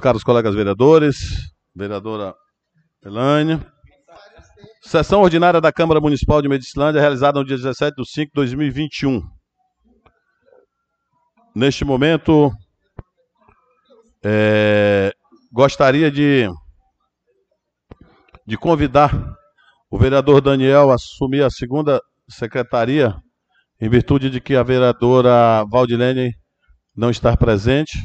Caros colegas vereadores, vereadora Elaine. Sessão ordinária da Câmara Municipal de Medicilândia, realizada no dia 17 de 5 de 2021. Neste momento, é, gostaria de, de convidar o vereador Daniel a assumir a segunda secretaria, em virtude de que a vereadora Valdilene não está presente.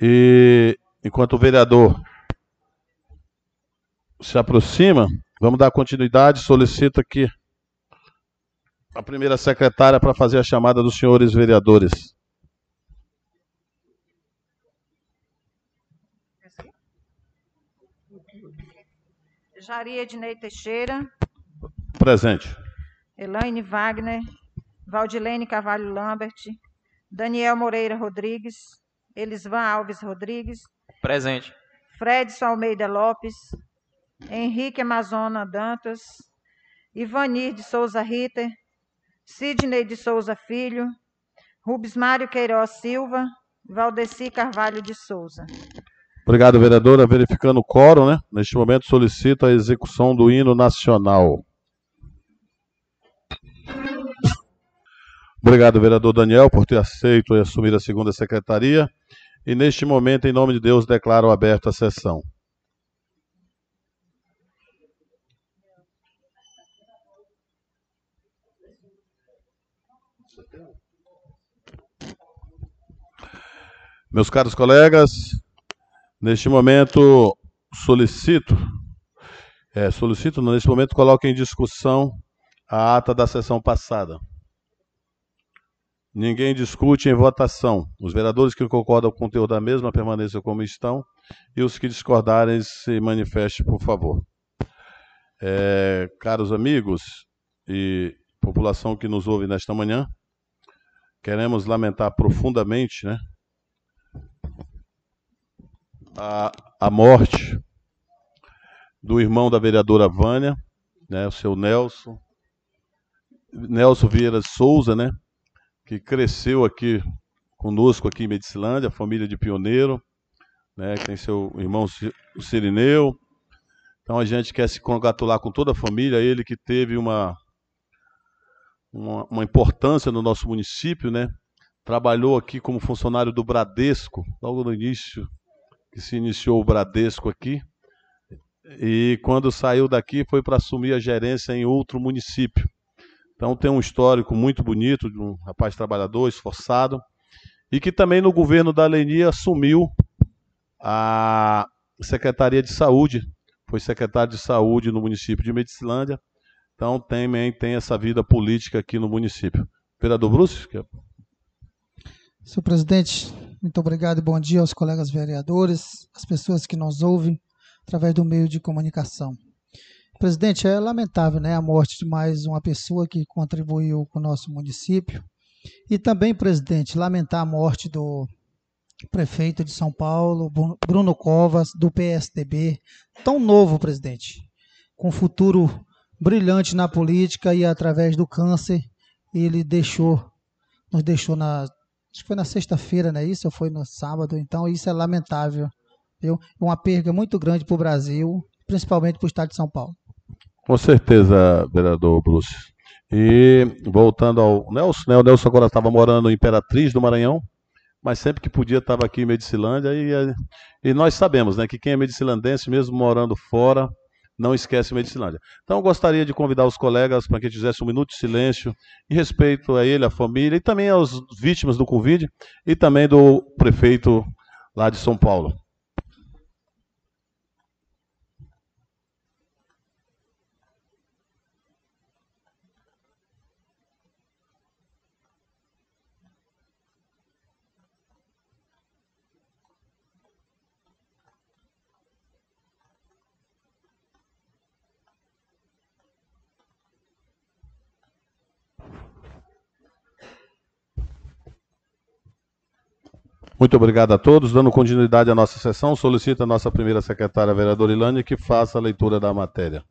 E enquanto o vereador se aproxima, vamos dar continuidade. Solicito aqui a primeira secretária para fazer a chamada dos senhores vereadores. Jari Ednei Teixeira, Presente. Elaine Wagner, Valdilene Carvalho Lambert, Daniel Moreira Rodrigues, Elisvan Alves Rodrigues, Presente. Fredson Almeida Lopes, Henrique Amazona Dantas, Ivanir de Souza Ritter, Sidney de Souza Filho, Rubens Mário Queiroz Silva, Valdeci Carvalho de Souza. Obrigado, vereadora. Verificando o quórum, né? Neste momento solicito a execução do hino nacional. Obrigado, vereador Daniel, por ter aceito e assumir a segunda secretaria. E neste momento, em nome de Deus, declaro aberta a sessão. Meus caros colegas, neste momento solicito, é, solicito, neste momento coloque em discussão a ata da sessão passada. Ninguém discute em votação. Os vereadores que concordam com o conteúdo da mesma permaneçam como estão e os que discordarem se manifestem, por favor. É, caros amigos e população que nos ouve nesta manhã, queremos lamentar profundamente, né, a, a morte do irmão da vereadora Vânia, né, o seu Nelson, Nelson Vieira Souza, né, que cresceu aqui conosco aqui em Medicilândia, família de pioneiro, né, tem seu irmão o Sirineu. Então a gente quer se congratular com toda a família, ele que teve uma, uma, uma importância no nosso município, né? Trabalhou aqui como funcionário do Bradesco, logo no início que se iniciou o Bradesco aqui. E quando saiu daqui foi para assumir a gerência em outro município. Então tem um histórico muito bonito de um rapaz trabalhador, esforçado, e que também no governo da Lenia assumiu a Secretaria de Saúde, foi secretário de Saúde no município de Medicilândia. Então também tem essa vida política aqui no município. Vereador Bruce? Quer... Senhor presidente, muito obrigado e bom dia aos colegas vereadores, às pessoas que nos ouvem através do meio de comunicação. Presidente, é lamentável né, a morte de mais uma pessoa que contribuiu com o nosso município. E também, presidente, lamentar a morte do prefeito de São Paulo, Bruno Covas, do PSDB, tão novo, presidente, com futuro brilhante na política e através do câncer ele deixou, nos deixou na acho que foi na sexta-feira, não é isso? Foi no sábado? Então, isso é lamentável. Viu? É uma perda muito grande para o Brasil, principalmente para o estado de São Paulo. Com certeza, vereador Bruce. E voltando ao Nelson, né? O Nelson agora estava morando em Imperatriz do Maranhão, mas sempre que podia estava aqui em Medicilândia. E, e nós sabemos né, que quem é medicilandense, mesmo morando fora, não esquece Medicilândia. Então, gostaria de convidar os colegas para que fizesse um minuto de silêncio em respeito a ele, à família e também às vítimas do Covid e também do prefeito lá de São Paulo. Muito obrigado a todos. Dando continuidade à nossa sessão, solicito a nossa primeira secretária, a vereadora Ilânia, que faça a leitura da matéria.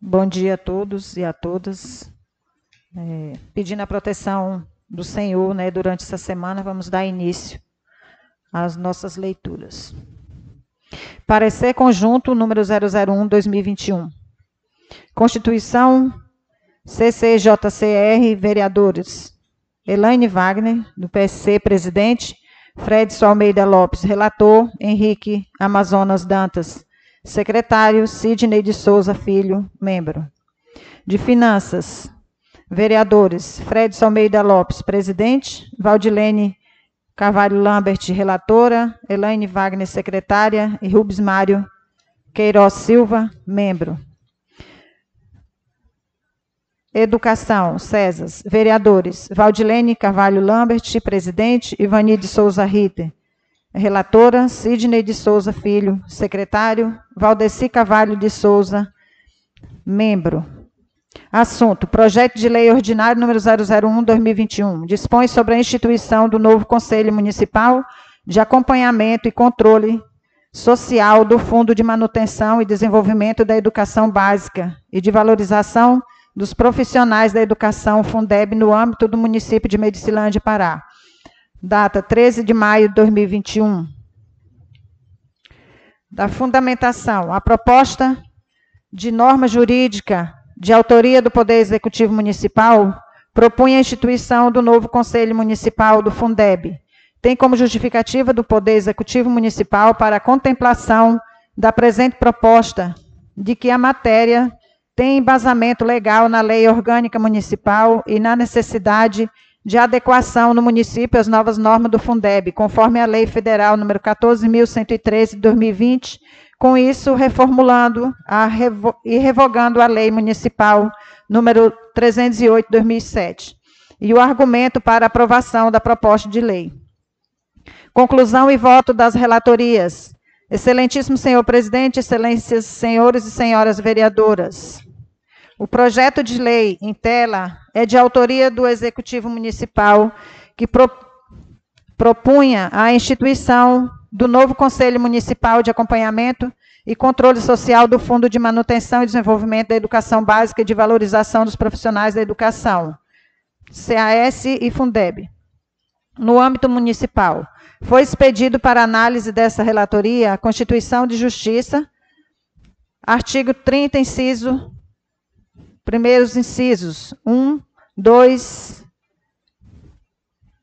Bom dia a todos e a todas. É, pedindo a proteção do Senhor, né, durante essa semana, vamos dar início às nossas leituras. Parecer conjunto número 001/2021. Constituição CCJCR, vereadores. Elaine Wagner, do PSC, presidente. Fredson Almeida Lopes, relator. Henrique Amazonas Dantas, secretário. Sidney de Souza Filho, membro. De Finanças, vereadores. Fredson Almeida Lopes, presidente. Valdilene Carvalho Lambert, relatora. Elaine Wagner, secretária. E Rubens Mário Queiroz Silva, membro. Educação, César. Vereadores, Valdilene Carvalho Lambert, presidente, Ivani de Souza Ritter. Relatora, Sidney de Souza Filho, secretário, Valdeci Carvalho de Souza, membro. Assunto: Projeto de Lei Ordinário número 001/2021 dispõe sobre a instituição do novo Conselho Municipal de Acompanhamento e Controle Social do Fundo de Manutenção e Desenvolvimento da Educação Básica e de Valorização dos profissionais da educação Fundeb no âmbito do município de Medicilândia, Pará. Data 13 de maio de 2021. Da fundamentação, a proposta de norma jurídica de autoria do Poder Executivo Municipal propunha a instituição do novo Conselho Municipal do Fundeb. Tem como justificativa do Poder Executivo Municipal para a contemplação da presente proposta de que a matéria tem embasamento legal na lei orgânica municipal e na necessidade de adequação no município às novas normas do Fundeb, conforme a Lei Federal número 14.113 de 2020, com isso reformulando revo e revogando a Lei Municipal número 308 de 2007. E o argumento para aprovação da proposta de lei. Conclusão e voto das relatorias. Excelentíssimo senhor presidente, excelências senhores e senhoras vereadoras. O projeto de lei em tela é de autoria do Executivo Municipal, que pro, propunha a instituição do novo Conselho Municipal de Acompanhamento e Controle Social do Fundo de Manutenção e Desenvolvimento da Educação Básica e de Valorização dos Profissionais da Educação, CAS e Fundeb, no âmbito municipal. Foi expedido para análise dessa relatoria a Constituição de Justiça, artigo 30, inciso primeiros incisos 1, 2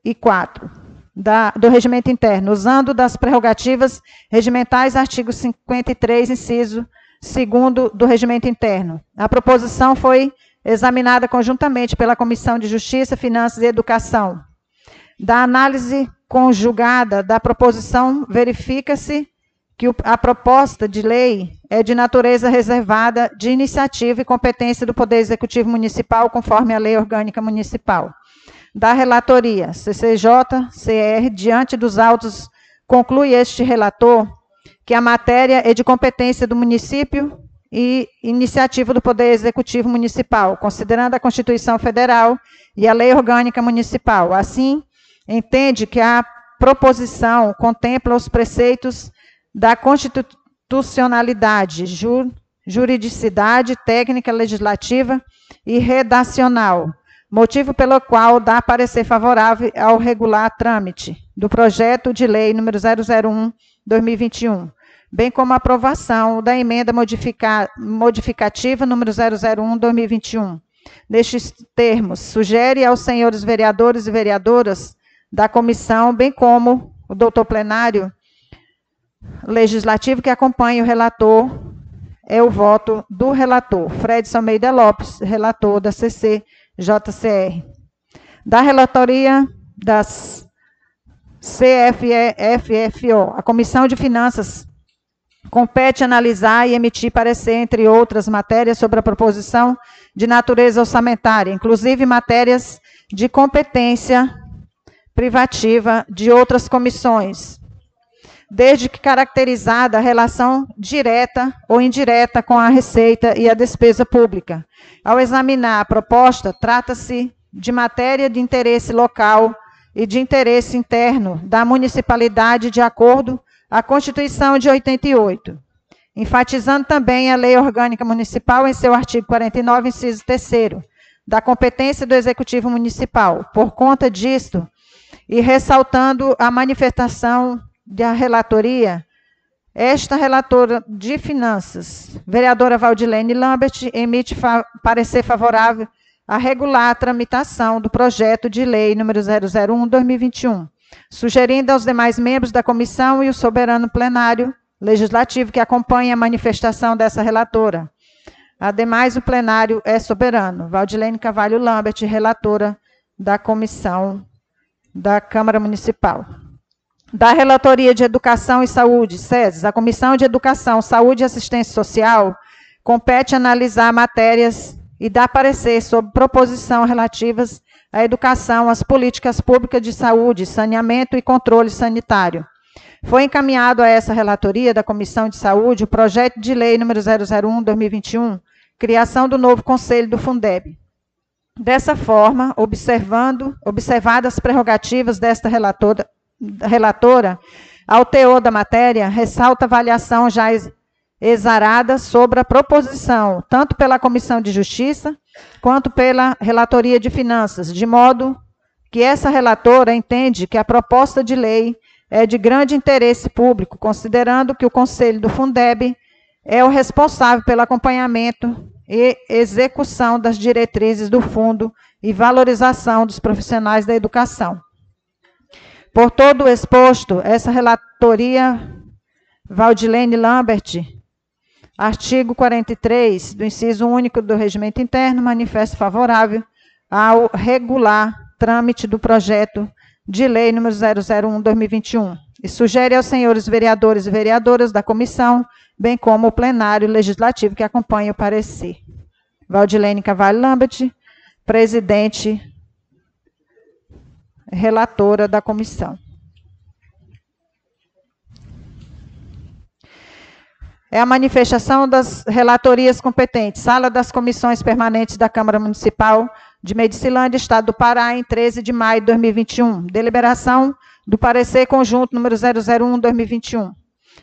e 4 da, do regimento interno, usando das prerrogativas regimentais, artigo 53, inciso 2 do regimento interno. A proposição foi examinada conjuntamente pela Comissão de Justiça, Finanças e Educação. Da análise conjugada da proposição, verifica-se que a proposta de lei é de natureza reservada de iniciativa e competência do Poder Executivo Municipal, conforme a Lei Orgânica Municipal. Da relatoria, CCJ, CR, diante dos autos, conclui este relator que a matéria é de competência do município e iniciativa do Poder Executivo Municipal, considerando a Constituição Federal e a Lei Orgânica Municipal. Assim, entende que a proposição contempla os preceitos da constitucionalidade, juridicidade, técnica legislativa e redacional, motivo pelo qual dá parecer favorável ao regular trâmite do projeto de lei número 001/2021, bem como a aprovação da emenda modifica, modificativa número 001/2021. Nestes termos, sugere aos senhores vereadores e vereadoras da comissão, bem como o doutor plenário, legislativo que acompanha o relator é o voto do relator, Fred Almeida Lopes, relator da CCJCR. Da relatoria das CFFO, a Comissão de Finanças compete analisar e emitir parecer, entre outras matérias, sobre a proposição de natureza orçamentária, inclusive matérias de competência privativa de outras comissões, desde que caracterizada a relação direta ou indireta com a receita e a despesa pública. Ao examinar a proposta, trata-se de matéria de interesse local e de interesse interno da municipalidade de acordo à Constituição de 88. enfatizando também a Lei Orgânica Municipal em seu artigo 49, inciso 3 da competência do Executivo Municipal. Por conta disto, e ressaltando a manifestação da relatoria, esta relatora de finanças, vereadora Valdilene Lambert, emite fa parecer favorável a regular a tramitação do projeto de lei número 001/2021, sugerindo aos demais membros da comissão e o soberano plenário legislativo que acompanha a manifestação dessa relatora. Ademais, o plenário é soberano. Valdilene Cavalho Lambert, relatora da comissão da Câmara Municipal. Da Relatoria de Educação e Saúde, SESES, a Comissão de Educação, Saúde e Assistência Social compete analisar matérias e dar parecer sobre proposição relativas à educação, às políticas públicas de saúde, saneamento e controle sanitário. Foi encaminhado a essa relatoria da Comissão de Saúde o projeto de lei número 001/2021, criação do novo Conselho do Fundeb. Dessa forma, observando, observadas as prerrogativas desta relatora, relatora, ao teor da matéria, ressalta avaliação já exarada sobre a proposição, tanto pela Comissão de Justiça quanto pela Relatoria de Finanças, de modo que essa relatora entende que a proposta de lei é de grande interesse público, considerando que o Conselho do Fundeb é o responsável pelo acompanhamento e execução das diretrizes do fundo e valorização dos profissionais da educação. Por todo o exposto, essa relatoria, Valdilene Lambert, artigo 43 do inciso único do regimento interno, manifesta favorável ao regular trâmite do projeto de lei número 001/2021 e sugere aos senhores vereadores e vereadoras da comissão, bem como o plenário legislativo que acompanha o parecer. Valdilene Cavalho Lambert, presidente relatora da comissão. É a manifestação das relatorias competentes, sala das comissões permanentes da Câmara Municipal de Medicilândia, Estado do Pará, em 13 de maio de 2021. Deliberação do parecer conjunto número 001/2021.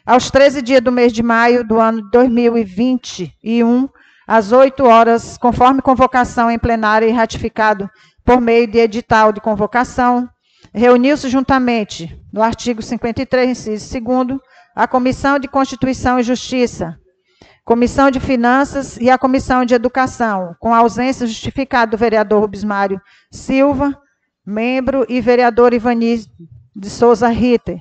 Aos 13 dias do mês de maio do ano 2021, às 8 horas, conforme convocação em plenária e ratificado por meio de edital de convocação, reuniu-se juntamente, no artigo 53, inciso 2 a Comissão de Constituição e Justiça, Comissão de Finanças e a Comissão de Educação, com a ausência justificada do vereador Rubens Mário Silva, membro, e vereador Ivani de Souza Ritter,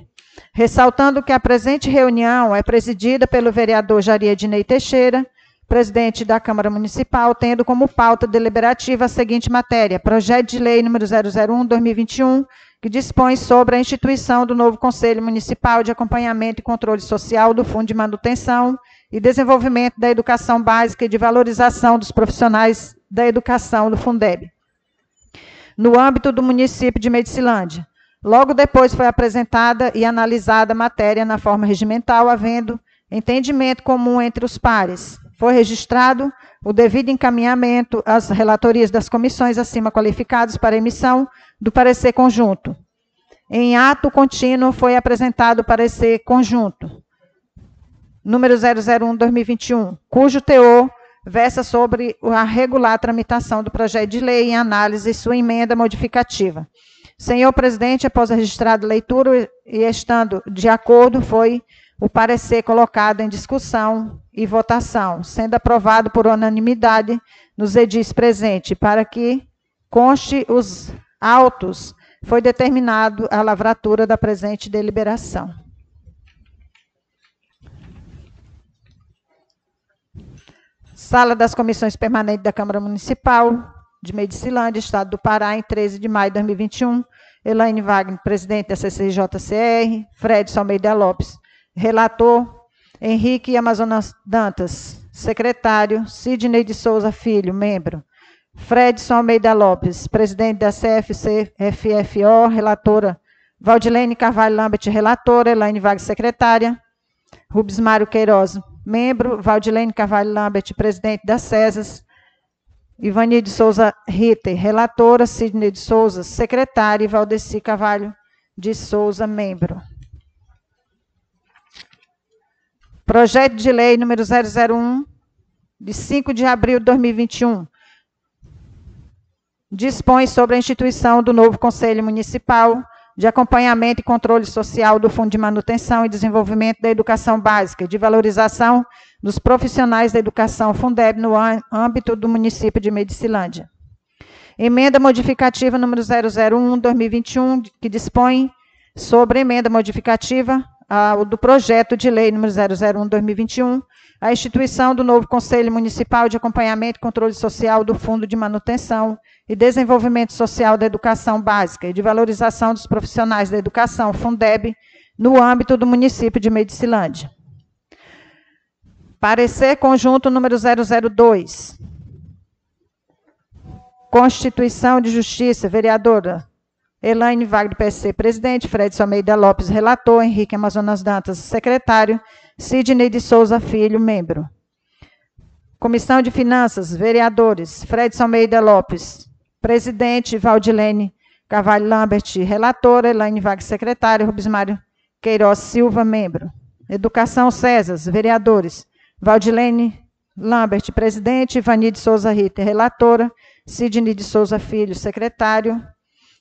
ressaltando que a presente reunião é presidida pelo vereador Jaria Dinei Teixeira, presidente da Câmara Municipal, tendo como pauta deliberativa a seguinte matéria: projeto de lei número 001/2021, que dispõe sobre a instituição do novo Conselho Municipal de Acompanhamento e Controle Social do Fundo de Manutenção e desenvolvimento da educação básica e de valorização dos profissionais da educação do Fundeb, no âmbito do município de Medicilândia. Logo depois foi apresentada e analisada a matéria na forma regimental, havendo entendimento comum entre os pares. Foi registrado o devido encaminhamento às relatorias das comissões acima qualificadas para emissão do parecer conjunto. Em ato contínuo foi apresentado o parecer conjunto número 001/2021, cujo teor versa sobre a regular tramitação do projeto de lei em análise e sua emenda modificativa. Senhor presidente, após a registrada leitura e estando de acordo, foi o parecer colocado em discussão e votação, sendo aprovado por unanimidade nos edis presente, para que conste os autos, foi determinado a lavratura da presente deliberação. Sala das Comissões Permanentes da Câmara Municipal de Medicilândia, Estado do Pará, em 13 de maio de 2021. Elaine Wagner, presidente da CCJCR. Fred Almeida Lopes, relator. Henrique Amazonas Dantas, secretário. Sidney de Souza Filho, membro. Fred Almeida Lopes, presidente da CFC-FFO, relatora. Valdilene Carvalho Lambert, relatora. Elaine Wagner, secretária. Rubens Mário Queiroz, membro, Valdilene Carvalho Lambert, presidente da CESAS, Ivani de Souza Ritter, relatora, Sidney de Souza, secretária, e Valdeci Carvalho de Souza, membro. Projeto de Lei número 001, de 5 de abril de 2021, dispõe sobre a instituição do novo Conselho Municipal de Acompanhamento e Controle Social do Fundo de Manutenção e Desenvolvimento da Educação Básica e de Valorização dos Profissionais da Educação Fundeb no âmbito do município de Medicilândia. Emenda modificativa número 001/2021, que dispõe sobre emenda modificativa ao do projeto de lei número 001/2021, a instituição do novo Conselho Municipal de Acompanhamento e Controle Social do Fundo de Manutenção e Desenvolvimento Social da Educação Básica e de Valorização dos Profissionais da Educação, Fundeb, no âmbito do município de Medicilândia. Parecer conjunto número 002. Constituição de Justiça, vereadora Elaine Wagner, PSC, presidente, Fred Almeida Lopes, relator, Henrique Amazonas Dantas, secretário, Sidney de Souza Filho, membro. Comissão de Finanças, vereadores, Fred Almeida Lopes, Presidente, Valdilene Carvalho Lambert, relatora, Elaine Vague, secretária, Rubens Mário Queiroz Silva, membro. Educação, César, vereadores, Valdilene Lambert, presidente, Ivani de Souza Ritter, relatora, Sidney de Souza Filho, secretário,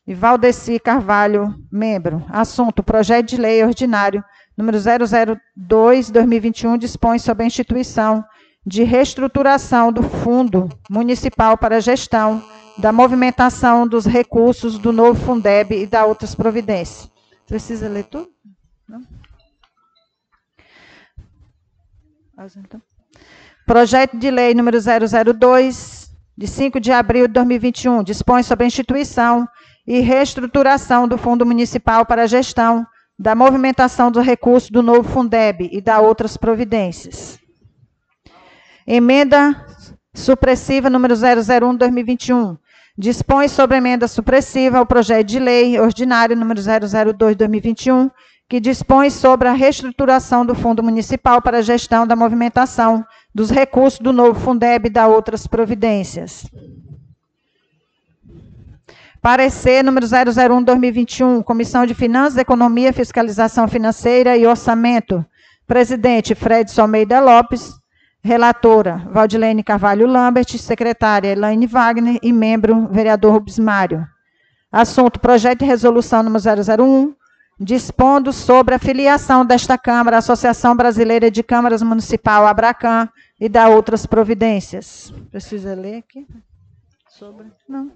e Valdeci Carvalho, membro. Assunto: Projeto de Lei Ordinário número 002/2021 dispõe sobre a instituição de reestruturação do Fundo Municipal para a Gestão da movimentação dos recursos do novo Fundeb e da outras providências. Precisa ler tudo? Não? Então. Projeto de Lei número 002, de 5 de abril de 2021, dispõe sobre a instituição e reestruturação do Fundo Municipal para a Gestão da Movimentação dos Recursos do novo Fundeb e da outras providências. Emenda supressiva número 001/2021 dispõe sobre emenda supressiva ao projeto de lei ordinário número 002/2021, que dispõe sobre a reestruturação do Fundo Municipal para a gestão da movimentação dos recursos do novo Fundeb e da outras providências. Parecer número 001/2021, Comissão de Finanças, Economia, Fiscalização Financeira e Orçamento. Presidente Fred Almeida Lopes. Relatora, Valdilene Carvalho Lambert, secretária Elaine Wagner e membro, vereador Rubens Mário. Assunto, projeto de resolução número 001, dispondo sobre a filiação desta Câmara à Associação Brasileira de Câmaras Municipal, Abracan, e da outras providências. Precisa ler aqui? Sobre? Não.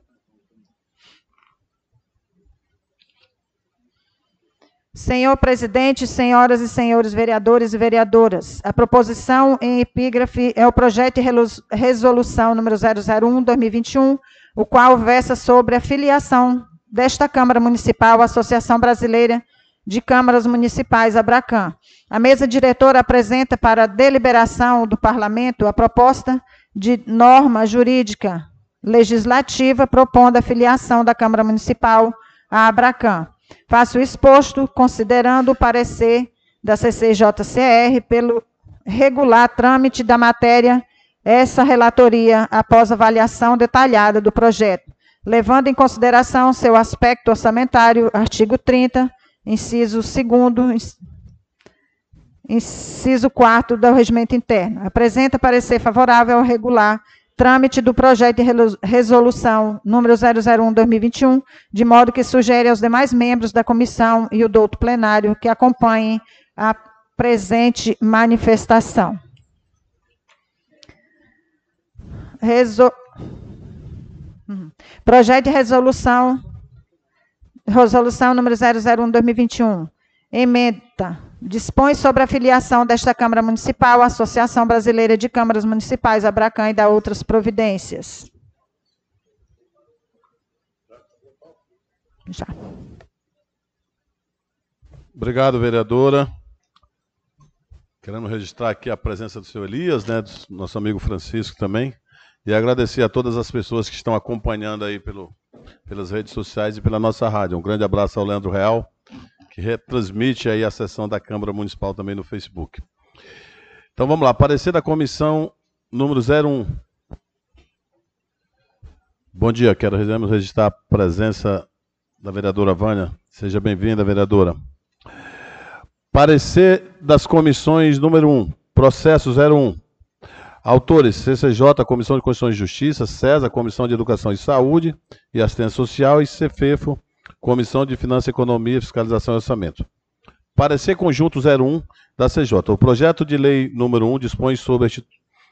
Senhor presidente, senhoras e senhores vereadores e vereadoras, a proposição em epígrafe é o projeto de resolução número 001/2021, o qual versa sobre a filiação desta Câmara Municipal à Associação Brasileira de Câmaras Municipais Abracan. A mesa diretora apresenta para deliberação do Parlamento a proposta de norma jurídica legislativa propondo a filiação da Câmara Municipal à Abracan. Faço exposto, considerando o parecer da CCJCR pelo regular trâmite da matéria, essa relatoria após avaliação detalhada do projeto, levando em consideração seu aspecto orçamentário, artigo 30, inciso 2 inciso 4 do regimento interno. Apresenta parecer favorável ao regular trâmite do projeto de resolução número 001/2021, de modo que sugere aos demais membros da comissão e o douto plenário que acompanhem a presente manifestação. Resol... Uhum. Projeto de resolução resolução número 001/2021. Emenda dispõe sobre a filiação desta Câmara Municipal à Associação Brasileira de Câmaras Municipais, Abracan, e da outras providências. Já. Obrigado, vereadora. Queremos registrar aqui a presença do senhor Elias, né, do nosso amigo Francisco também, e agradecer a todas as pessoas que estão acompanhando aí pelo, pelas redes sociais e pela nossa rádio. Um grande abraço ao Leandro Real que retransmite aí a sessão da Câmara Municipal também no Facebook. Então vamos lá, parecer da comissão número 01. Bom dia, quero registrar a presença da vereadora Vânia. Seja bem-vinda, vereadora. Parecer das comissões número 1, Processo 01. Autores: CCJ, Comissão de Constituição e Justiça, CESA, Comissão de Educação e Saúde e Assistência Social e CEFEFO, Comissão de Finanças, Economia, Fiscalização e Orçamento. Parecer Conjunto 01 da CJ. O projeto de lei número 1 dispõe sobre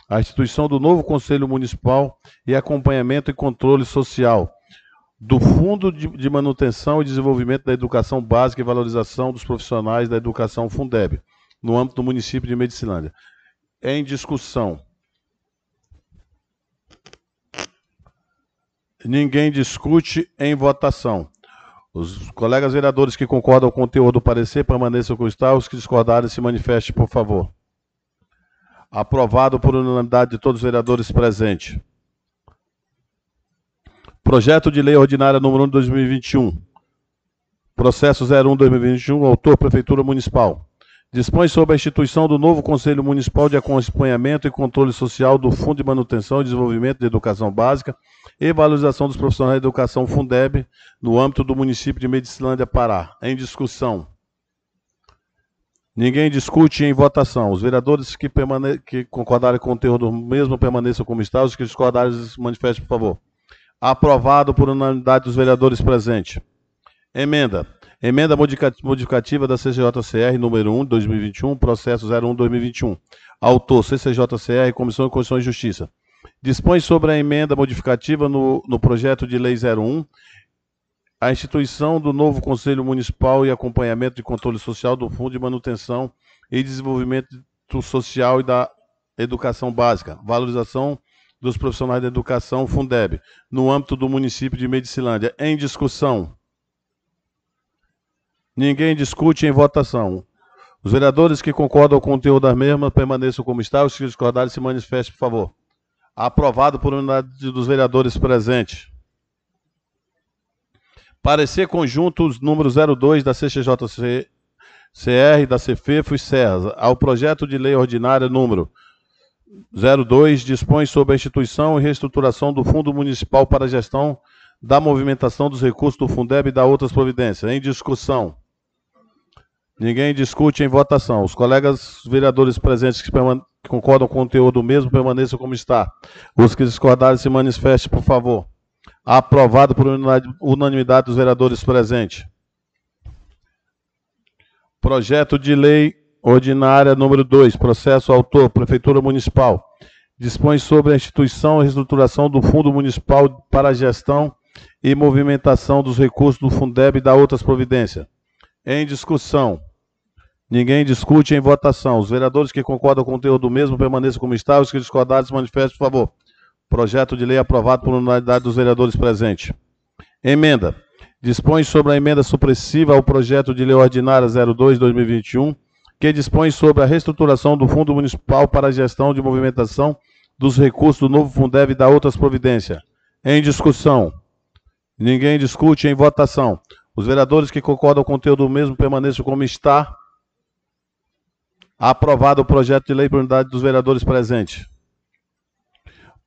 a instituição do novo Conselho Municipal e acompanhamento e controle social do Fundo de Manutenção e Desenvolvimento da Educação Básica e Valorização dos Profissionais da Educação Fundeb, no âmbito do município de Medicilândia. Em discussão. Ninguém discute em votação. Os colegas vereadores que concordam com o conteúdo do parecer permaneçam com o está. Os que discordarem se manifestem, por favor. Aprovado por unanimidade de todos os vereadores presentes. Projeto de Lei Ordinária número 1 de 2021. Processo 01-2021, autor Prefeitura Municipal. Dispõe sobre a instituição do novo Conselho Municipal de Acompanhamento e Controle Social do Fundo de Manutenção e Desenvolvimento de Educação Básica e Valorização dos Profissionais de Educação Fundeb no âmbito do município de Medicilândia, Pará. Em discussão. Ninguém discute em votação. Os vereadores que, permane... que concordarem com o conteúdo mesmo permaneçam como está. Os que discordarem, manifestem, por favor. Aprovado por unanimidade dos vereadores presentes. Emenda. Emenda modificativa da CCJCR número 1 de 2021, processo 01 2021. Autor CCJCR, Comissão de Constituição e Justiça. Dispõe sobre a emenda modificativa no, no projeto de lei 01 a instituição do novo Conselho Municipal e acompanhamento de controle social do Fundo de Manutenção e Desenvolvimento Social e da Educação Básica, valorização dos profissionais da educação Fundeb, no âmbito do município de Medicilândia. Em discussão. Ninguém discute em votação. Os vereadores que concordam com o conteúdo das mesmas permaneçam como está. Os que discordarem se manifestem, por favor. Aprovado por unidade dos vereadores presentes. Parecer conjunto os números 02 da CCJCR, da CFEFO e SERRA ao projeto de lei ordinária número 02 dispõe sobre a instituição e reestruturação do Fundo Municipal para a Gestão da Movimentação dos Recursos do Fundeb e da outras providências. Em discussão. Ninguém discute em votação. Os colegas vereadores presentes que, concordam com o conteúdo mesmo permaneçam como está. Os que discordarem se manifestem, por favor. Aprovado por unanimidade dos vereadores presentes. Projeto de lei Ordinária número 2, processo autor, Prefeitura Municipal. Dispõe sobre a instituição e reestruturação do Fundo Municipal para a Gestão e Movimentação dos Recursos do Fundeb e da outras providências. Em discussão. Ninguém discute em votação. Os vereadores que concordam com o conteúdo do mesmo permaneçam como está. Os que discordarem se manifestem, por favor. Projeto de lei aprovado por unanimidade dos vereadores presentes. Emenda. Dispõe sobre a emenda supressiva ao projeto de lei ordinária 02-2021 que dispõe sobre a reestruturação do Fundo Municipal para a Gestão de Movimentação dos Recursos do novo Fundeb e da outras providências. Em discussão. Ninguém discute em votação. Os vereadores que concordam com o conteúdo do mesmo permaneçam como está. Aprovado o projeto de lei por unidade dos vereadores presentes.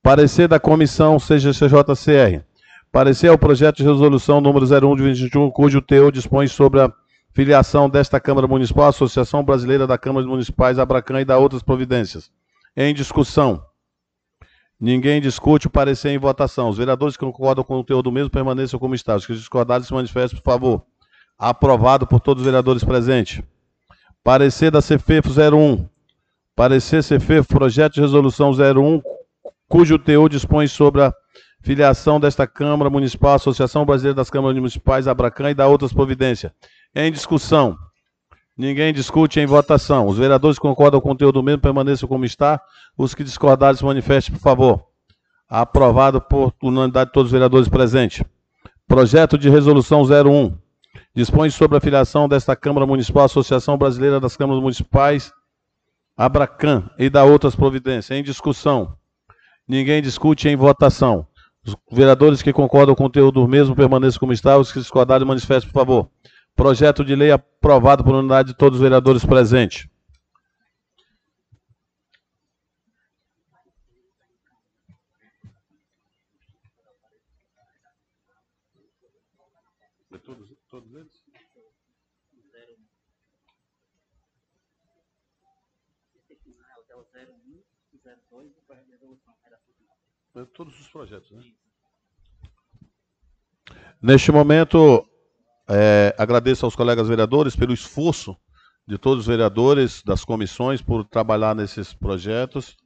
Parecer da Comissão CGCJCR. Parecer ao projeto de resolução número 01 de 21, cujo teor dispõe sobre a Filiação desta Câmara Municipal, Associação Brasileira da Câmara Municipais, Abracan e da outras providências. Em discussão. Ninguém discute o parecer em votação. Os vereadores que concordam com o conteúdo mesmo permaneçam como está. Os que discordarem se manifestem, por favor. Aprovado por todos os vereadores presentes. Parecer da CFEFO 01. Parecer CFEFO, projeto de resolução 01, cujo teor dispõe sobre a filiação desta Câmara Municipal, Associação Brasileira das Câmaras Municipais, Abracan e da outras providências. Em discussão. Ninguém discute em votação. Os vereadores que concordam com o conteúdo mesmo permaneçam como está. Os que discordarem se manifestem, por favor. Aprovado por unanimidade de todos os vereadores presentes. Projeto de resolução 01. Dispõe sobre a filiação desta Câmara Municipal, Associação Brasileira das Câmaras Municipais, Abracan, e da outras providências. Em discussão. Ninguém discute em votação. Os vereadores que concordam com o conteúdo mesmo permaneçam como está. Os que discordarem manifestem, por favor. Projeto de lei aprovado por unidade de todos os vereadores presentes. Todos, todos eles? é o 01 e 02 do projeto de resolução. É todos os projetos, né? Neste momento, é, agradeço aos colegas vereadores pelo esforço de todos os vereadores das comissões por trabalhar nesses projetos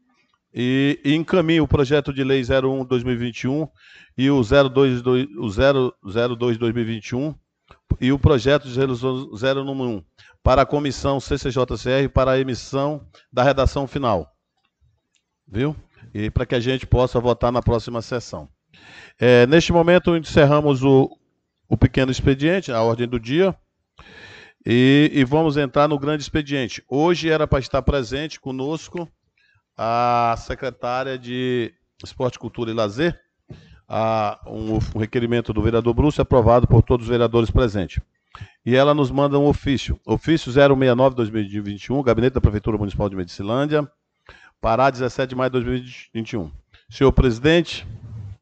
e, e encaminho o projeto de lei 01-2021 e o 02-2021 e o projeto de resolução 091 para a comissão CCJCR para a emissão da redação final. Viu? E para que a gente possa votar na próxima sessão. É, neste momento, encerramos o, o pequeno expediente, a ordem do dia, e, e vamos entrar no grande expediente. Hoje era para estar presente conosco a secretária de Esporte, Cultura e Lazer, a, um, um, requerimento do vereador Bruce aprovado por todos os vereadores presentes. E ela nos manda um ofício, ofício 069-2021, Gabinete da Prefeitura Municipal de Medicilândia, Pará, 17 de maio de 2021. Senhor presidente,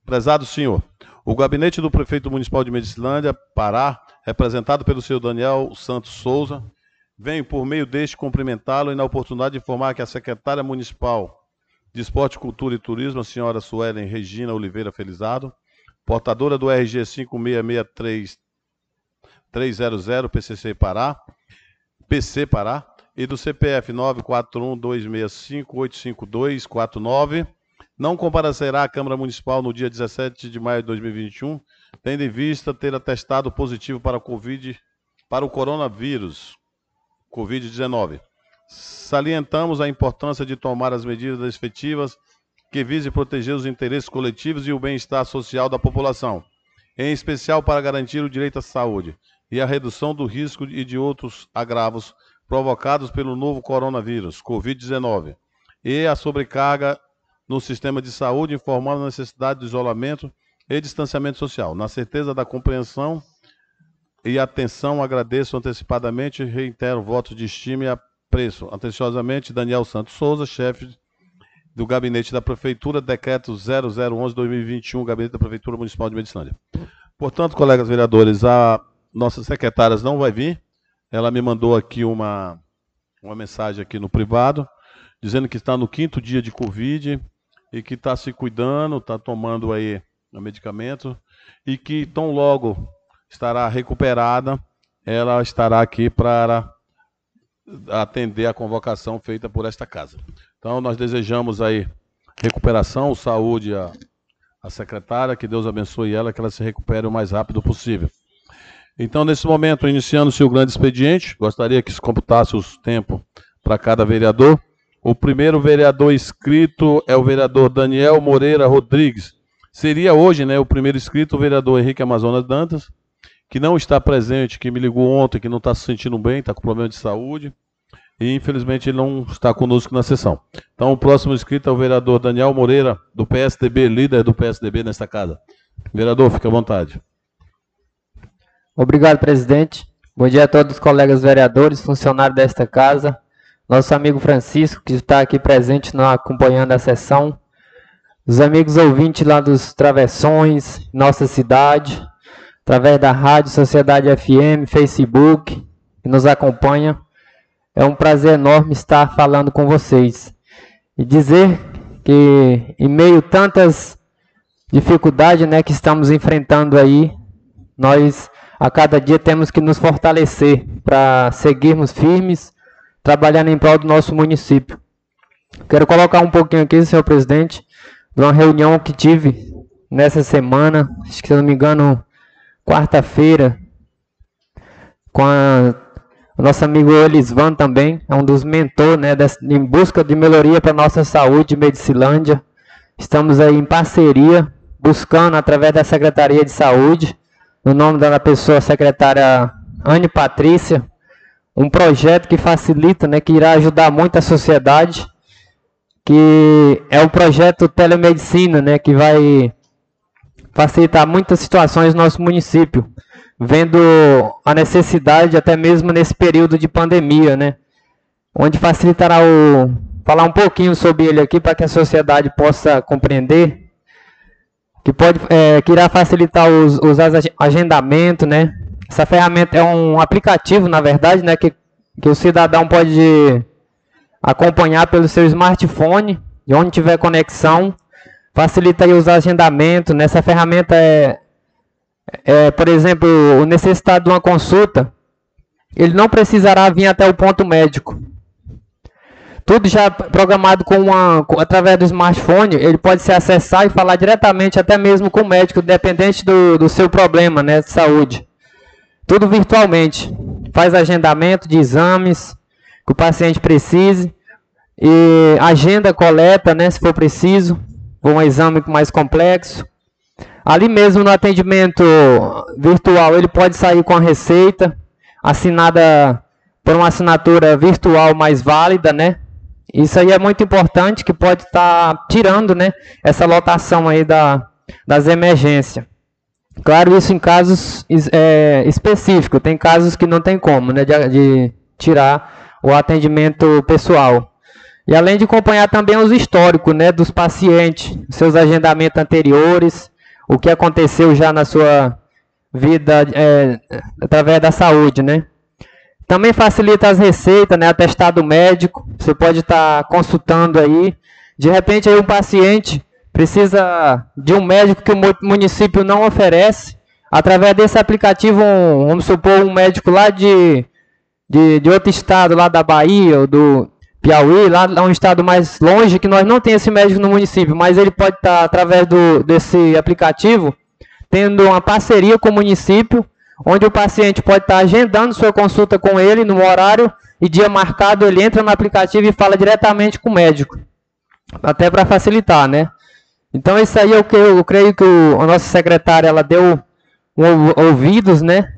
prezado senhor, o gabinete do prefeito municipal de Medicilândia, Pará, representado pelo senhor Daniel Santos Souza, Venho, por meio deste, cumprimentá-lo e na oportunidade de informar que a secretária municipal de Esporte, Cultura e Turismo, a senhora Suelen Regina Oliveira Felizado, portadora do RG 5663300 PCC Pará, PC Pará, e do CPF 94126585249, não comparecerá à Câmara Municipal no dia 17 de maio de 2021, tendo em vista ter atestado positivo para, COVID, para o coronavírus, Covid-19. Salientamos a importância de tomar as medidas efetivas que visem proteger os interesses coletivos e o bem-estar social da população, em especial para garantir o direito à saúde e a redução do risco e de outros agravos provocados pelo novo coronavírus, Covid-19, e a sobrecarga no sistema de saúde, informando a necessidade de isolamento e distanciamento social, na certeza da compreensão e atenção, agradeço antecipadamente e reitero voto de estima e apreço. Atenciosamente, Daniel Santos Souza, chefe do Gabinete da Prefeitura, decreto 0011-2021, Gabinete da Prefeitura Municipal de Medicilândia. Portanto, colegas vereadores, a nossa secretária não vai vir. Ela me mandou aqui uma, uma mensagem aqui no privado, dizendo que está no quinto dia de Covid e que está se cuidando, está tomando aí o medicamento e que tão logo estará recuperada, ela estará aqui para atender a convocação feita por esta casa. Então, nós desejamos aí recuperação, saúde à, secretária, que Deus abençoe ela, que ela se recupere o mais rápido possível. Então, nesse momento, iniciando-se o grande expediente, gostaria que se computasse os tempos para cada vereador. O primeiro vereador inscrito é o vereador Daniel Moreira Rodrigues. Seria hoje, né, o primeiro inscrito, o vereador Henrique Amazonas Dantas que não está presente, que me ligou ontem, que não está se sentindo bem, está com problema de saúde. E infelizmente ele não está conosco na sessão. Então o próximo inscrito é o vereador Daniel Moreira, do PSDB, líder do PSDB nesta casa. Vereador, fique à vontade. Obrigado, presidente. Bom dia a todos os colegas vereadores, funcionários desta casa. Nosso amigo Francisco, que está aqui presente, acompanhando a sessão. Os amigos ouvintes lá dos Travessões, nossa cidade através da Rádio Sociedade FM, Facebook, que nos acompanha. É um prazer enorme estar falando com vocês e dizer que em meio a tantas dificuldades, né, que estamos enfrentando aí, nós a cada dia temos que nos fortalecer para seguirmos firmes, trabalhando em prol do nosso município. Quero colocar um pouquinho aqui, senhor presidente, de uma reunião que tive nessa semana, acho que se não me engano, quarta-feira com a, o nosso amigo Elisvan também, é um dos mentores né, em busca de melhoria para a nossa saúde, Medicilândia. Estamos aí em parceria, buscando através da Secretaria de Saúde, no nome da pessoa secretária Anne Patrícia, um projeto que facilita, né, que irá ajudar muito a sociedade, que é o projeto Telemedicina, né, que vai facilitar muitas situações no nosso município, vendo a necessidade até mesmo nesse período de pandemia, né? Onde facilitará o falar um pouquinho sobre ele aqui para que a sociedade possa compreender que pode é, que irá facilitar os, os agendamentos, né? Essa ferramenta é um aplicativo, na verdade, né, que, que o cidadão pode acompanhar pelo seu smartphone, de onde tiver conexão. Facilita os agendamentos. Nessa ferramenta é, é, por exemplo, o necessitado de uma consulta, ele não precisará vir até o ponto médico. Tudo já programado com uma, através do smartphone, ele pode se acessar e falar diretamente até mesmo com o médico, dependente do, do seu problema né, de saúde. Tudo virtualmente. Faz agendamento de exames que o paciente precise. E agenda coleta, né, se for preciso, um exame mais complexo. Ali mesmo no atendimento virtual, ele pode sair com a receita assinada por uma assinatura virtual mais válida, né? Isso aí é muito importante, que pode estar tá tirando, né, essa lotação aí da, das emergências. Claro, isso em casos é, específicos. Tem casos que não tem como, né, de, de tirar o atendimento pessoal. E além de acompanhar também os históricos, né, dos pacientes, seus agendamentos anteriores, o que aconteceu já na sua vida é, através da saúde, né. Também facilita as receitas, né, atestado médico. Você pode estar tá consultando aí. De repente aí um paciente precisa de um médico que o município não oferece, através desse aplicativo, um, vamos supor, um médico lá de, de, de, outro estado, lá da Bahia ou do Piauí, lá, lá um estado mais longe, que nós não temos esse médico no município, mas ele pode estar, através do, desse aplicativo, tendo uma parceria com o município, onde o paciente pode estar agendando sua consulta com ele no horário e dia marcado, ele entra no aplicativo e fala diretamente com o médico, até para facilitar, né? Então isso aí é o que eu creio que o, a nossa secretária ela deu um, ouvidos, né?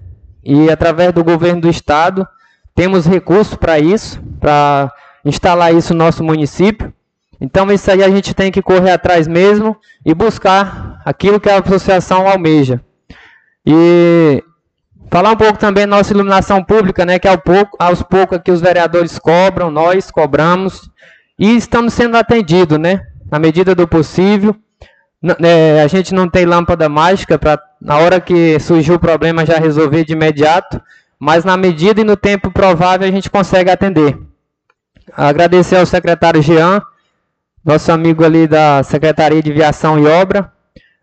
E através do governo do estado temos recursos para isso, para instalar isso no nosso município. Então isso aí a gente tem que correr atrás mesmo e buscar aquilo que a associação almeja. E falar um pouco também da nossa iluminação pública, né, que ao pouco, aos poucos que os vereadores cobram, nós cobramos e estamos sendo atendidos, né, na medida do possível é, a gente não tem lâmpada mágica para na hora que surgiu o problema já resolver de imediato, mas na medida e no tempo provável a gente consegue atender. Agradecer ao secretário Jean, nosso amigo ali da Secretaria de Viação e Obra,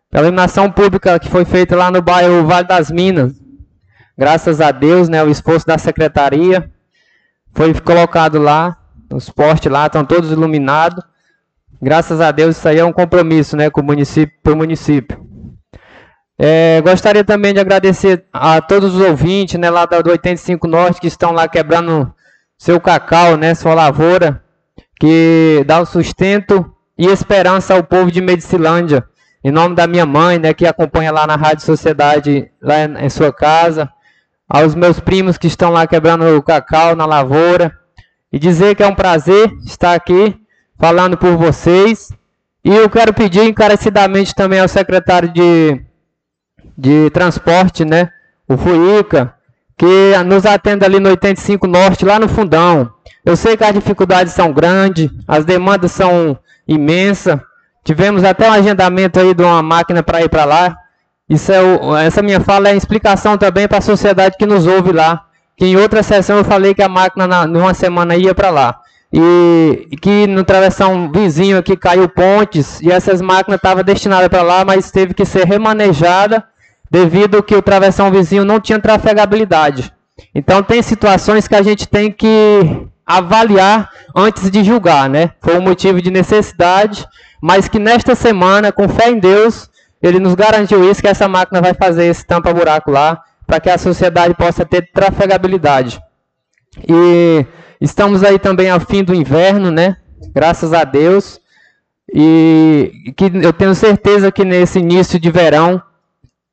pela iluminação pública que foi feita lá no bairro Vale das Minas. Graças a Deus, né, o esforço da secretaria foi colocado lá, os postes lá estão todos iluminados. Graças a Deus, isso aí é um compromisso né, com o município, para o município. É, gostaria também de agradecer a todos os ouvintes né, lá do 85 Norte que estão lá quebrando seu cacau, né, sua lavoura, que dá o sustento e esperança ao povo de Medicilândia. Em nome da minha mãe, né, que acompanha lá na Rádio Sociedade, lá em sua casa, aos meus primos que estão lá quebrando o cacau na lavoura, e dizer que é um prazer estar aqui falando por vocês. E eu quero pedir encarecidamente também ao secretário de, de transporte, né, o FUICA, que nos atenda ali no 85 Norte, lá no fundão. Eu sei que as dificuldades são grandes, as demandas são imensas. Tivemos até um agendamento aí de uma máquina para ir para lá. Isso é o, essa minha fala é explicação também para a sociedade que nos ouve lá. Que em outra sessão eu falei que a máquina na, numa semana ia para lá e que no travessão vizinho aqui caiu pontes e essas máquinas estavam destinadas para lá, mas teve que ser remanejada devido que o travessão vizinho não tinha trafegabilidade. Então tem situações que a gente tem que avaliar antes de julgar, né? Foi um motivo de necessidade, mas que nesta semana, com fé em Deus, ele nos garantiu isso que essa máquina vai fazer esse tampa buraco lá, para que a sociedade possa ter trafegabilidade. E Estamos aí também ao fim do inverno, né? Graças a Deus. E que eu tenho certeza que nesse início de verão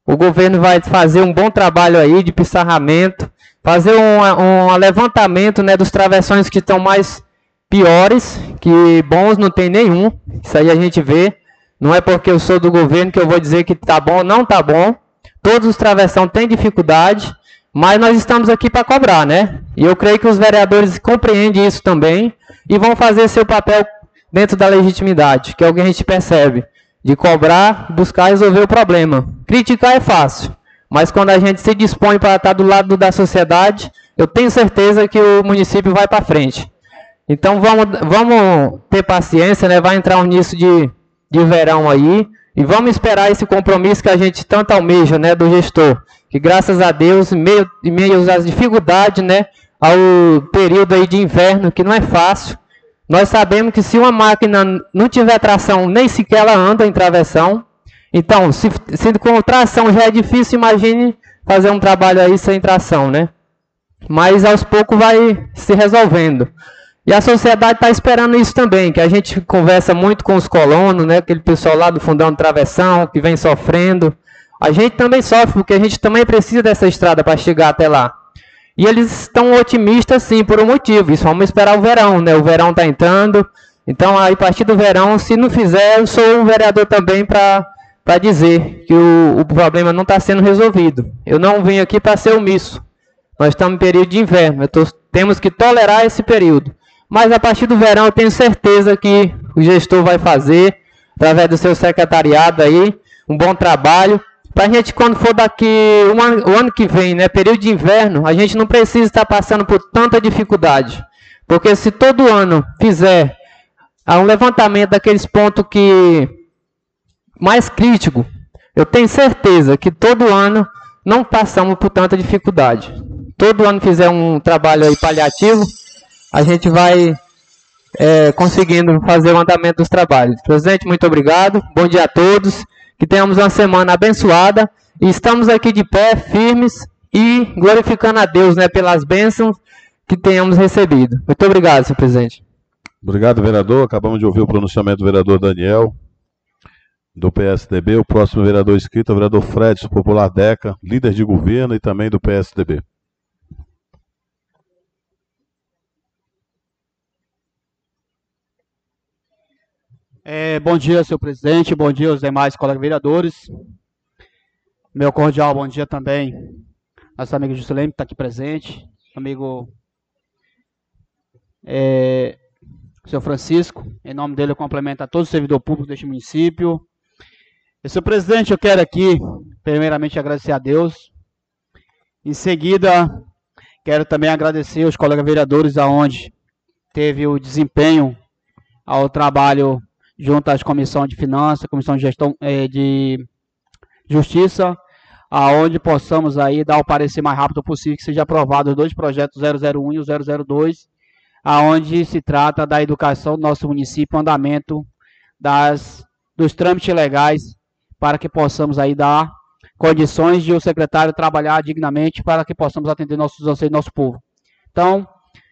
o governo vai fazer um bom trabalho aí de pissarramento, fazer um, um levantamento né, dos travessões que estão mais piores, que bons não tem nenhum. Isso aí a gente vê. Não é porque eu sou do governo que eu vou dizer que tá bom, não tá bom. Todos os travessão têm dificuldade. Mas nós estamos aqui para cobrar, né? E eu creio que os vereadores compreendem isso também e vão fazer seu papel dentro da legitimidade, que é o que a gente percebe, de cobrar, buscar resolver o problema. Criticar é fácil, mas quando a gente se dispõe para estar do lado da sociedade, eu tenho certeza que o município vai para frente. Então vamos, vamos ter paciência, né? Vai entrar um início de, de verão aí. E vamos esperar esse compromisso que a gente tanto almeja, né, do gestor. Que graças a Deus, meio, em meio às dificuldades, né, ao período aí de inverno, que não é fácil, nós sabemos que se uma máquina não tiver tração, nem sequer ela anda em travessão. Então, se, se com tração já é difícil, imagine fazer um trabalho aí sem tração, né? Mas aos poucos vai se resolvendo. E a sociedade está esperando isso também, que a gente conversa muito com os colonos, né? Aquele pessoal lá do fundão travessão, que vem sofrendo. A gente também sofre, porque a gente também precisa dessa estrada para chegar até lá. E eles estão otimistas sim, por um motivo. Isso vamos esperar o verão, né? O verão está entrando. Então, aí, a partir do verão, se não fizer, eu sou um vereador também para dizer que o, o problema não está sendo resolvido. Eu não vim aqui para ser omisso. Nós estamos em período de inverno. Tô, temos que tolerar esse período. Mas a partir do verão, eu tenho certeza que o gestor vai fazer, através do seu secretariado aí, um bom trabalho para a gente, quando for daqui o ano que vem, né, período de inverno, a gente não precisa estar passando por tanta dificuldade. Porque se todo ano fizer um levantamento daqueles pontos que mais crítico, eu tenho certeza que todo ano não passamos por tanta dificuldade. Todo ano fizer um trabalho aí paliativo, a gente vai é, conseguindo fazer o andamento dos trabalhos. Presidente, muito obrigado. Bom dia a todos que tenhamos uma semana abençoada e estamos aqui de pé, firmes e glorificando a Deus né, pelas bênçãos que tenhamos recebido. Muito obrigado, senhor presidente. Obrigado, vereador. Acabamos de ouvir o pronunciamento do vereador Daniel, do PSDB. O próximo vereador inscrito é o vereador Fred, Popular Deca, líder de governo e também do PSDB. É, bom dia, senhor presidente. Bom dia aos demais colegas vereadores. Meu cordial bom dia também nosso amigo Juscelino, que está aqui presente. Amigo é, senhor Francisco. Em nome dele, eu complemento a todo o servidor público deste município. E, senhor presidente, eu quero aqui, primeiramente, agradecer a Deus. Em seguida, quero também agradecer aos colegas vereadores, aonde teve o desempenho ao trabalho junto às comissões de finanças, comissão de gestão é, de justiça, aonde possamos aí dar o parecer mais rápido possível que seja aprovado os dois projetos 001 e o 002, aonde se trata da educação do nosso município, andamento das dos trâmites legais para que possamos aí dar condições de o secretário trabalhar dignamente para que possamos atender nossos anseios nosso povo. Então,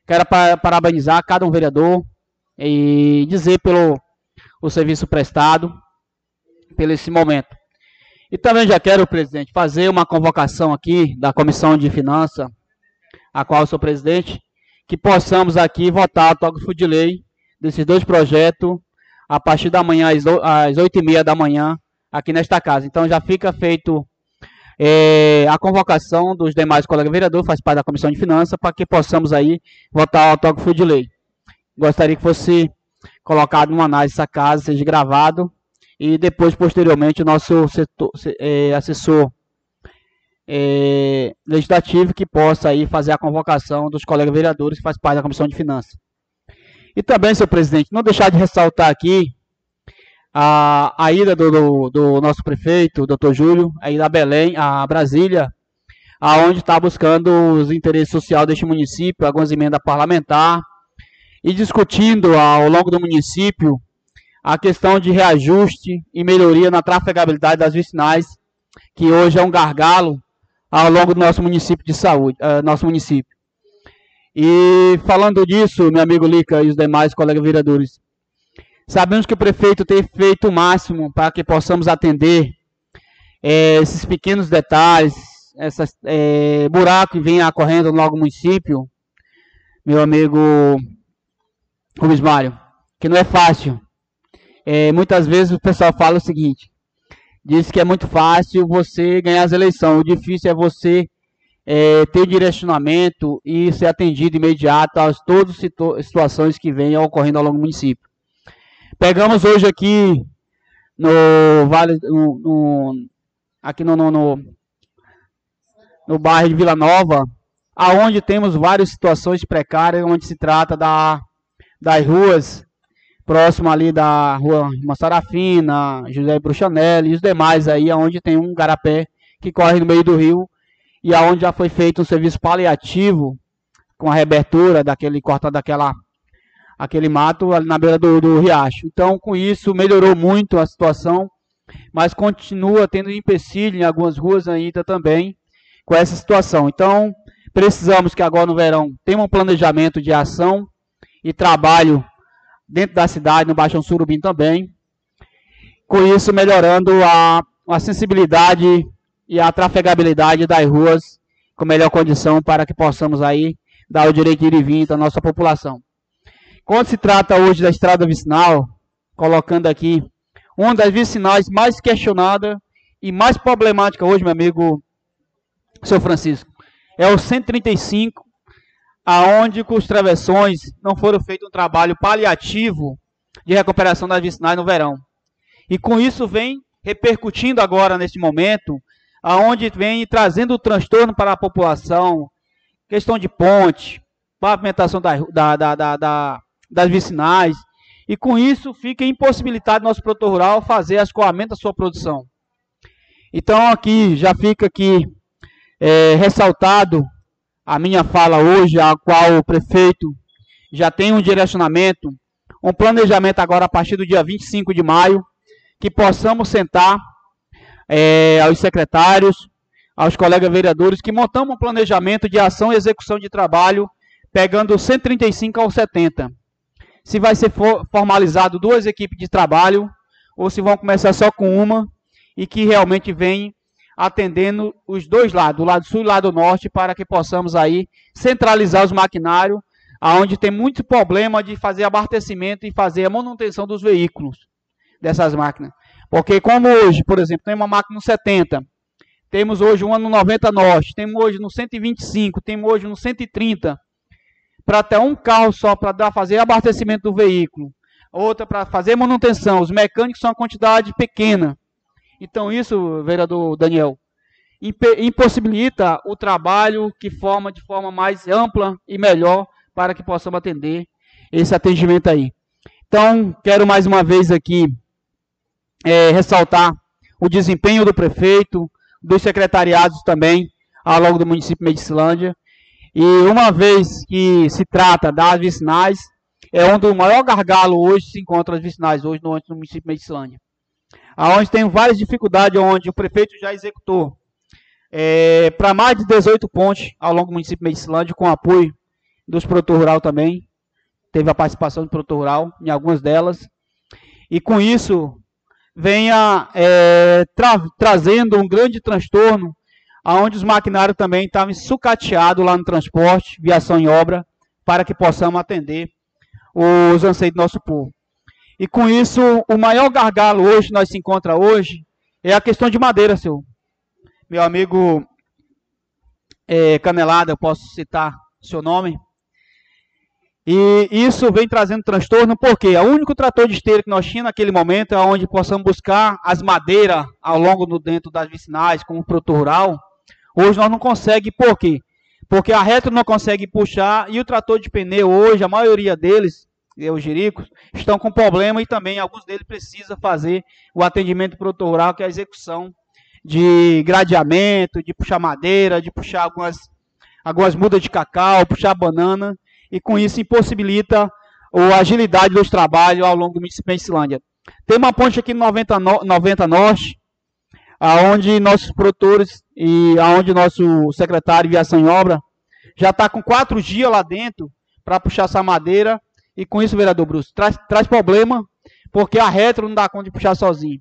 quero parabenizar cada um vereador e dizer pelo o serviço prestado pelo esse momento. E também já quero, presidente, fazer uma convocação aqui da Comissão de Finanças, a qual eu sou presidente, que possamos aqui votar o tógrafo de lei desses dois projetos a partir da manhã, às oito e meia da manhã, aqui nesta casa. Então já fica feito é, a convocação dos demais colegas vereadores, faz parte da Comissão de Finanças, para que possamos aí votar o autógrafo de lei. Gostaria que fosse colocado numa análise essa casa, seja gravado, e depois, posteriormente, o nosso setor, é, assessor é, legislativo que possa aí fazer a convocação dos colegas vereadores que faz parte da Comissão de Finanças. E também, senhor presidente, não deixar de ressaltar aqui a, a ida do, do, do nosso prefeito, doutor Júlio, aí da Belém, a Brasília, aonde está buscando os interesses sociais deste município, algumas emendas parlamentares, e discutindo ao longo do município a questão de reajuste e melhoria na trafegabilidade das vicinais, que hoje é um gargalo ao longo do nosso município de saúde, uh, nosso município. E falando disso, meu amigo Lica e os demais colegas vereadores, sabemos que o prefeito tem feito o máximo para que possamos atender é, esses pequenos detalhes, esses é, buracos que vêm ocorrendo no nosso município, meu amigo Rubens Mário, que não é fácil. É, muitas vezes o pessoal fala o seguinte: diz que é muito fácil você ganhar as eleições, o difícil é você é, ter direcionamento e ser atendido imediato às todas as situações que venham ocorrendo ao longo do município. Pegamos hoje aqui no Vale, no, no, aqui no, no, no, no bairro de Vila Nova, aonde temos várias situações precárias, onde se trata da das ruas próximo ali da rua Massarafina, José Bruxanelli e os demais aí, onde tem um garapé que corre no meio do rio e aonde já foi feito um serviço paliativo com a rebertura daquele corta daquela aquele mato ali na beira do, do riacho. Então, com isso melhorou muito a situação, mas continua tendo empecilho em algumas ruas ainda também com essa situação. Então, precisamos que agora no verão tenha um planejamento de ação e trabalho dentro da cidade, no Baixão Surubim também. Com isso, melhorando a, a sensibilidade e a trafegabilidade das ruas com melhor condição para que possamos aí dar o direito de ir e vir à nossa população. Quando se trata hoje da estrada vicinal, colocando aqui uma das vicinais mais questionada e mais problemática hoje, meu amigo seu Francisco, é o 135 aonde com os travessões não foram feito um trabalho paliativo de recuperação das vicinais no verão. E com isso vem repercutindo agora nesse momento, aonde vem trazendo transtorno para a população, questão de ponte, pavimentação da, da, da, da, das vicinais, e com isso fica impossibilitado nosso produtor rural fazer escoamento da sua produção. Então aqui já fica aqui é, ressaltado a minha fala hoje, a qual o prefeito já tem um direcionamento, um planejamento agora a partir do dia 25 de maio, que possamos sentar é, aos secretários, aos colegas vereadores, que montamos um planejamento de ação e execução de trabalho, pegando 135 ao 70. Se vai ser for, formalizado duas equipes de trabalho, ou se vão começar só com uma, e que realmente vem atendendo os dois lados, o lado sul e o lado norte, para que possamos aí centralizar os maquinários, aonde tem muito problema de fazer abastecimento e fazer a manutenção dos veículos dessas máquinas. Porque como hoje, por exemplo, tem uma máquina no 70, temos hoje uma no 90 norte, temos hoje no 125, temos hoje no 130, para ter um carro só para fazer abastecimento do veículo, outra para fazer manutenção, os mecânicos são uma quantidade pequena. Então isso, vereador Daniel, impossibilita o trabalho que forma de forma mais ampla e melhor para que possamos atender esse atendimento aí. Então, quero mais uma vez aqui é, ressaltar o desempenho do prefeito, dos secretariados também, ao longo do município de Medicilândia. E uma vez que se trata das vicinais, é onde o maior gargalo hoje se encontra as vicinais, hoje no, no município de Medicilândia aonde tem várias dificuldades, onde o prefeito já executou é, para mais de 18 pontes ao longo do município de Medicilândia, com apoio dos produtores rural também. Teve a participação do produtor rural em algumas delas. E com isso, venha é, tra trazendo um grande transtorno, aonde os maquinários também estavam sucateados lá no transporte, viação em obra, para que possamos atender os anseios do nosso povo. E com isso, o maior gargalo hoje, nós se encontra hoje, é a questão de madeira, seu. Meu amigo é, Canelada, eu posso citar seu nome. E isso vem trazendo transtorno, porque o único trator de esteira que nós tínhamos naquele momento é onde possamos buscar as madeiras ao longo do dentro das vicinais, como produtor rural. Hoje nós não conseguimos, por quê? Porque a retro não consegue puxar e o trator de pneu hoje, a maioria deles, e estão com problema e também alguns deles precisam fazer o atendimento produtor rural, que é a execução de gradeamento, de puxar madeira, de puxar algumas, algumas mudas de cacau, puxar banana, e com isso impossibilita a agilidade dos trabalhos ao longo do município de Islândia. Tem uma ponte aqui no 90, 90 Norte, aonde nossos produtores e aonde nosso secretário de viação em obra já está com quatro dias lá dentro para puxar essa madeira e com isso, vereador Bruce, traz, traz problema, porque a retro não dá conta de puxar sozinho.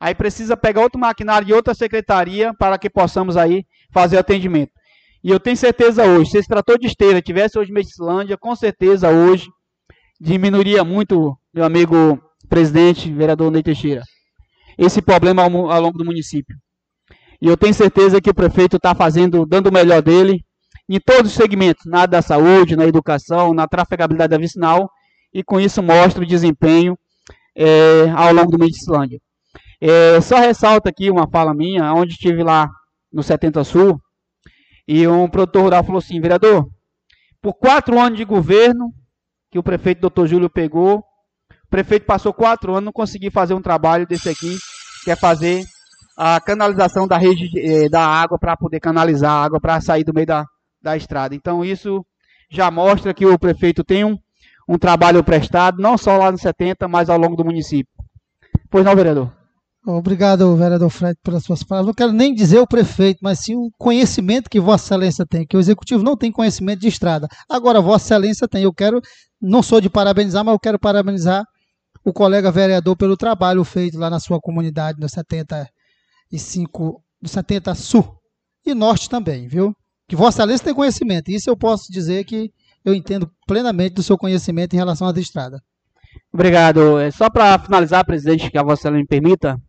Aí precisa pegar outro maquinário de outra secretaria para que possamos aí fazer o atendimento. E eu tenho certeza hoje, se esse trator de esteira tivesse hoje em Medicilândia, com certeza hoje diminuiria muito, meu amigo presidente, vereador Ney Teixeira, esse problema ao, ao longo do município. E eu tenho certeza que o prefeito está fazendo, dando o melhor dele, em todos os segmentos, na da saúde, na educação, na trafegabilidade da vicinal, e com isso mostra o desempenho é, ao longo do Medicilândia. É, só ressalta aqui uma fala minha, onde estive lá no 70 Sul, e um produtor rural falou assim, vereador, por quatro anos de governo, que o prefeito doutor Júlio pegou. O prefeito passou quatro anos, não conseguiu fazer um trabalho desse aqui, que é fazer a canalização da rede eh, da água para poder canalizar a água para sair do meio da, da estrada. Então isso já mostra que o prefeito tem um, um trabalho prestado, não só lá no 70, mas ao longo do município. Pois não, vereador? Obrigado, vereador Fred, pelas suas palavras. Não quero nem dizer o prefeito, mas sim o conhecimento que Vossa Excelência tem, que o executivo não tem conhecimento de estrada. Agora, Vossa Excelência tem. Eu quero, não sou de parabenizar, mas eu quero parabenizar o colega vereador pelo trabalho feito lá na sua comunidade, no 75, no 70 Sul e Norte também, viu? Que Vossa Excelência tem conhecimento. Isso eu posso dizer que eu entendo plenamente do seu conhecimento em relação à estrada. Obrigado. É, só para finalizar, presidente, que a Vossa Excelência me permita,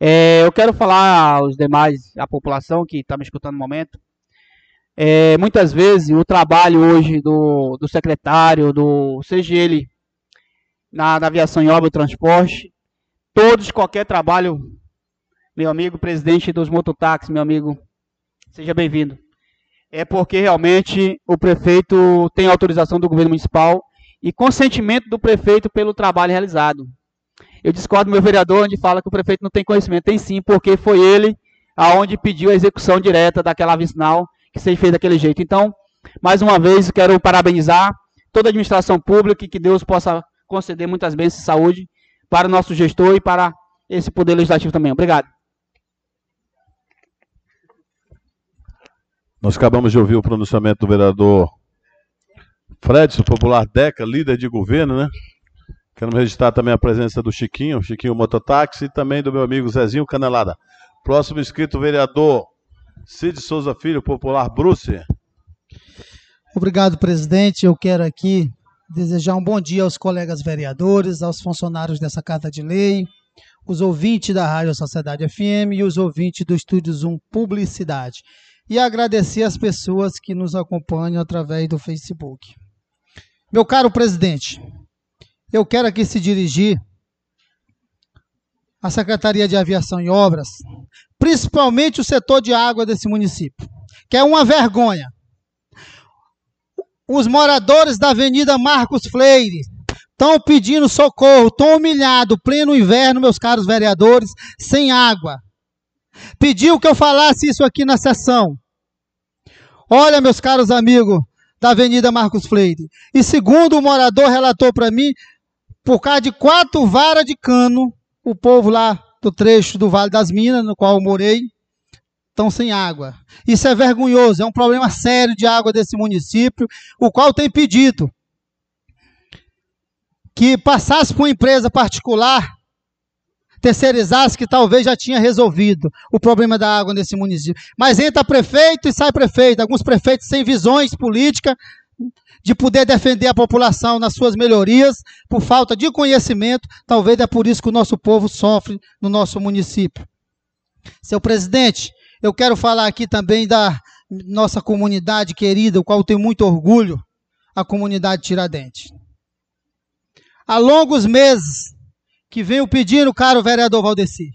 é, eu quero falar aos demais, a população que está me escutando no momento. É, muitas vezes o trabalho hoje do, do secretário, do seja ele na, na aviação em obra, transporte, todos, qualquer trabalho, meu amigo presidente dos mototáxis, meu amigo, seja bem-vindo. É porque realmente o prefeito tem autorização do governo municipal e consentimento do prefeito pelo trabalho realizado. Eu discordo do meu vereador, onde fala que o prefeito não tem conhecimento. Tem sim, porque foi ele aonde pediu a execução direta daquela vicinal que se fez daquele jeito. Então, mais uma vez, quero parabenizar toda a administração pública e que Deus possa conceder muitas bênçãos de saúde para o nosso gestor e para esse poder legislativo também. Obrigado. Nós acabamos de ouvir o pronunciamento do vereador Fredson, popular DECA, líder de governo, né? Quero registrar também a presença do Chiquinho, Chiquinho Mototáxi, e também do meu amigo Zezinho Canelada. Próximo inscrito, vereador Cid Souza Filho, popular Bruce. Obrigado, presidente. Eu quero aqui desejar um bom dia aos colegas vereadores, aos funcionários dessa Casa de Lei, os ouvintes da Rádio Sociedade FM e os ouvintes do Estúdio Zoom Publicidade. E agradecer as pessoas que nos acompanham através do Facebook. Meu caro presidente, eu quero aqui se dirigir à Secretaria de Aviação e Obras, principalmente o setor de água desse município, que é uma vergonha. Os moradores da Avenida Marcos Freire estão pedindo socorro, estão humilhados, pleno inverno, meus caros vereadores, sem água. Pediu que eu falasse isso aqui na sessão. Olha, meus caros amigos da Avenida Marcos Freire. E segundo o morador relatou para mim, por causa de quatro varas de cano, o povo lá do trecho do Vale das Minas, no qual eu morei, estão sem água. Isso é vergonhoso, é um problema sério de água desse município, o qual tem pedido que passasse para uma empresa particular, terceirizasse, que talvez já tinha resolvido o problema da água nesse município. Mas entra prefeito e sai prefeito, alguns prefeitos sem visões políticas, de poder defender a população nas suas melhorias, por falta de conhecimento, talvez é por isso que o nosso povo sofre no nosso município. Seu presidente, eu quero falar aqui também da nossa comunidade querida, o qual tenho muito orgulho, a comunidade Tiradentes. Há longos meses que venho pedindo, caro vereador Valdeci,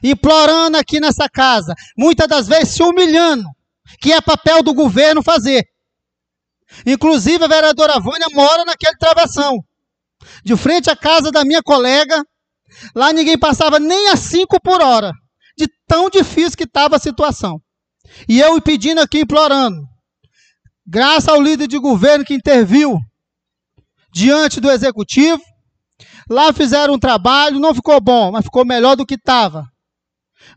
implorando aqui nessa casa, muitas das vezes se humilhando, que é papel do governo fazer. Inclusive, a vereadora Vânia mora naquele travessão. De frente à casa da minha colega. Lá ninguém passava nem a cinco por hora. De tão difícil que estava a situação. E eu pedindo aqui, implorando. Graças ao líder de governo que interviu diante do executivo. Lá fizeram um trabalho, não ficou bom, mas ficou melhor do que estava.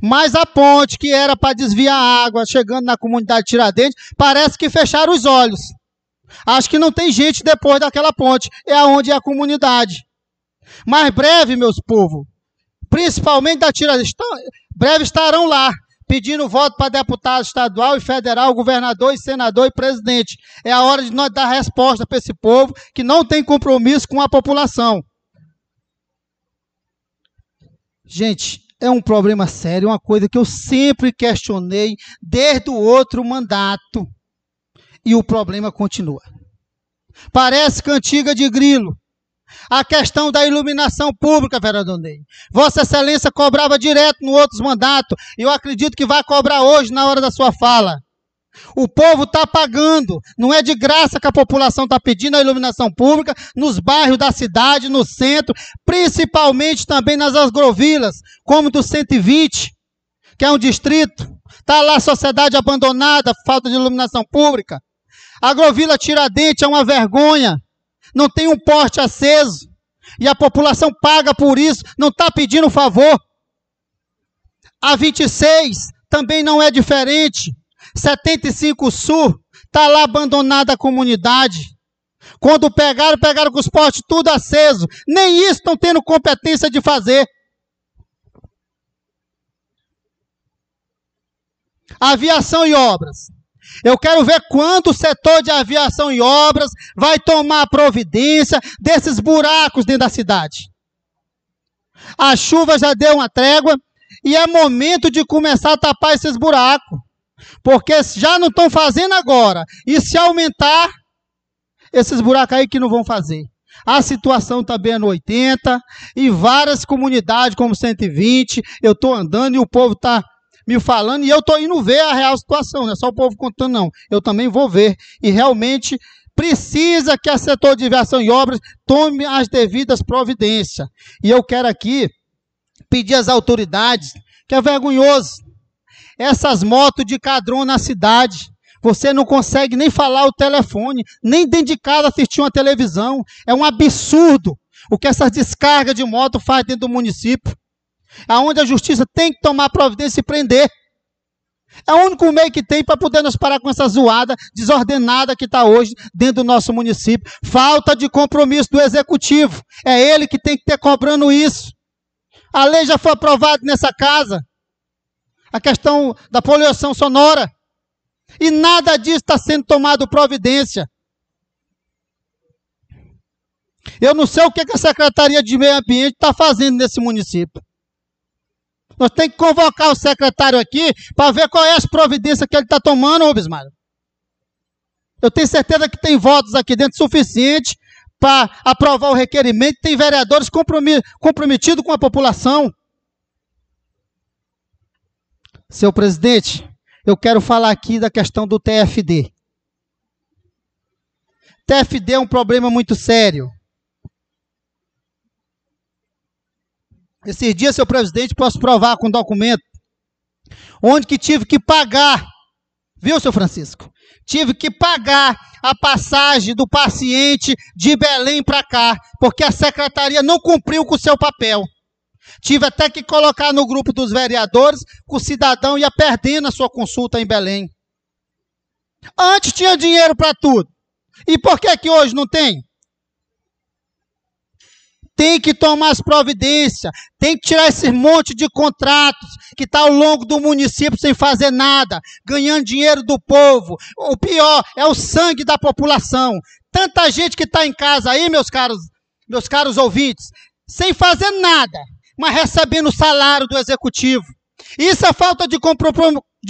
Mas a ponte que era para desviar a água chegando na comunidade Tiradentes, parece que fecharam os olhos. Acho que não tem gente depois daquela ponte. É aonde é a comunidade. Mais breve, meus povos, principalmente da Tiradentes, breve estarão lá pedindo voto para deputado estadual e federal, governador e senador e presidente. É a hora de nós dar resposta para esse povo que não tem compromisso com a população. Gente, é um problema sério, uma coisa que eu sempre questionei desde o outro mandato e o problema continua. Parece cantiga de grilo. A questão da iluminação pública, vereador Ney. Vossa Excelência cobrava direto no outros mandatos, e eu acredito que vai cobrar hoje na hora da sua fala. O povo está pagando. Não é de graça que a população está pedindo a iluminação pública nos bairros da cidade, no centro, principalmente também nas agrovilas, como do 120, que é um distrito. Está lá a sociedade abandonada, falta de iluminação pública. A agrovila Tiradentes é uma vergonha. Não tem um porte aceso. E a população paga por isso, não está pedindo favor. A 26 também não é diferente. 75 Sul, está lá abandonada a comunidade. Quando pegaram, pegaram com os postes tudo aceso. Nem isso estão tendo competência de fazer. Aviação e obras. Eu quero ver quando o setor de aviação e obras vai tomar providência desses buracos dentro da cidade. A chuva já deu uma trégua e é momento de começar a tapar esses buracos. Porque já não estão fazendo agora. E se aumentar, esses buracos aí que não vão fazer. A situação também é no 80, e várias comunidades, como 120, eu estou andando e o povo está me falando, e eu estou indo ver a real situação, não é só o povo contando, não. Eu também vou ver. E realmente precisa que a setor de aviação e obras tome as devidas providências. E eu quero aqui pedir às autoridades, que é vergonhoso, essas motos de cadrão na cidade. Você não consegue nem falar o telefone, nem dentro de casa assistir uma televisão. É um absurdo o que essas descargas de moto faz dentro do município. Aonde a justiça tem que tomar providência e prender. É o único meio que tem para poder nos parar com essa zoada desordenada que está hoje dentro do nosso município. Falta de compromisso do executivo. É ele que tem que ter cobrando isso. A lei já foi aprovada nessa casa a questão da poluição sonora. E nada disso está sendo tomado providência. Eu não sei o que a Secretaria de Meio Ambiente está fazendo nesse município. Nós temos que convocar o secretário aqui para ver qual é as providências que ele está tomando, ô Bismarck. Eu tenho certeza que tem votos aqui dentro suficiente para aprovar o requerimento, tem vereadores comprometidos com a população. Seu presidente, eu quero falar aqui da questão do TFD. TFD é um problema muito sério. Esses dias, seu presidente, posso provar com documento, onde que tive que pagar, viu, seu Francisco? Tive que pagar a passagem do paciente de Belém para cá, porque a secretaria não cumpriu com o seu papel. Tive até que colocar no grupo dos vereadores que o cidadão ia perdendo a sua consulta em Belém. Antes tinha dinheiro para tudo. E por que que hoje não tem? Tem que tomar as providências, tem que tirar esse monte de contratos que está ao longo do município sem fazer nada, ganhando dinheiro do povo. O pior é o sangue da população. Tanta gente que está em casa aí, meus caros, meus caros ouvintes, sem fazer nada mas recebendo o salário do executivo. Isso é falta de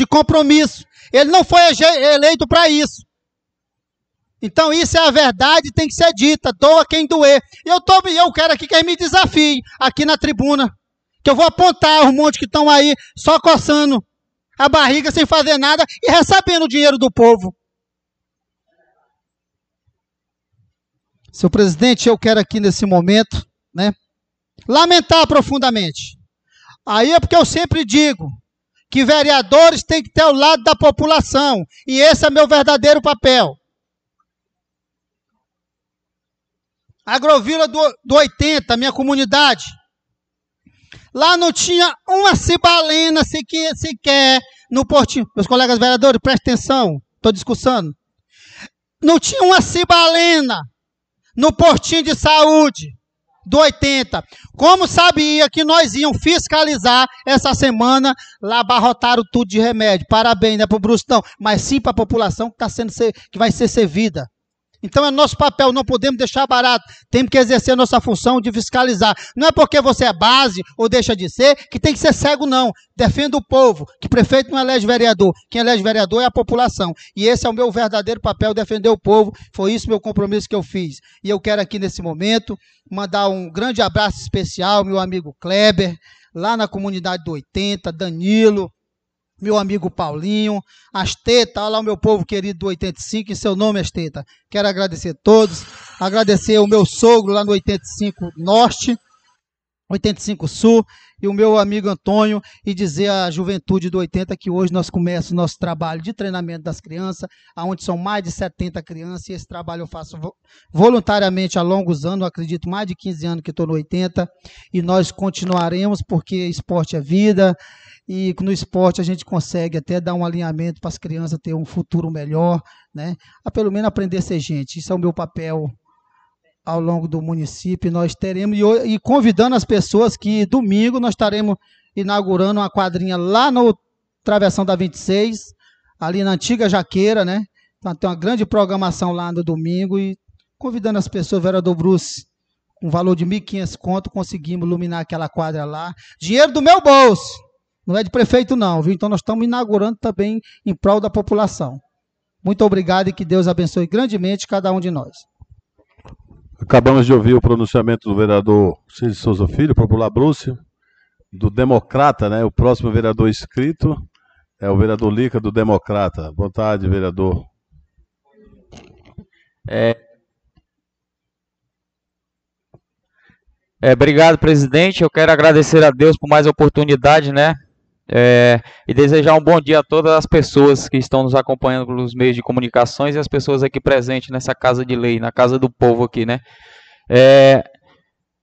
compromisso. Ele não foi eleito para isso. Então isso é a verdade, tem que ser dita, doa quem doer. Eu, tô, eu quero aqui que me desafie, aqui na tribuna, que eu vou apontar os montes que estão aí só coçando a barriga sem fazer nada e recebendo o dinheiro do povo. Seu presidente, eu quero aqui nesse momento, né, lamentar profundamente. Aí é porque eu sempre digo que vereadores têm que ter o lado da população, e esse é meu verdadeiro papel. Agrovila do, do 80, minha comunidade. Lá não tinha uma cibalena sequer, sequer no portinho. Meus colegas vereadores, prestem atenção, estou discussando. Não tinha uma cibalena no portinho de saúde do 80. Como sabia que nós íamos fiscalizar essa semana, lá abarrotaram tudo de remédio. Parabéns, não é para o Brustão, mas sim para a população que, tá sendo que vai ser servida. Então é nosso papel, não podemos deixar barato. Temos que exercer a nossa função de fiscalizar. Não é porque você é base ou deixa de ser que tem que ser cego, não. Defenda o povo, que prefeito não elege vereador. Quem elege vereador é a população. E esse é o meu verdadeiro papel, defender o povo. Foi isso meu compromisso que eu fiz. E eu quero aqui nesse momento mandar um grande abraço especial meu amigo Kleber, lá na comunidade do 80, Danilo, meu amigo Paulinho, Asteta, olha lá o meu povo querido do 85, em seu nome, Asteta. Quero agradecer a todos, agradecer o meu sogro lá no 85 Norte, 85 Sul, e o meu amigo Antônio, e dizer à juventude do 80 que hoje nós começamos o nosso trabalho de treinamento das crianças, onde são mais de 70 crianças, e esse trabalho eu faço voluntariamente há longos anos, acredito mais de 15 anos que estou no 80, e nós continuaremos, porque esporte é vida, e no esporte a gente consegue até dar um alinhamento para as crianças ter um futuro melhor, né? A pelo menos aprender a ser gente. Isso é o meu papel ao longo do município. Nós teremos e, convidando as pessoas que domingo nós estaremos inaugurando uma quadrinha lá no Travessão da 26, ali na antiga Jaqueira, né? Então tem uma grande programação lá no domingo e convidando as pessoas, vereador Bruce, um valor de 1.500 conto, conseguimos iluminar aquela quadra lá. Dinheiro do meu bolso. Não é de prefeito, não, viu? Então nós estamos inaugurando também em prol da população. Muito obrigado e que Deus abençoe grandemente cada um de nós. Acabamos de ouvir o pronunciamento do vereador Cid Souza Filho, popular Brúcio, do Democrata, né? O próximo vereador inscrito é o vereador Lica, do Democrata. Boa tarde, vereador. É, é, obrigado, presidente. Eu quero agradecer a Deus por mais oportunidade, né? É, e desejar um bom dia a todas as pessoas que estão nos acompanhando pelos meios de comunicações e as pessoas aqui presentes nessa casa de lei, na casa do povo aqui, né? É,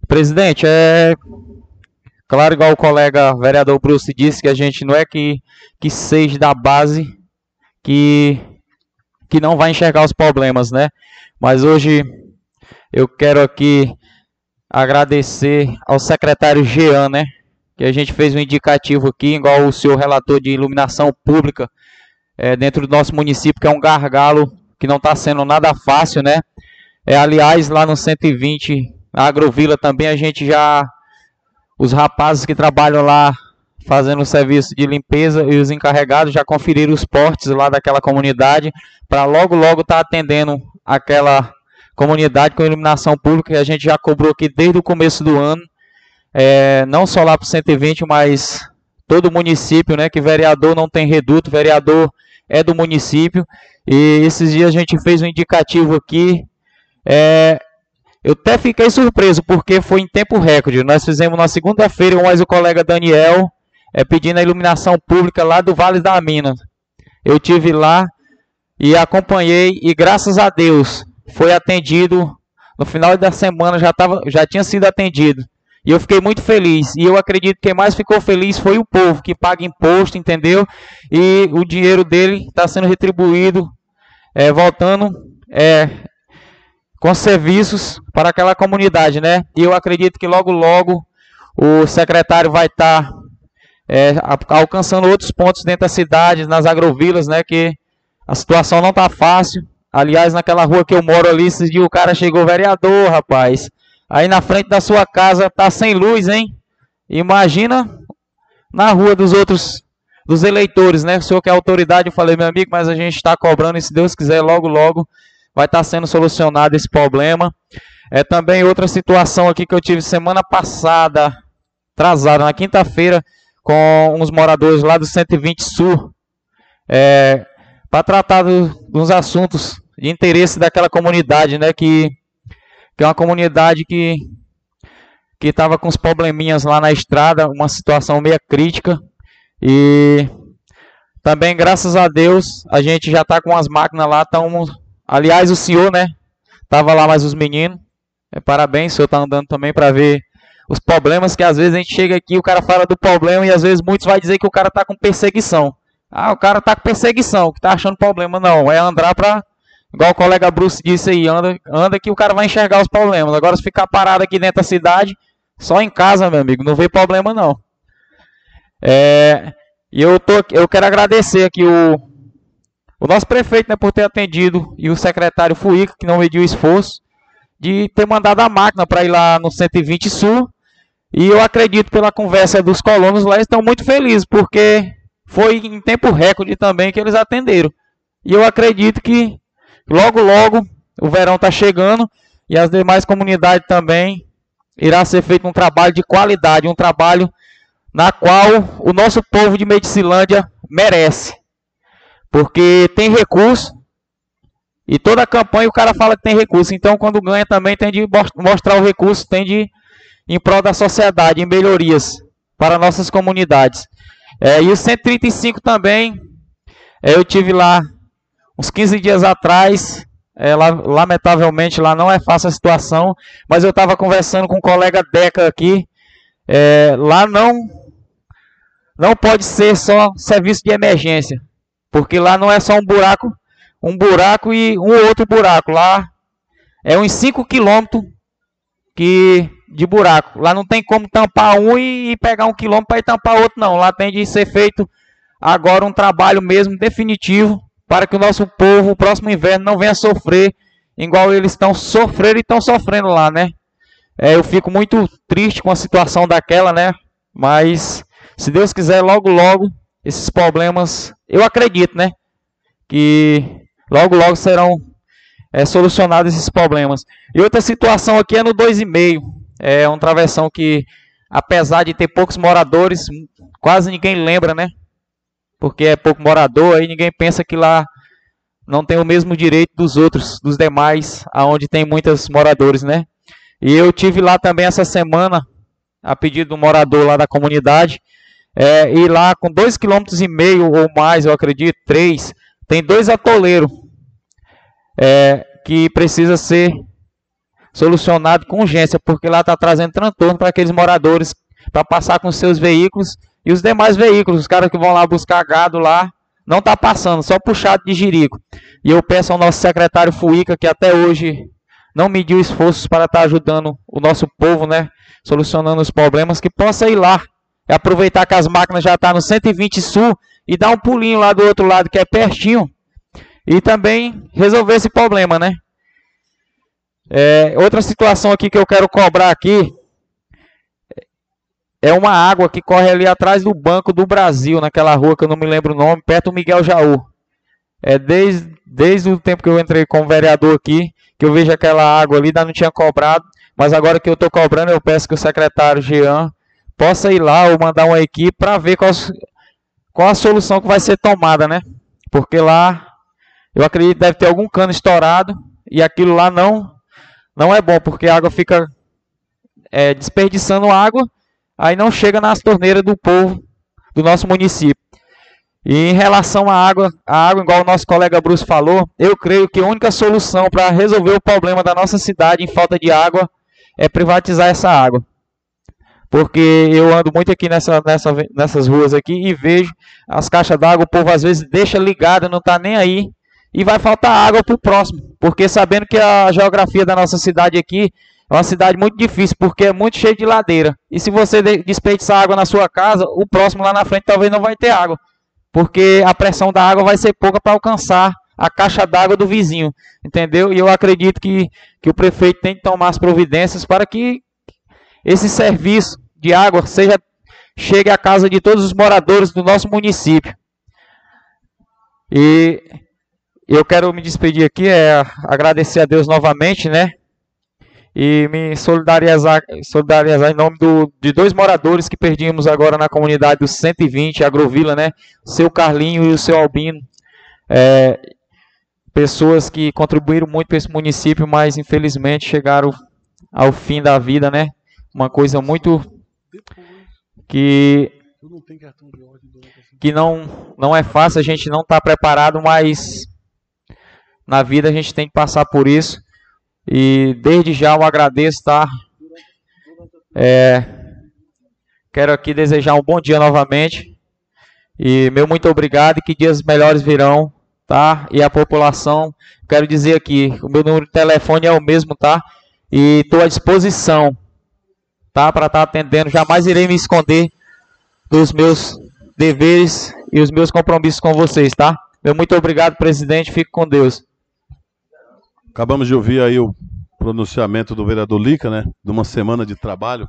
presidente, é claro, igual o colega vereador Bruce disse, que a gente não é que, que seja da base que, que não vai enxergar os problemas, né? Mas hoje eu quero aqui agradecer ao secretário Jean, né? Que a gente fez um indicativo aqui, igual o senhor relator de iluminação pública é, dentro do nosso município, que é um gargalo que não está sendo nada fácil, né? É, aliás, lá no 120, na Agrovila também, a gente já. Os rapazes que trabalham lá fazendo o serviço de limpeza e os encarregados já conferiram os portes lá daquela comunidade para logo, logo estar tá atendendo aquela comunidade com iluminação pública que a gente já cobrou aqui desde o começo do ano é, não só lá para o 120, mas todo município, né? Que vereador não tem reduto, vereador é do município. E esses dias a gente fez um indicativo aqui. É, eu até fiquei surpreso, porque foi em tempo recorde. Nós fizemos na segunda-feira, mais o colega Daniel, é, pedindo a iluminação pública lá do Vale da Mina. Eu tive lá e acompanhei, e graças a Deus foi atendido. No final da semana já, tava, já tinha sido atendido. E eu fiquei muito feliz. E eu acredito que quem mais ficou feliz foi o povo, que paga imposto, entendeu? E o dinheiro dele está sendo retribuído, é, voltando é, com serviços para aquela comunidade, né? E eu acredito que logo, logo o secretário vai estar tá, é, alcançando outros pontos dentro da cidade, nas agrovilas, né? Que a situação não está fácil. Aliás, naquela rua que eu moro ali, esses dias o cara chegou vereador, rapaz. Aí na frente da sua casa tá sem luz, hein? Imagina na rua dos outros, dos eleitores, né? O senhor que é autoridade, eu falei, meu amigo, mas a gente está cobrando e se Deus quiser, logo, logo vai estar tá sendo solucionado esse problema. É também outra situação aqui que eu tive semana passada, atrasada, na quinta-feira, com uns moradores lá do 120 Sul, é, para tratar do, dos assuntos de interesse daquela comunidade, né? Que é uma comunidade que que estava com uns probleminhas lá na estrada, uma situação meio crítica. E também, graças a Deus, a gente já está com as máquinas lá. Tamo, aliás, o senhor, né? Tava lá mais os meninos. É, parabéns, o senhor está andando também para ver os problemas que às vezes a gente chega aqui, o cara fala do problema e às vezes muitos vai dizer que o cara está com perseguição. Ah, o cara está com perseguição, que está achando problema. Não, é andar para Igual o colega Bruce disse aí, anda, anda que o cara vai enxergar os problemas. Agora, se ficar parado aqui dentro da cidade, só em casa, meu amigo, não vê problema não. É, e eu, tô, eu quero agradecer aqui o, o nosso prefeito né, por ter atendido e o secretário Fuica, que não mediu esforço, de ter mandado a máquina para ir lá no 120 Sul. E eu acredito pela conversa dos colonos lá, eles estão muito felizes, porque foi em tempo recorde também que eles atenderam. E eu acredito que Logo, logo, o verão está chegando e as demais comunidades também irá ser feito um trabalho de qualidade, um trabalho na qual o nosso povo de Medicilândia merece. Porque tem recurso. E toda campanha o cara fala que tem recurso. Então, quando ganha também tem de mostrar o recurso, tem de em prol da sociedade, em melhorias para nossas comunidades. É, e o 135 também, é, eu tive lá uns 15 dias atrás. É, lamentavelmente lá não é fácil a situação, mas eu estava conversando com um colega Deca aqui. É, lá não não pode ser só serviço de emergência, porque lá não é só um buraco, um buraco e um outro buraco. Lá é uns 5 quilômetros que de buraco. Lá não tem como tampar um e, pegar um quilômetro para tampar outro, não. Lá tem de ser feito agora um trabalho mesmo definitivo para que o nosso povo, o próximo inverno, não venha sofrer igual eles estão sofrendo e estão sofrendo lá, né? É, eu fico muito triste com a situação daquela, né? Mas se Deus quiser, logo, logo, esses problemas, eu acredito, né? Que logo, logo serão é, solucionados esses problemas. E outra situação aqui é no 2,5. É um travessão que, apesar de ter poucos moradores, quase ninguém lembra, né? Porque é pouco morador, aí ninguém pensa que lá não tem o mesmo direito dos outros, dos demais, aonde tem muitos moradores, né? E eu tive lá também essa semana, a pedido do morador lá da comunidade, é, e lá com dois quilômetros e meio ou mais, eu acredito, três, tem dois atoleiros é, que precisa ser solucionado com urgência, porque lá está trazendo transtorno para aqueles moradores para passar com seus veículos e os demais veículos, os caras que vão lá buscar gado lá, não está passando, só puxado de jirico. E eu peço ao nosso secretário Fuica, que até hoje não mediu esforços para estar tá ajudando o nosso povo, né? Solucionando os problemas, que possa ir lá. E aproveitar que as máquinas já estão tá no 120 Sul e dar um pulinho lá do outro lado, que é pertinho. E também resolver esse problema, né? É, outra situação aqui que eu quero cobrar aqui é uma água que corre ali atrás do Banco do Brasil, naquela rua que eu não me lembro o nome, perto do Miguel Jaú. É desde, desde o tempo que eu entrei como vereador aqui, que eu vejo aquela água ali, ainda não tinha cobrado, mas agora que eu estou cobrando, eu peço que o secretário Jean possa ir lá ou mandar uma equipe para ver qual, qual a solução que vai ser tomada, né? Porque lá, eu acredito deve ter algum cano estourado e aquilo lá não não é bom, porque a água fica é, desperdiçando água, aí não chega nas torneiras do povo do nosso município. E em relação à água, a água, igual o nosso colega Bruce falou, eu creio que a única solução para resolver o problema da nossa cidade em falta de água é privatizar essa água. Porque eu ando muito aqui nessa, nessa, nessas ruas aqui e vejo as caixas d'água, o povo às vezes deixa ligada, não está nem aí e vai faltar água para o próximo, porque sabendo que a geografia da nossa cidade aqui é uma cidade muito difícil, porque é muito cheia de ladeira. E se você desperdiçar água na sua casa, o próximo lá na frente talvez não vai ter água, porque a pressão da água vai ser pouca para alcançar a caixa d'água do vizinho, entendeu? E eu acredito que, que o prefeito tem que tomar as providências para que esse serviço de água seja chegue à casa de todos os moradores do nosso município. E eu quero me despedir aqui, é agradecer a Deus novamente, né? E me solidarizar, solidarizar em nome do, de dois moradores que perdimos agora na comunidade do 120, Agrovila, né? Seu Carlinho e o seu Albino. É, pessoas que contribuíram muito para esse município, mas infelizmente chegaram ao fim da vida, né? Uma coisa muito que que não não é fácil, a gente não está preparado, mas na vida a gente tem que passar por isso. E desde já eu agradeço, tá? É, quero aqui desejar um bom dia novamente. E meu muito obrigado e que dias melhores virão, tá? E a população, quero dizer aqui, o meu número de telefone é o mesmo, tá? E estou à disposição, tá? Para estar tá atendendo. Jamais irei me esconder dos meus deveres e os meus compromissos com vocês, tá? Meu muito obrigado, presidente. Fique com Deus. Acabamos de ouvir aí o pronunciamento do vereador Lica, né? De uma semana de trabalho.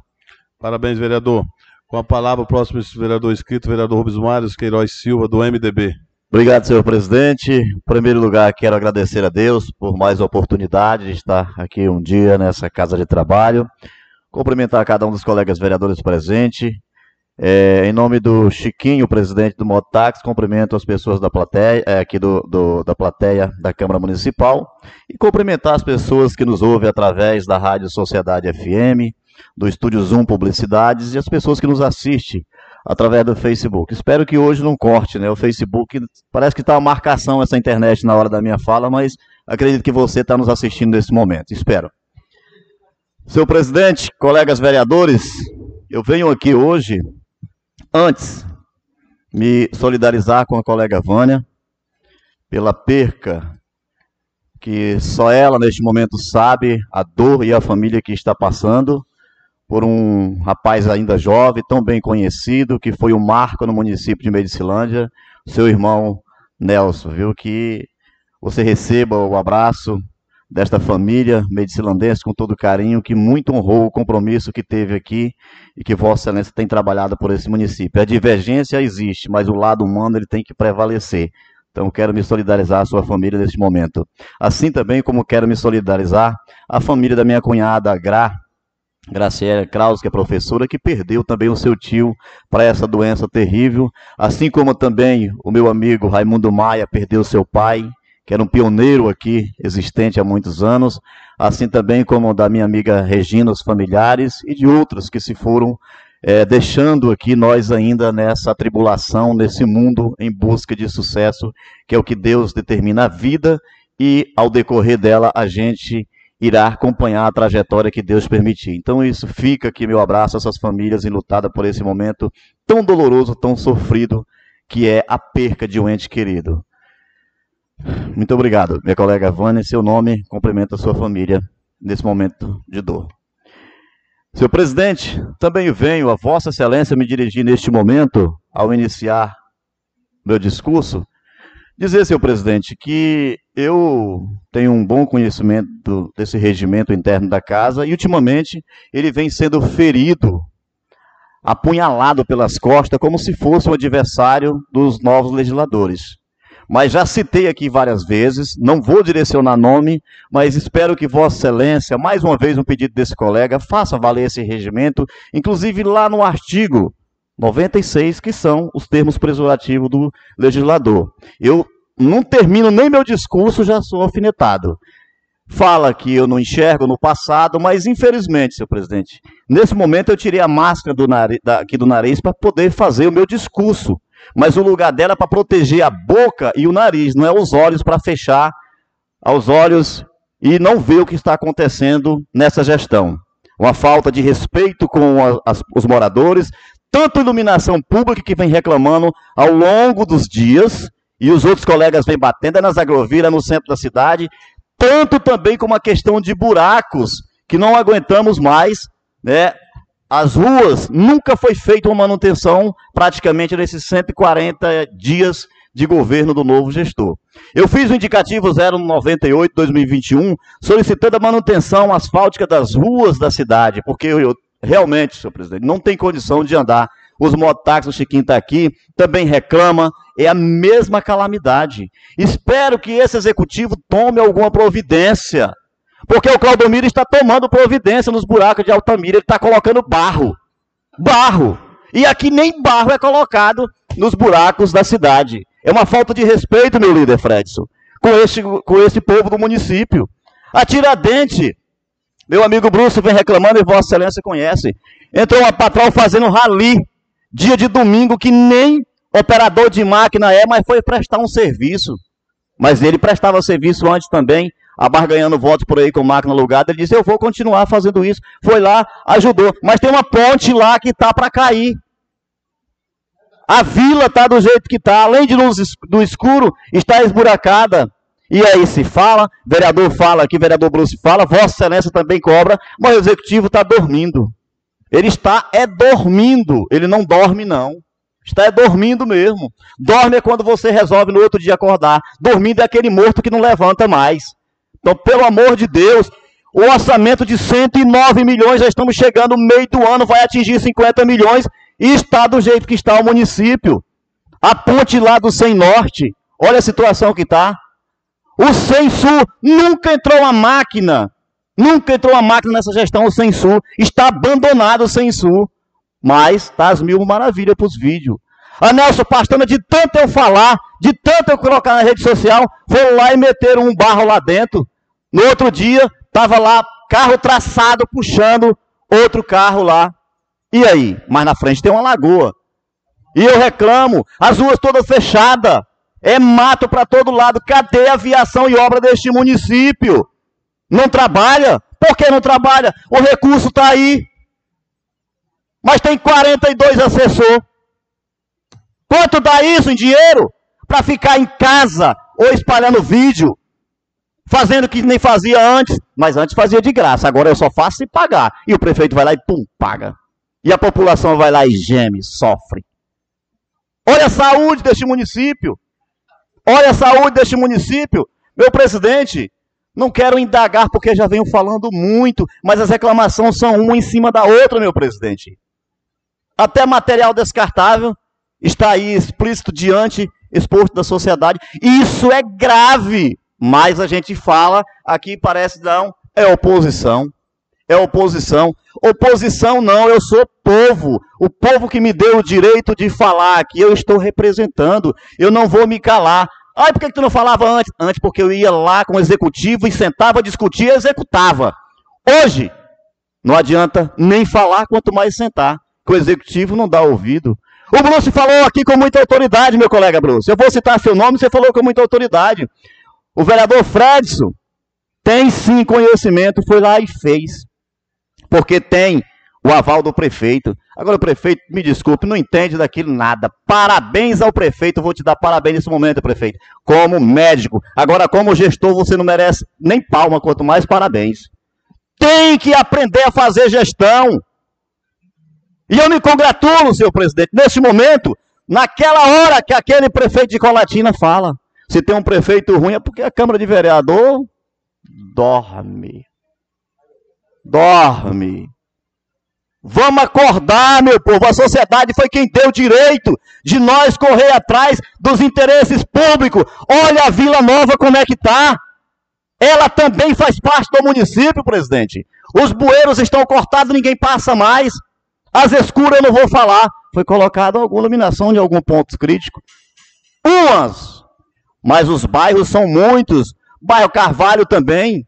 Parabéns, vereador. Com a palavra, o próximo vereador inscrito, vereador Rubens Mários Queiroz Silva, do MDB. Obrigado, senhor presidente. Em primeiro lugar, quero agradecer a Deus por mais oportunidade de estar aqui um dia nessa casa de trabalho. Cumprimentar cada um dos colegas vereadores presentes É, em nome do Chiquinho, presidente do Motax, cumprimento as pessoas da plateia, é, aqui do, do, da plateia da Câmara Municipal e cumprimentar as pessoas que nos ouvem através da Rádio Sociedade FM, do Estúdio Zoom Publicidades e as pessoas que nos assistem através do Facebook. Espero que hoje não corte, né? O Facebook parece que está uma marcação essa internet na hora da minha fala, mas acredito que você está nos assistindo nesse momento. Espero. Seu presidente, colegas vereadores, eu venho aqui hoje, antes, me solidarizar com a colega Vânia pela perca que só ela neste momento sabe a dor e a família que está passando por um rapaz ainda jovem, tão bem conhecido, que foi um marco no município de Medicilândia, seu irmão Nelson, viu? Que você receba o abraço desta família medicilandense com todo carinho, que muito honrou o compromisso que teve aqui e que Vossa Excelência tem trabalhado por esse município. A divergência existe, mas o lado humano ele tem que prevalecer. Então, quero me solidarizar à sua família neste momento. Assim também como quero me solidarizar à família da minha cunhada, Gra, Graciela Kraus, que é professora, que perdeu também o seu tio para essa doença terrível, assim como também o meu amigo Raimundo Maia perdeu seu pai, que era um pioneiro aqui, existente há muitos anos, assim também como da minha amiga Regina, os familiares, e de outros que se foram é, deixando aqui nós ainda nessa tribulação, nesse mundo em busca de sucesso, que é o que Deus determina a vida, e ao decorrer dela a gente irá acompanhar a trajetória que Deus permitir. Então, isso fica aqui, meu abraço a essas famílias enlutadas por esse momento tão doloroso, tão sofrido, que é a perca de um ente querido. Muito obrigado, minha colega Vânia. Seu nome cumprimenta a sua família nesse momento de dor. Senhor presidente, também venho a Vossa Excelência me dirigir neste momento, ao iniciar meu discurso, dizer, senhor presidente, que eu tenho um bom conhecimento desse regimento interno da casa e, ultimamente, ele vem sendo ferido, apunhalado pelas costas, como se fosse um adversário dos novos legisladores. Mas já citei aqui várias vezes, não vou direcionar nome, mas espero que Vossa Excelência, mais uma vez um pedido desse colega, faça valer esse regimento, inclusive lá no artigo 96, que são os termos preservativos do legislador. Eu não termino nem meu discurso, já sou alfinetado. Fala que eu não enxergo no passado, mas infelizmente, senhor presidente, nesse momento eu tirei a máscara do nariz, aqui do nariz para poder fazer o meu discurso. Mas o lugar dela é para proteger a boca e o nariz, não é os olhos para fechar aos olhos e não ver o que está acontecendo nessa gestão. Uma falta de respeito com as, os moradores, tanto iluminação pública que vem reclamando ao longo dos dias, e os outros colegas vêm batendo, é nas agroviras, no centro da cidade, tanto também como a questão de buracos, que não aguentamos mais, né? As ruas, nunca foi feita uma manutenção praticamente nesses 140 dias de governo do novo gestor. Eu fiz o indicativo 098-2021 solicitando a manutenção asfáltica das ruas da cidade, porque eu, eu realmente, senhor presidente, não tem condição de andar. Os mototáxis, o Chiquinho está aqui, também reclama, é a mesma calamidade. Espero que esse executivo tome alguma providência, porque o Claudomiro está tomando providência nos buracos de Altamira, ele está colocando barro. Barro. E aqui nem barro é colocado nos buracos da cidade. É uma falta de respeito, meu líder Fredson, com esse, com esse povo do município. A Tiradente, meu amigo Bruce vem reclamando e Vossa Excelência conhece. Entrou uma patrol fazendo rali, dia de domingo, que nem operador de máquina é, mas foi prestar um serviço. Mas ele prestava serviço antes também, abarganhando votos por aí com máquina alugada. Ele disse: Eu vou continuar fazendo isso. Foi lá, ajudou. Mas tem uma ponte lá que está para cair. A vila está do jeito que está, além de luz do escuro, está esburacada. E aí se fala, vereador fala aqui, vereador Bruce fala, Vossa Excelência também cobra, mas o executivo está dormindo. Ele está é dormindo, ele não dorme não. Está é dormindo mesmo. Dorme é quando você resolve no outro dia acordar. Dormindo é aquele morto que não levanta mais. Então, pelo amor de Deus, o orçamento de 109 milhões, já estamos chegando no meio do ano, vai atingir 50 milhões e está do jeito que está o município. A ponte lá do Sem Norte, olha a situação que está. O Sem Sul nunca entrou uma máquina, nunca entrou uma máquina nessa gestão, o Sem Sul. Está abandonado o Sem Sul. Mas tá as mil maravilhas pros vídeos. A Nelson Pastana, de tanto eu falar, de tanto eu colocar na rede social, foram lá e meteram um barro lá dentro. No outro dia, tava lá carro traçado puxando outro carro lá. E aí? Mais na frente tem uma lagoa. E eu reclamo, as ruas todas fechadas. É mato para todo lado. Cadê a aviação e obra deste município? Não trabalha? Por que não trabalha? O recurso está aí. Mas tem 42 assessor. Quanto dá isso em dinheiro? Para ficar em casa ou espalhando vídeo, fazendo o que nem fazia antes, mas antes fazia de graça. Agora eu só faço se pagar. E o prefeito vai lá e pum, paga. E a população vai lá e geme, sofre. Olha a saúde deste município. Olha a saúde deste município. Meu presidente, não quero indagar porque já venho falando muito, mas as reclamações são uma em cima da outra, meu presidente. Até material descartável está aí explícito diante, exposto da sociedade. Isso é grave, mas a gente fala, aqui parece não, é oposição. É oposição. Oposição não, eu sou povo. O povo que me deu o direito de falar aqui, eu estou representando. Eu não vou me calar. Ai, por que, que tu não falava antes? Antes, porque eu ia lá com o executivo e sentava, discutia e executava. Hoje, não adianta nem falar, quanto mais sentar, que o executivo não dá ouvido. O Bruce falou aqui com muita autoridade, meu colega Bruce. Eu vou citar seu nome, você falou com muita autoridade. O vereador Fredson tem sim conhecimento, foi lá e fez. Porque tem o aval do prefeito. Agora o prefeito, me desculpe, não entende daquilo nada. Parabéns ao prefeito, vou te dar parabéns nesse momento, prefeito. Como médico. Agora, como gestor, você não merece nem palma, quanto mais parabéns. Tem que aprender a fazer gestão. E eu me congratulo, senhor presidente, nesse momento, naquela hora que aquele prefeito de Colatina fala. Se tem um prefeito ruim é porque a Câmara de Vereador dorme. Dorme. Vamos acordar, meu povo. A sociedade foi quem deu o direito de nós correr atrás dos interesses públicos. Olha a Vila Nova como é que está. Ela também faz parte do município, presidente. Os bueiros estão cortados, ninguém passa mais. As escuras eu não vou falar. Foi colocada alguma iluminação de algum ponto crítico. Umas. Mas os bairros são muitos. Bairro Carvalho também.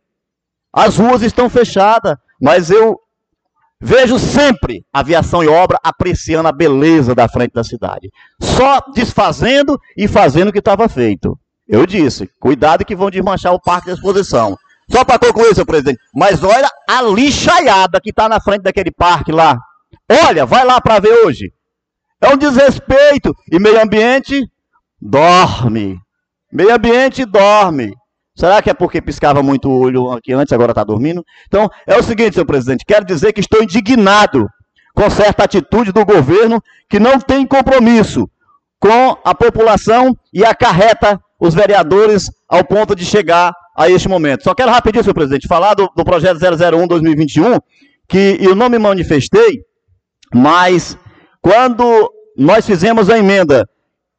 As ruas estão fechadas. Mas eu Vejo sempre aviação e obra apreciando a beleza da frente da cidade. Só desfazendo e fazendo o que estava feito. Eu disse, cuidado que vão desmanchar o parque de exposição. Só para concluir, senhor presidente. Mas olha a lixaiada que está na frente daquele parque lá. Olha, vai lá para ver hoje. É um desrespeito. E meio ambiente dorme. Meio ambiente dorme. Será que é porque piscava muito o olho aqui antes, agora está dormindo? Então, é o seguinte, senhor presidente, quero dizer que estou indignado com certa atitude do governo que não tem compromisso com a população e acarreta os vereadores ao ponto de chegar a este momento. Só quero rapidinho, senhor presidente, falar do, do projeto 001-2021, que eu não me manifestei, mas quando nós fizemos a emenda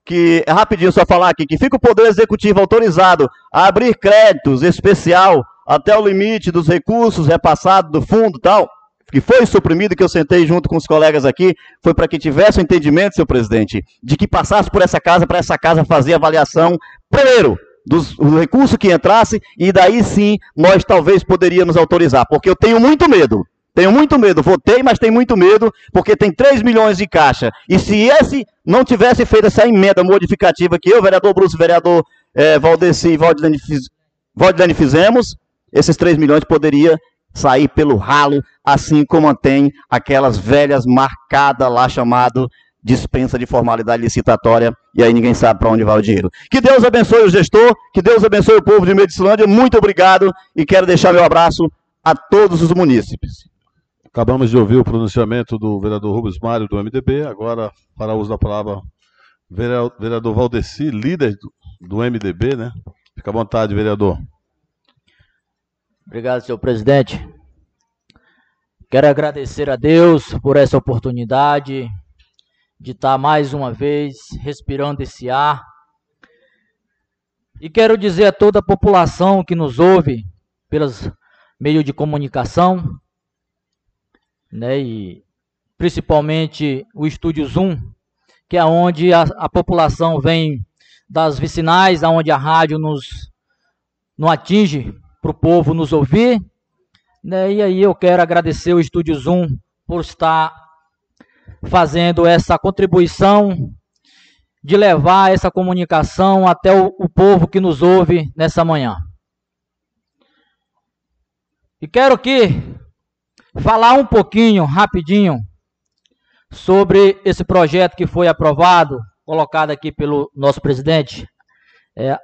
que, é rapidinho só falar aqui, que fica o Poder Executivo autorizado a abrir créditos especial até o limite dos recursos repassados do fundo tal, que foi suprimido, que eu sentei junto com os colegas aqui, foi para que tivesse o um entendimento, senhor presidente, de que passasse por essa casa, para essa casa fazer avaliação, primeiro, dos recursos que entrasse, e daí sim nós talvez poderíamos autorizar, porque eu tenho muito medo tenho muito medo. Votei, mas tenho muito medo, porque tem 3 milhões de caixa. E se esse não tivesse feito essa emenda modificativa que eu, vereador Bruce, vereador é, Valdeci e Valdilene, fiz, Valdilene fizemos, esses 3 milhões poderia sair pelo ralo, assim como tem aquelas velhas marcadas lá chamado dispensa de formalidade licitatória, e aí ninguém sabe para onde vai o dinheiro. Que Deus abençoe o gestor, que Deus abençoe o povo de Medicilândia, muito obrigado, e quero deixar meu abraço a todos os munícipes. Acabamos de ouvir o pronunciamento do vereador Rubens Mário, do MDB. Agora, para uso da palavra, vereador Valdeci, líder do MDB, né? Fica à vontade, vereador. Obrigado, senhor presidente. Quero agradecer a Deus por essa oportunidade de estar mais uma vez respirando esse ar. E quero dizer a toda a população que nos ouve pelos meios de comunicação né? E principalmente o Estúdio Zoom, que é onde a, a população vem das vicinais, aonde a rádio nos, nos atinge para o povo nos ouvir. Né? E aí eu quero agradecer o Estúdio Zoom por estar fazendo essa contribuição de levar essa comunicação até o, o povo que nos ouve nessa manhã. E quero aqui falar um pouquinho, rapidinho, sobre esse projeto que foi aprovado, colocado aqui pelo nosso presidente, é,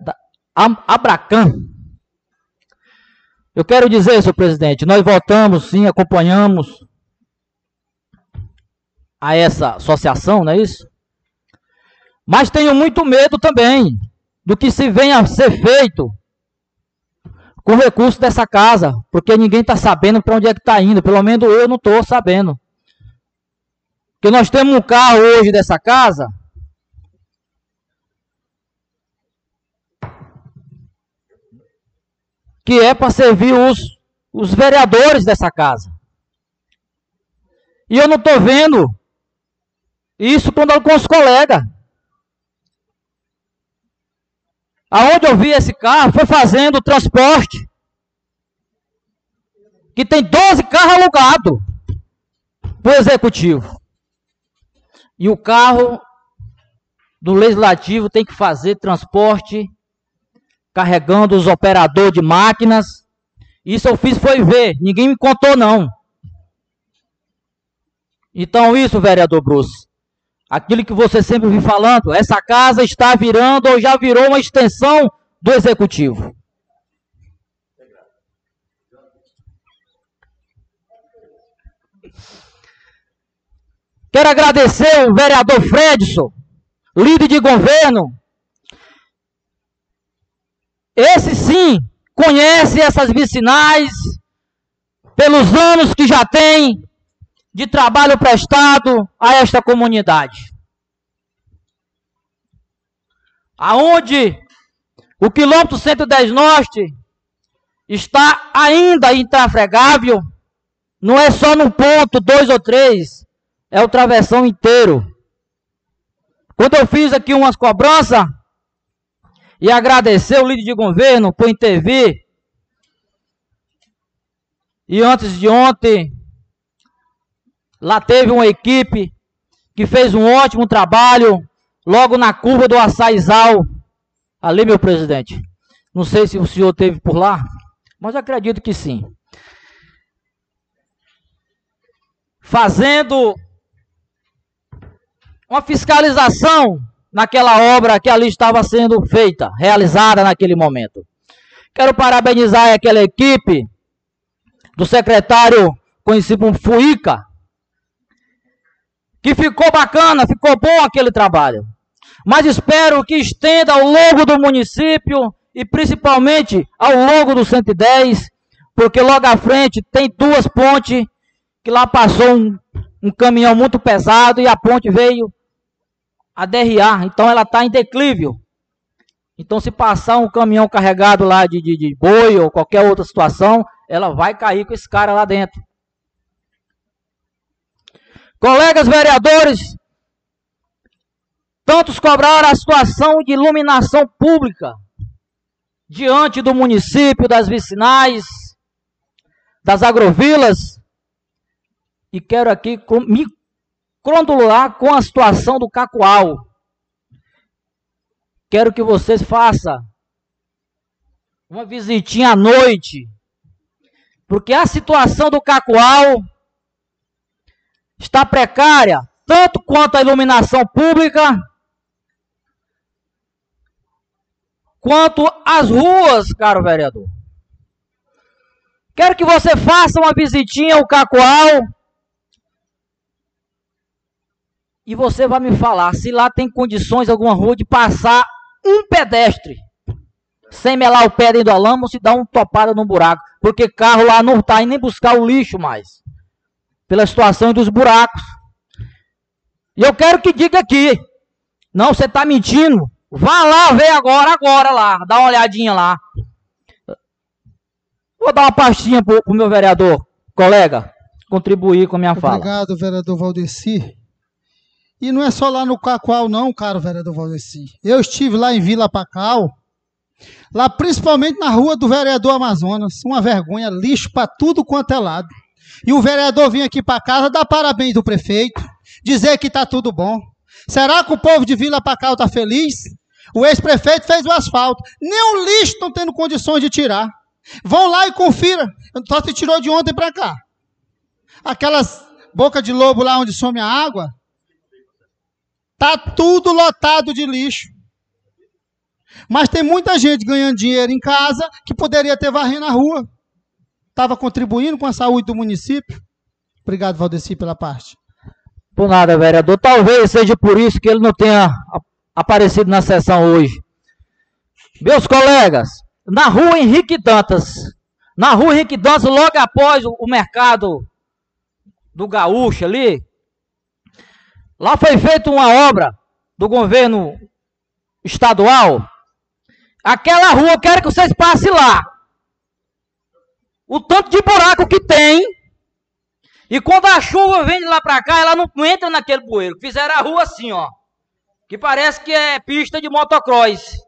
Abracan. Eu quero dizer, senhor presidente, nós votamos, sim, acompanhamos a essa associação, não é isso? Mas tenho muito medo também do que se venha a ser feito com recurso dessa casa, porque ninguém está sabendo para onde é que está indo, pelo menos eu não estou sabendo. Porque nós temos um carro hoje dessa casa que é para servir os, os vereadores dessa casa. E eu não estou vendo isso quando com os colegas. Aonde eu vi esse carro foi fazendo o transporte. Que tem 12 carros alugados para o executivo. E o carro do legislativo tem que fazer transporte carregando os operadores de máquinas. Isso eu fiz foi ver, ninguém me contou não. Então isso, vereador Bruce, aquilo que você sempre vem falando, essa casa está virando ou já virou uma extensão do executivo. Quero agradecer o vereador Fredson, líder de governo. Esse sim conhece essas vicinais pelos anos que já tem de trabalho prestado a esta comunidade. Aonde o quilômetro 110 Norte está ainda intrafregável, não é só num ponto, dois ou três, é o travessão inteiro. Quando eu fiz aqui umas cobranças e agradecer o líder de governo por intervir, e antes de ontem, lá teve uma equipe que fez um ótimo trabalho, logo na curva do Açaizal, ali, meu presidente. Não sei se o senhor teve por lá, mas acredito que sim. Fazendo uma fiscalização naquela obra que ali estava sendo feita, realizada naquele momento. Quero parabenizar aquela equipe do secretário conhecido como Fuica, que ficou bacana, ficou bom aquele trabalho. Mas espero que estenda ao longo do município e principalmente ao longo do 110, porque logo à frente tem duas pontes que lá passou um, um caminhão muito pesado e a ponte veio a DRA, então ela está em declívio. Então, se passar um caminhão carregado lá de, de, de boi ou qualquer outra situação, ela vai cair com esse cara lá dentro. Colegas vereadores, tantos cobraram a situação de iluminação pública diante do município, das vicinais, das agrovilas, e quero aqui me controlar com a situação do Cacoal. Quero que vocês façam uma visitinha à noite, porque a situação do Cacoal está precária, tanto quanto a iluminação pública, quanto as ruas, caro vereador. Quero que você faça uma visitinha ao Cacoal e você vai me falar se lá tem condições alguma rua de passar um pedestre sem melar o pé dentro da lama ou se dá uma topada no buraco, porque carro lá não está nem buscar o lixo mais, pela situação dos buracos. E eu quero que diga aqui, não, você está mentindo, vá lá ver agora, agora lá, dá uma olhadinha lá. Vou dar uma pastinha pro, pro meu vereador, colega, contribuir com a minha fala. Obrigado, vereador Valdeci. E não é só lá no Cacoal, não, caro vereador Valdeci. Eu estive lá em Vila Pacal, lá principalmente na rua do vereador Amazonas. Uma vergonha, lixo para tudo quanto é lado. E o vereador vinha aqui para casa dar parabéns do prefeito, dizer que está tudo bom. Será que o povo de Vila Pacal está feliz? O ex-prefeito fez o asfalto. Nem o lixo estão tendo condições de tirar. Vão lá e confira. Só se tirou de ontem para cá. Aquelas boca de lobo lá onde some a água, tá tudo lotado de lixo. Mas tem muita gente ganhando dinheiro em casa que poderia ter varrendo a rua. Estava contribuindo com a saúde do município. Obrigado, Valdeci, pela parte. Por nada, vereador. Talvez seja por isso que ele não tenha aparecido na sessão hoje. Meus colegas, na rua Henrique Dantas, na rua Henrique Dantas, logo após o mercado do Gaúcho ali, lá foi feita uma obra do governo estadual. Aquela rua, eu quero que vocês passem lá. O tanto de buraco que tem. E quando a chuva vem de lá para cá, ela não entra naquele bueiro. Fizeram a rua assim, ó. Que parece que é pista de motocross.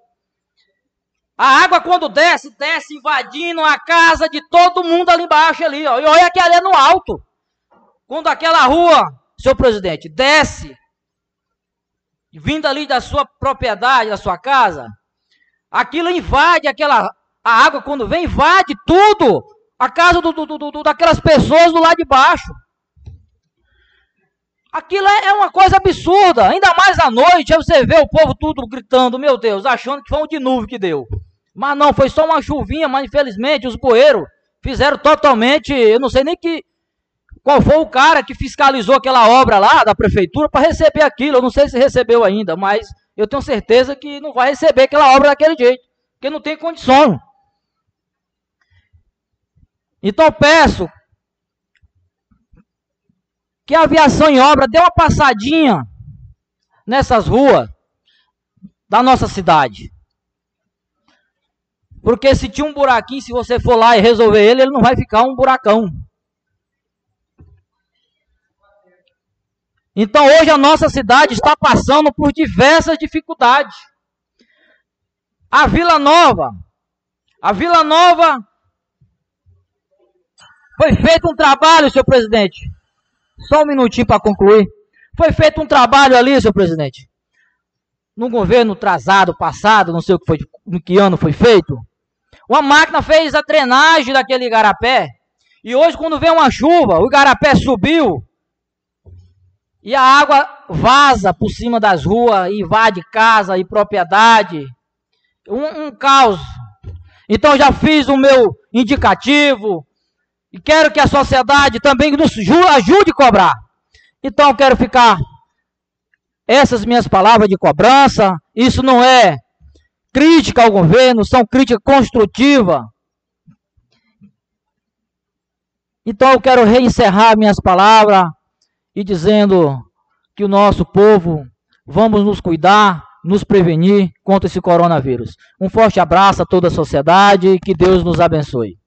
A água quando desce, desce invadindo a casa de todo mundo ali embaixo ali, ó. E olha que ali é no alto. Quando aquela rua, senhor presidente, desce, vindo ali da sua propriedade, da sua casa, aquilo invade aquela. A água, quando vem, invade tudo. A casa do, do, do, daquelas pessoas do lado de baixo. Aquilo é, é uma coisa absurda. Ainda mais à noite, você vê o povo tudo gritando, meu Deus, achando que foi um nuvem que deu. Mas não, foi só uma chuvinha, mas infelizmente os bueiros fizeram totalmente. Eu não sei nem que qual foi o cara que fiscalizou aquela obra lá da prefeitura para receber aquilo? Eu não sei se recebeu ainda, mas eu tenho certeza que não vai receber aquela obra daquele jeito, porque não tem condição. Então peço que a aviação em obra dê uma passadinha nessas ruas da nossa cidade. Porque se tinha um buraquinho, se você for lá e resolver ele, ele não vai ficar um buracão. Então hoje a nossa cidade está passando por diversas dificuldades. A Vila Nova, a Vila Nova foi feito um trabalho, senhor presidente. Só um minutinho para concluir. Foi feito um trabalho ali, senhor presidente. No governo atrasado, passado, não sei o que foi, no que ano foi feito. Uma máquina fez a drenagem daquele igarapé. E hoje, quando vem uma chuva, o igarapé subiu e a água vaza por cima das ruas, invade casa e propriedade. Um, um caos. Então já fiz o meu indicativo e quero que a sociedade também nos ajude a cobrar. Então quero ficar essas minhas palavras de cobrança. Isso não é crítica ao governo, são crítica construtiva. Então eu quero reencerrar minhas palavras e dizendo que o nosso povo vamos nos cuidar, nos prevenir contra esse coronavírus. Um forte abraço a toda a sociedade e que Deus nos abençoe.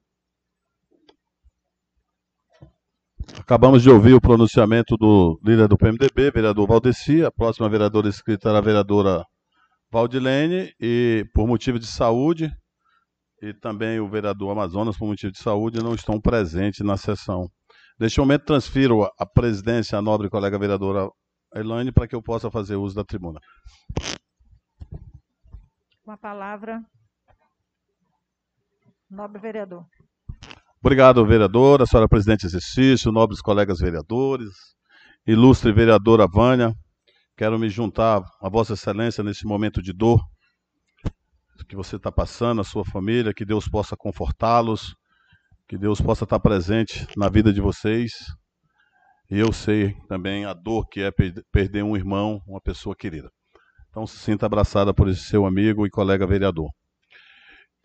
Acabamos de ouvir o pronunciamento do líder do PMDB, vereador Valdeci. A próxima vereadora escrita era a vereadora Valdilene, e por motivo de saúde, e também o vereador Amazonas, por motivo de saúde, não estão presentes na sessão. Neste momento, transfiro a presidência à nobre colega vereadora Elaine para que eu possa fazer uso da tribuna. Com a palavra, nobre vereador. Obrigado, vereadora, senhora presidente de exercício, nobres colegas vereadores, ilustre vereadora Vânia. Quero me juntar a Vossa Excelência nesse momento de dor que você está passando, a sua família, que Deus possa confortá-los, que Deus possa estar presente na vida de vocês. E eu sei também a dor que é perder um irmão, uma pessoa querida. Então se sinta abraçada por esse seu amigo e colega vereador.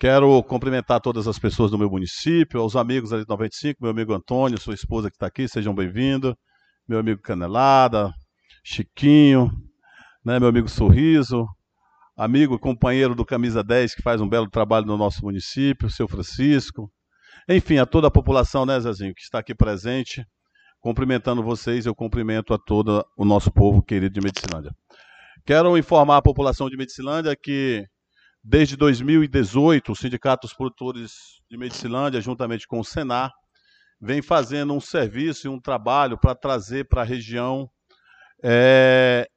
Quero cumprimentar todas as pessoas do meu município, aos amigos ali de 95, meu amigo Antônio, sua esposa que está aqui, sejam bem-vindos. Meu amigo Canelada, Chiquinho, né, meu amigo Sorriso, amigo e companheiro do Camisa 10, que faz um belo trabalho no nosso município, seu Francisco, enfim, a toda a população, né, Zezinho, que está aqui presente. cumprimentando vocês, eu cumprimento a todo o nosso povo querido de Medicilândia. Quero informar a população de Medicilândia que desde 2018 o Sindicato dos Produtores de Medicilândia, juntamente com o Senar, vem fazendo um serviço e um trabalho para trazer para a região é,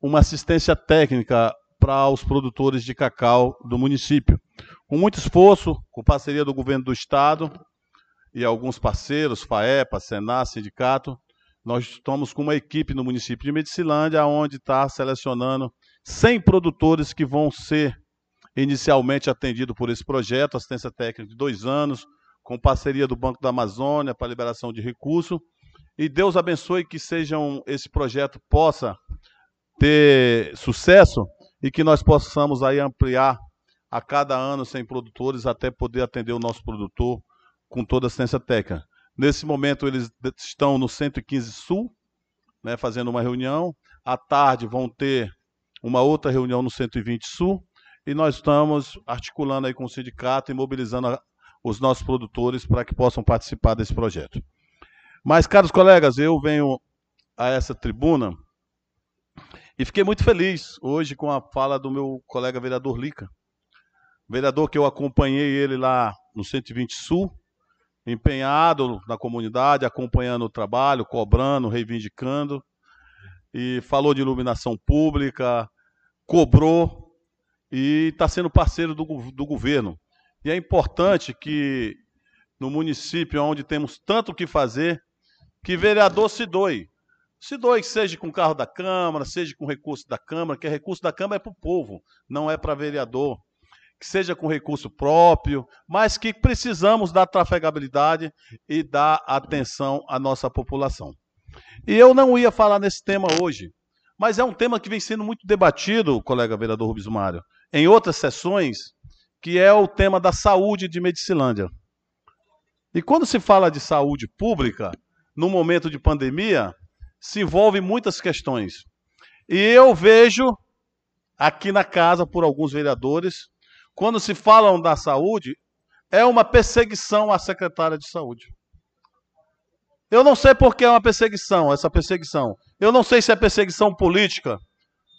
uma assistência técnica para os produtores de cacau do município. Com muito esforço, com parceria do governo do estado e alguns parceiros, FAEPA, Senar, Sindicato, nós estamos com uma equipe no município de Medicilândia, onde está selecionando 100 produtores que vão ser inicialmente atendidos por esse projeto, assistência técnica de dois anos, com parceria do Banco da Amazônia para liberação de recursos. E Deus abençoe que sejam, esse projeto possa ter sucesso e que nós possamos aí ampliar a cada ano 100 produtores até poder atender o nosso produtor com toda a assistência técnica. Nesse momento eles estão no 115 Sul, né, fazendo uma reunião. À tarde vão ter uma outra reunião no 120 Sul e nós estamos articulando aí com o sindicato e mobilizando a, os nossos produtores para que possam participar desse projeto. Mas, caros colegas, eu venho a essa tribuna e fiquei muito feliz hoje com a fala do meu colega vereador Lica. Vereador que eu acompanhei ele lá no 120 Sul, empenhado na comunidade, acompanhando o trabalho, cobrando, reivindicando, e falou de iluminação pública, cobrou e está sendo parceiro do, do governo. E é importante que no município onde temos tanto o que fazer, que vereador se doe. Se doe, seja com carro da Câmara, seja com recurso da Câmara, que recurso da Câmara é para o povo, não é para vereador. Que seja com recurso próprio, mas que precisamos dar trafegabilidade e dar atenção à nossa população. E eu não ia falar nesse tema hoje, mas é um tema que vem sendo muito debatido, colega vereador Rubens Mário, em outras sessões, que é o tema da saúde de Medicilândia. E quando se fala de saúde pública, no momento de pandemia, se envolve muitas questões. E eu vejo aqui na casa por alguns vereadores, quando se falam da saúde, é uma perseguição à secretária de saúde. Eu não sei por que é uma perseguição, essa perseguição. Eu não sei se é perseguição política,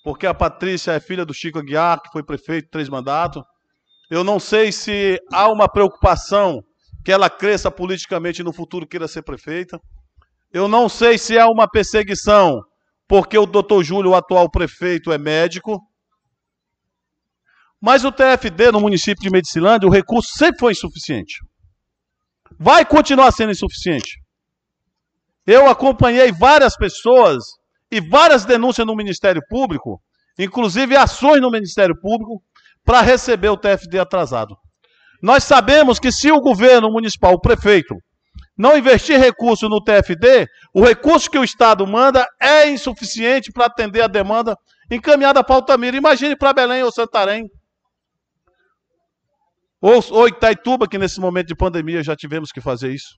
porque a Patrícia é filha do Chico Aguiar, que foi prefeito três mandatos. Eu não sei se há uma preocupação que ela cresça politicamente no futuro queira ser prefeita. Eu não sei se é uma perseguição, porque o doutor Júlio, o atual prefeito, é médico. Mas o TFD no município de Medicilândia, o recurso sempre foi insuficiente. Vai continuar sendo insuficiente. Eu acompanhei várias pessoas e várias denúncias no Ministério Público, inclusive ações no Ministério Público, para receber o TFD atrasado. Nós sabemos que se o governo municipal, o prefeito, não investir recurso no TFD, o recurso que o Estado manda é insuficiente para atender a demanda encaminhada para Altamira. Imagine para Belém ou Santarém. Ou, ou Itaituba, que nesse momento de pandemia já tivemos que fazer isso.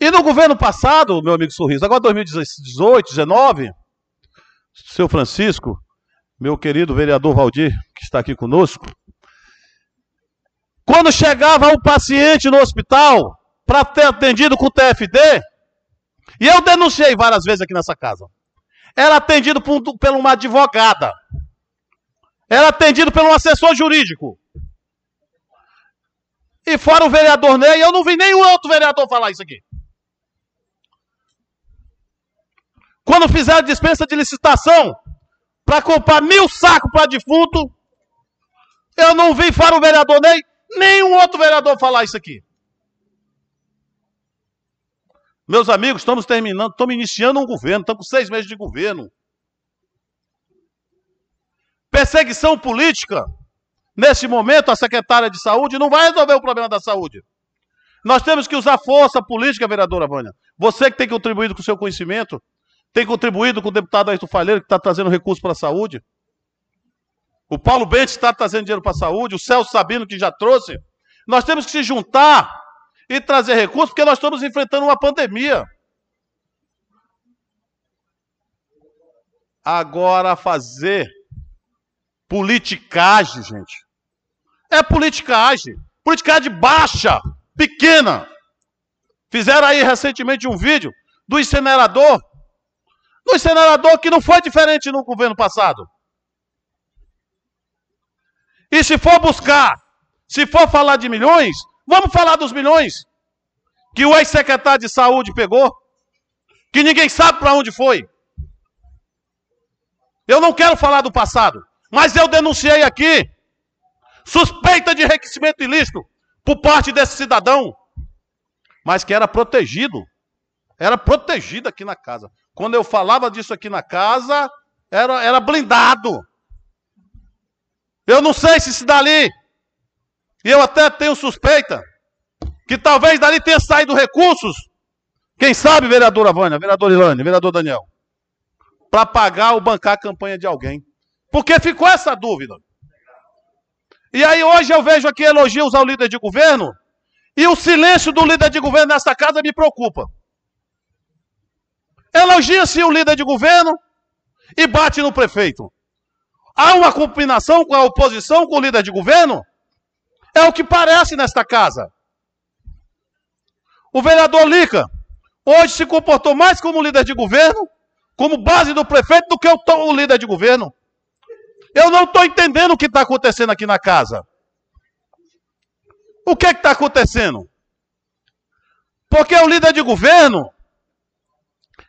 E no governo passado, meu amigo Sorriso, agora 2018, 19, seu Francisco, meu querido vereador Valdir, que está aqui conosco, quando chegava um paciente no hospital para ter atendido com o TFD, e eu denunciei várias vezes aqui nessa casa, era atendido por, por uma advogada, era atendido por um assessor jurídico. E fora o vereador Ney, eu não vi nenhum outro vereador falar isso aqui. Quando fizeram dispensa de licitação para comprar mil sacos para defunto, eu não vi fora o vereador Ney Nenhum outro vereador falar isso aqui. Meus amigos, estamos terminando, estamos iniciando um governo, estamos com seis meses de governo. Perseguição política, nesse momento, a secretária de saúde não vai resolver o problema da saúde. Nós temos que usar força política, vereadora Vânia. Você que tem contribuído com o seu conhecimento, tem contribuído com o deputado Ayrton Falheiro, que está trazendo recursos para a saúde. O Paulo Bentes está trazendo dinheiro para a saúde, o Celso Sabino que já trouxe. Nós temos que se juntar e trazer recursos, porque nós estamos enfrentando uma pandemia. Agora fazer politicagem, gente. É politicagem. Politicagem baixa, pequena. Fizeram aí recentemente um vídeo do incinerador. Do incinerador que não foi diferente no governo passado. E se for buscar, se for falar de milhões, vamos falar dos milhões que o ex-secretário de saúde pegou, que ninguém sabe para onde foi. Eu não quero falar do passado, mas eu denunciei aqui suspeita de enriquecimento ilícito por parte desse cidadão, mas que era protegido. Era protegido aqui na casa. Quando eu falava disso aqui na casa, era, era blindado. Eu não sei se se dali, e eu até tenho suspeita, que talvez dali tenha saído recursos, quem sabe, vereadora Vânia, vereador Ilane, vereador Daniel, para pagar ou bancar a campanha de alguém. Porque ficou essa dúvida. E aí hoje eu vejo aqui elogios ao líder de governo, e o silêncio do líder de governo nesta casa me preocupa. Elogia-se o líder de governo e bate no prefeito. Há uma combinação com a oposição, com o líder de governo? É o que parece nesta casa. O vereador Lica hoje se comportou mais como líder de governo, como base do prefeito, do que o, líder de governo. Eu não estou entendendo o que está acontecendo aqui na casa. O que é está acontecendo? Porque o líder de governo,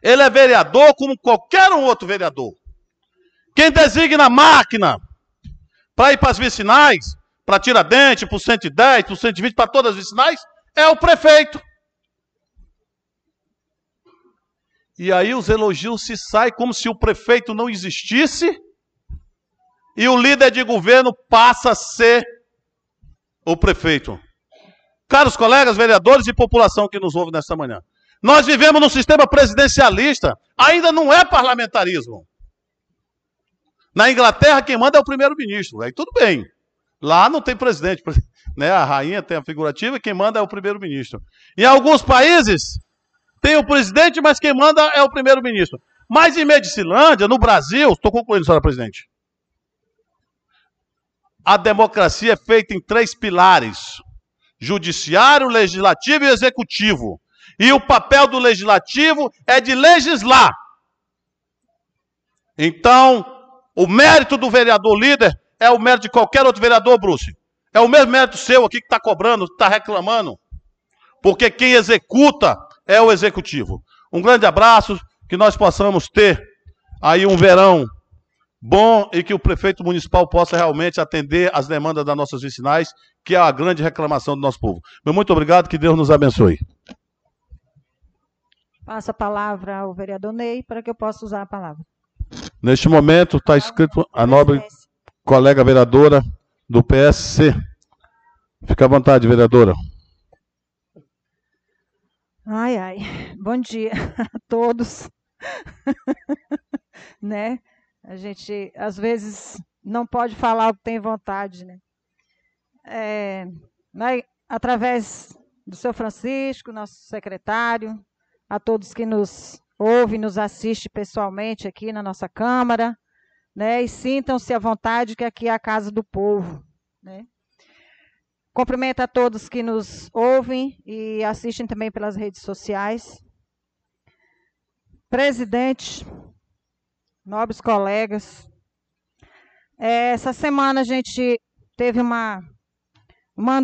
ele é vereador como qualquer um outro vereador. Quem designa a máquina para ir para as vicinais, para Tiradentes, para o 110, para o 120, para todas as vicinais, é o prefeito. E aí os elogios se saem como se o prefeito não existisse e o líder de governo passa a ser o prefeito. Caros colegas, vereadores e população que nos ouve nesta manhã, nós vivemos num sistema presidencialista, ainda não é parlamentarismo. Na Inglaterra, quem manda é o primeiro-ministro. Aí tudo bem. Lá não tem presidente. Né? A rainha tem a figurativa e quem manda é o primeiro-ministro. Em alguns países, tem o presidente, mas quem manda é o primeiro-ministro. Mas em Medicilândia, no Brasil, estou concluindo, senhora presidente. A democracia é feita em três pilares: judiciário, legislativo e executivo. E o papel do legislativo é de legislar. Então, o mérito do vereador líder é o mérito de qualquer outro vereador, Bruce. É o mesmo mérito seu aqui que está cobrando, que está reclamando. Porque quem executa é o executivo. Um grande abraço, que nós possamos ter aí um verão bom e que o prefeito municipal possa realmente atender as demandas das nossas vicinais, que é a grande reclamação do nosso povo. Muito obrigado, que Deus nos abençoe. Passo a palavra ao vereador Ney para que eu possa usar a palavra. Neste momento está escrito a nobre colega vereadora do PSC. Fica à vontade, vereadora. Ai, ai. Bom dia a todos. né? A gente às vezes não pode falar o que tem vontade, né? É, através do seu Francisco, nosso secretário, a todos que nos ouve, nos assiste pessoalmente aqui na nossa Câmara, né? E sintam-se à vontade que aqui é a casa do povo, né? Cumprimento a todos que nos ouvem e assistem também pelas redes sociais. Presidente, nobres colegas, é, essa semana a gente teve uma, uma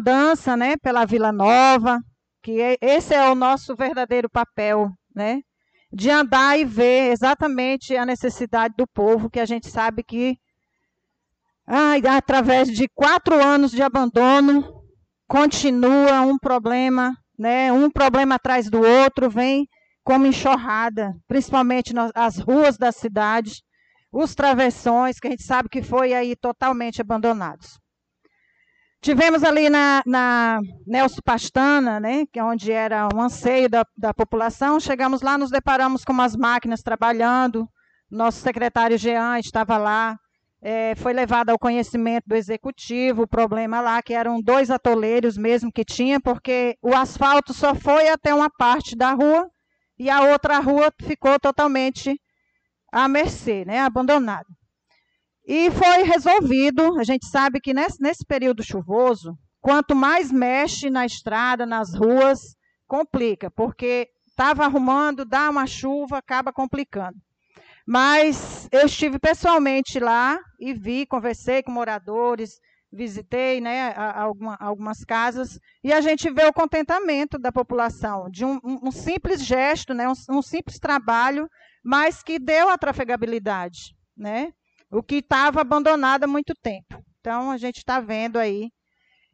né, pela Vila Nova, que é, esse é o nosso verdadeiro papel, né? de andar e ver exatamente a necessidade do povo, que a gente sabe que, ai, através de quatro anos de abandono, continua um problema, né, um problema atrás do outro, vem como enxurrada, principalmente nas ruas da cidade, os travessões, que a gente sabe que foi aí totalmente abandonados. Tivemos ali na, na Nelson Pastana, né, é onde era um anseio da, da população, chegamos lá, nos deparamos com umas máquinas trabalhando, nosso secretário Jean estava lá, é, foi levado ao conhecimento do executivo o problema lá, que eram dois atoleiros mesmo que tinha, porque o asfalto só foi até uma parte da rua e a outra rua ficou totalmente à mercê, né, abandonada. E foi resolvido. A gente sabe que nesse, nesse período chuvoso, quanto mais mexe na estrada, nas ruas, complica, porque estava arrumando, dá uma chuva, acaba complicando. Mas eu estive pessoalmente lá e vi, conversei com moradores, visitei né, alguma, algumas casas e a gente vê o contentamento da população de um, um simples gesto, né, um, um, simples trabalho, mas que deu a trafegabilidade, né, o que estava abandonado há muito tempo. Então a gente está vendo aí.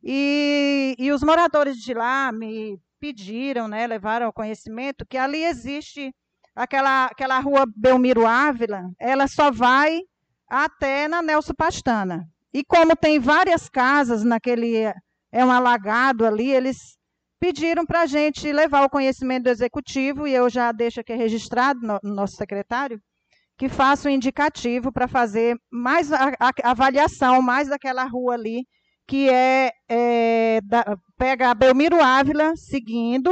E, e os moradores de lá me pediram, né, levaram ao conhecimento que ali existe aquela, aquela rua Belmiro Ávila, ela só vai até na Nelson Pastana. E como tem várias casas naquele, é um alagado ali, eles pediram para a gente levar o conhecimento do executivo, e eu já deixo aqui registrado no, no nosso secretário, que faça um indicativo para fazer mais a, a, avaliação mais daquela rua ali, que é, é da, pega a Belmiro Ávila, seguindo,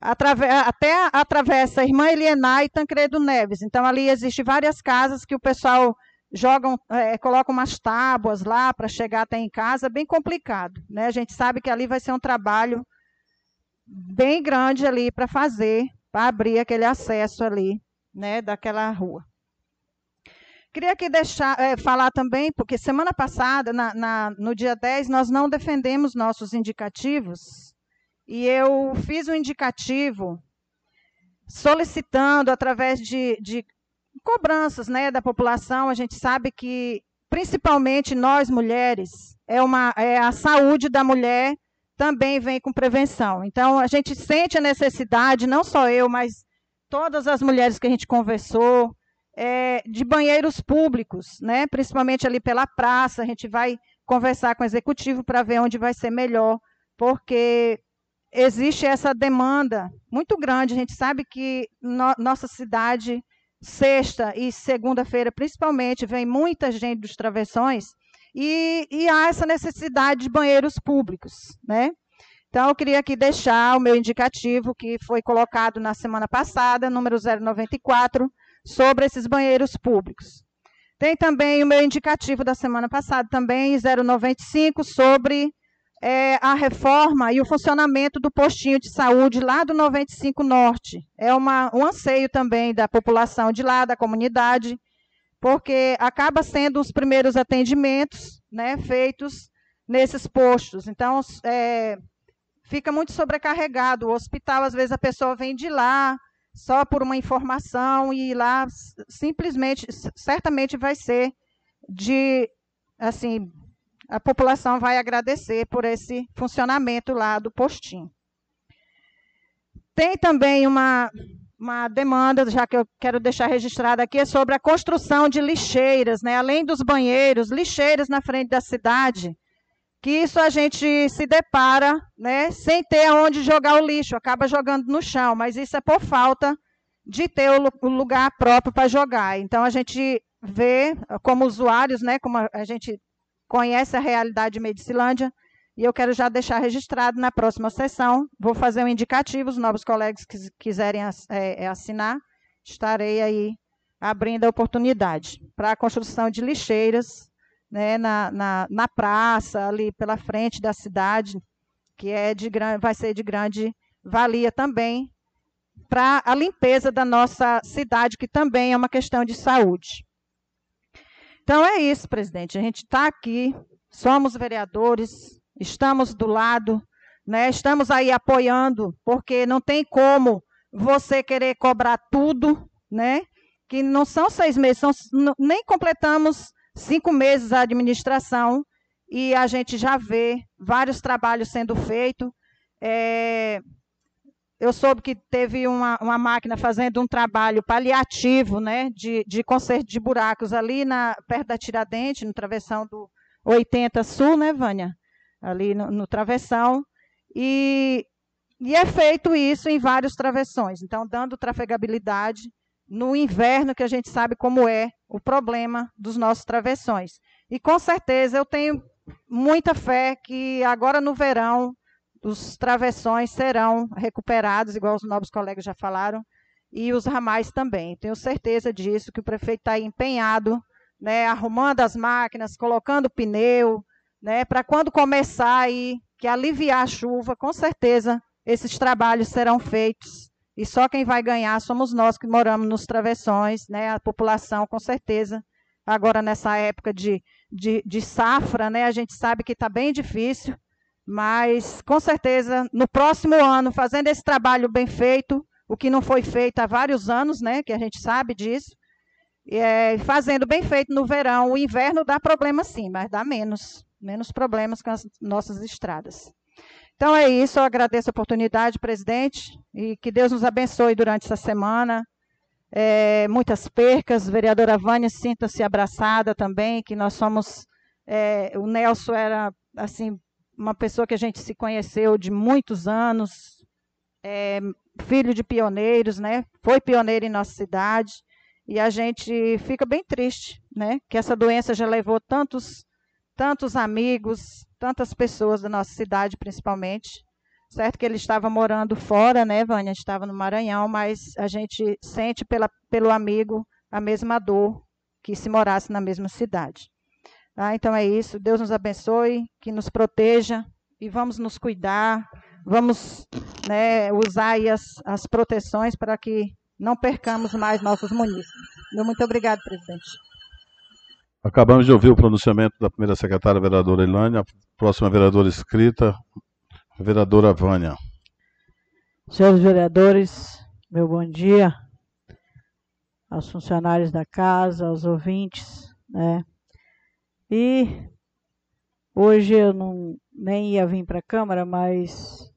até atravessa Irmã Eliená e Tancredo Neves. Então, ali existem várias casas que o pessoal jogam, é, colocam umas tábuas lá para chegar até em casa, bem complicado. Né? A gente sabe que ali vai ser um trabalho bem grande ali para fazer, para abrir aquele acesso ali, né, daquela rua. Queria aqui deixar, é, falar também, porque semana passada, na, na, no dia 10, nós não defendemos nossos indicativos, e eu fiz um indicativo solicitando, através de, de cobranças né, da população, a gente sabe que, principalmente nós mulheres, é, uma, é a saúde da mulher também vem com prevenção. Então, a gente sente a necessidade, não só eu, mas todas as mulheres que a gente conversou, é, de banheiros públicos, né? principalmente ali pela praça. A gente vai conversar com o executivo para ver onde vai ser melhor, porque existe essa demanda muito grande. A gente sabe que no, nossa cidade sexta e segunda-feira, principalmente, vem muita gente dos travessões e, e, há essa necessidade de banheiros públicos, né? Então, eu queria aqui deixar o meu indicativo que foi colocado na semana passada, número 094, sobre esses banheiros públicos. Tem também o meu indicativo da semana passada, também 095, sobre é, a reforma e o funcionamento do postinho de saúde lá do 95 Norte. É uma, um anseio também da população de lá, da comunidade, porque acaba sendo os primeiros atendimentos né, feitos nesses postos. Então, é, fica muito sobrecarregado. O hospital, às vezes, a pessoa vem de lá só por uma informação e lá simplesmente, certamente vai ser de, assim, a população vai agradecer por esse funcionamento lá do postinho. Tem também uma, uma demanda, já que eu quero deixar registrada aqui, é sobre a construção de lixeiras, né? além dos banheiros, lixeiras na frente da cidade, que isso a gente se depara né, sem ter aonde jogar o lixo, acaba jogando no chão, mas isso é por falta de ter o lugar próprio para jogar. Então a gente vê como usuários, né, como a gente conhece a realidade de Medicilândia, e eu quero já deixar registrado na próxima sessão. Vou fazer um indicativo, os novos colegas que quiserem é, é, assinar, estarei aí abrindo a oportunidade para a construção de lixeiras né, na, na, na, praça, ali pela frente da cidade, que é de, vai ser de grande valia também para a limpeza da nossa cidade, que também é uma questão de saúde. Então é isso, presidente. A gente está aqui, somos vereadores, estamos do lado, né? estamos aí apoiando, porque não tem como você querer cobrar tudo, né? Que não são seis meses, são, nem completamos cinco meses a administração e a gente já vê vários trabalhos sendo feitos. É, eu soube que teve uma, uma máquina fazendo um trabalho paliativo, né, de, de conserto de buracos ali na, perto da Tiradentes, no travessão do 80 Sul, né, Vânia? Ali no, no travessão. E, e é feito isso em vários travessões, então dando trafegabilidade no inverno, que a gente sabe como é o problema dos nossos travessões. E com certeza eu tenho muita fé que agora no verão os travessões serão recuperados, igual os novos colegas já falaram, e os ramais também. Tenho certeza disso, que o prefeito está empenhado, né, arrumando as máquinas, colocando pneu, né, para quando começar aí, que aliviar a chuva, com certeza esses trabalhos serão feitos. E só quem vai ganhar somos nós que moramos nos travessões, né? A população, com certeza. Agora, nessa época de, de, de safra, né? A gente sabe que está bem difícil, mas com certeza, no próximo ano, fazendo esse trabalho bem feito, o que não foi feito há vários anos, né? Que a gente sabe disso, é, fazendo bem feito no verão. O inverno dá problema sim, mas dá menos, menos problemas com as nossas estradas. Então é isso, eu agradeço a oportunidade, presidente, e que Deus nos abençoe durante essa semana. É, muitas percas, vereadora Vânia, sinta-se abraçada também, que nós somos, é, o Nelson era, assim, uma pessoa que a gente se conheceu de muitos anos, é, filho de pioneiros, né? Foi pioneiro em nossa cidade, e a gente fica bem triste, né? Que essa doença já levou tantos, tantos amigos, tantas pessoas da nossa cidade, principalmente. Certo que ele estava morando fora, né, Vânia? Estava no Maranhão, mas a gente sente pela, pelo amigo a mesma dor que se morasse na mesma cidade. Tá? Então é isso. Deus nos abençoe, que nos proteja e vamos nos cuidar. Vamos né, usar as, as proteções para que não percamos mais nossos munícipes. Muito obrigado, presidente. Acabamos de ouvir o pronunciamento da primeira secretária, vereadora Ilânia. A próxima vereadora escrita, vereadora Vânia. Senhores vereadores, meu bom dia. Aos funcionários da casa, aos ouvintes, né? E hoje eu não nem ia vir para a Câmara, mas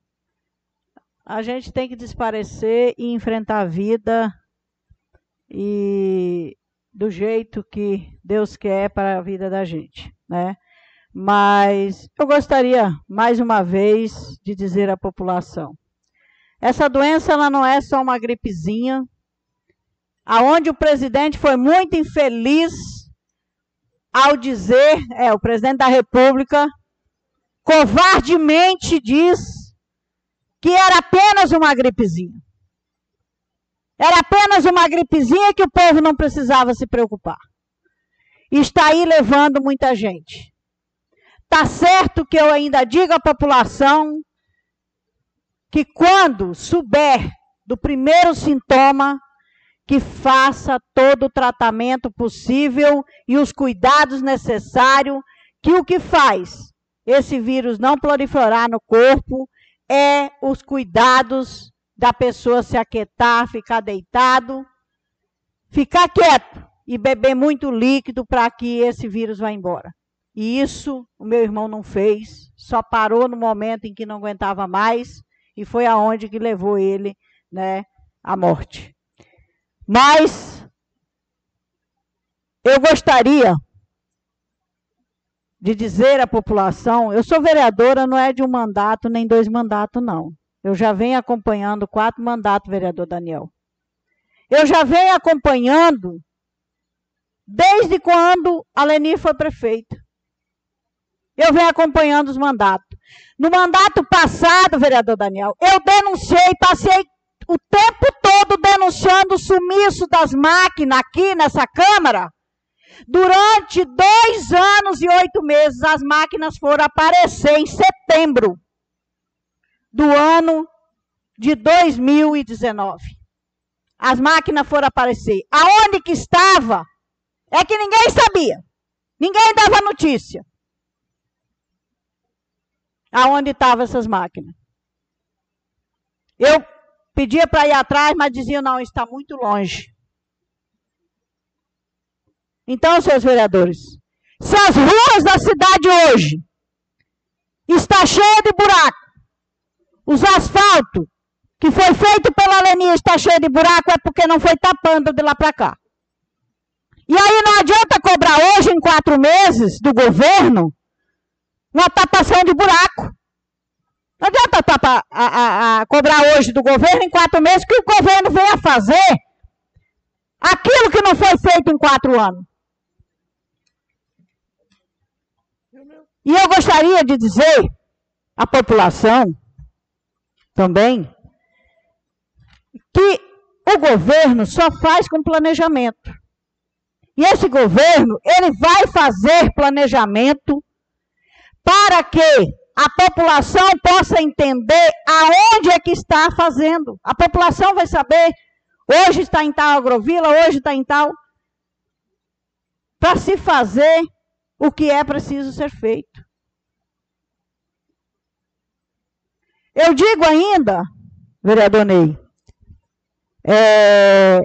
a gente tem que desaparecer e enfrentar a vida e do jeito que Deus quer para a vida da gente, né? Mas eu gostaria mais uma vez de dizer à população: essa doença ela não é só uma gripezinha, aonde o presidente foi muito infeliz ao dizer, é, o presidente da República covardemente diz que era apenas uma gripezinha. Era apenas uma gripezinha que o povo não precisava se preocupar. Está aí levando muita gente. Tá certo que eu ainda digo à população que quando souber do primeiro sintoma, que faça todo o tratamento possível e os cuidados necessários, que o que faz esse vírus não proliferar no corpo é os cuidados da pessoa se aquietar, ficar deitado, ficar quieto e beber muito líquido para que esse vírus vá embora. E isso o meu irmão não fez, só parou no momento em que não aguentava mais e foi aonde que levou ele, né, à morte. Mas eu gostaria de dizer à população, eu sou vereadora, não é de um mandato nem dois mandatos, não. Eu já venho acompanhando quatro mandatos, vereador Daniel. Eu já venho acompanhando desde quando a Leni foi prefeita. Eu venho acompanhando os mandatos. No mandato passado, vereador Daniel, eu denunciei, passei o tempo todo denunciando o sumiço das máquinas aqui nessa Câmara. Durante dois anos e oito meses, as máquinas foram aparecer em setembro do ano de 2019. As máquinas foram aparecer. Aonde que estava? É que ninguém sabia. Ninguém dava notícia. Aonde estavam essas máquinas? Eu pedia para ir atrás, mas diziam, não, está muito longe. Então, seus vereadores, se as ruas da cidade hoje está cheia de buraco, os asfaltos que foi feito pela Lenia está cheio de buraco, é porque não foi tapando de lá para cá. E aí não adianta cobrar hoje, em quatro meses, do governo, uma tapação de buraco. Não adianta tapa, a, a, a cobrar hoje do governo em quatro meses que o governo venha fazer aquilo que não foi feito em quatro anos. E eu gostaria de dizer à população também que o governo só faz com planejamento. E esse governo, ele vai fazer planejamento para que a população possa entender aonde é que está fazendo. A população vai saber, hoje está em tal agrovila, hoje está em tal. Para se fazer o que é preciso ser feito. Eu digo ainda, vereador Ney, é,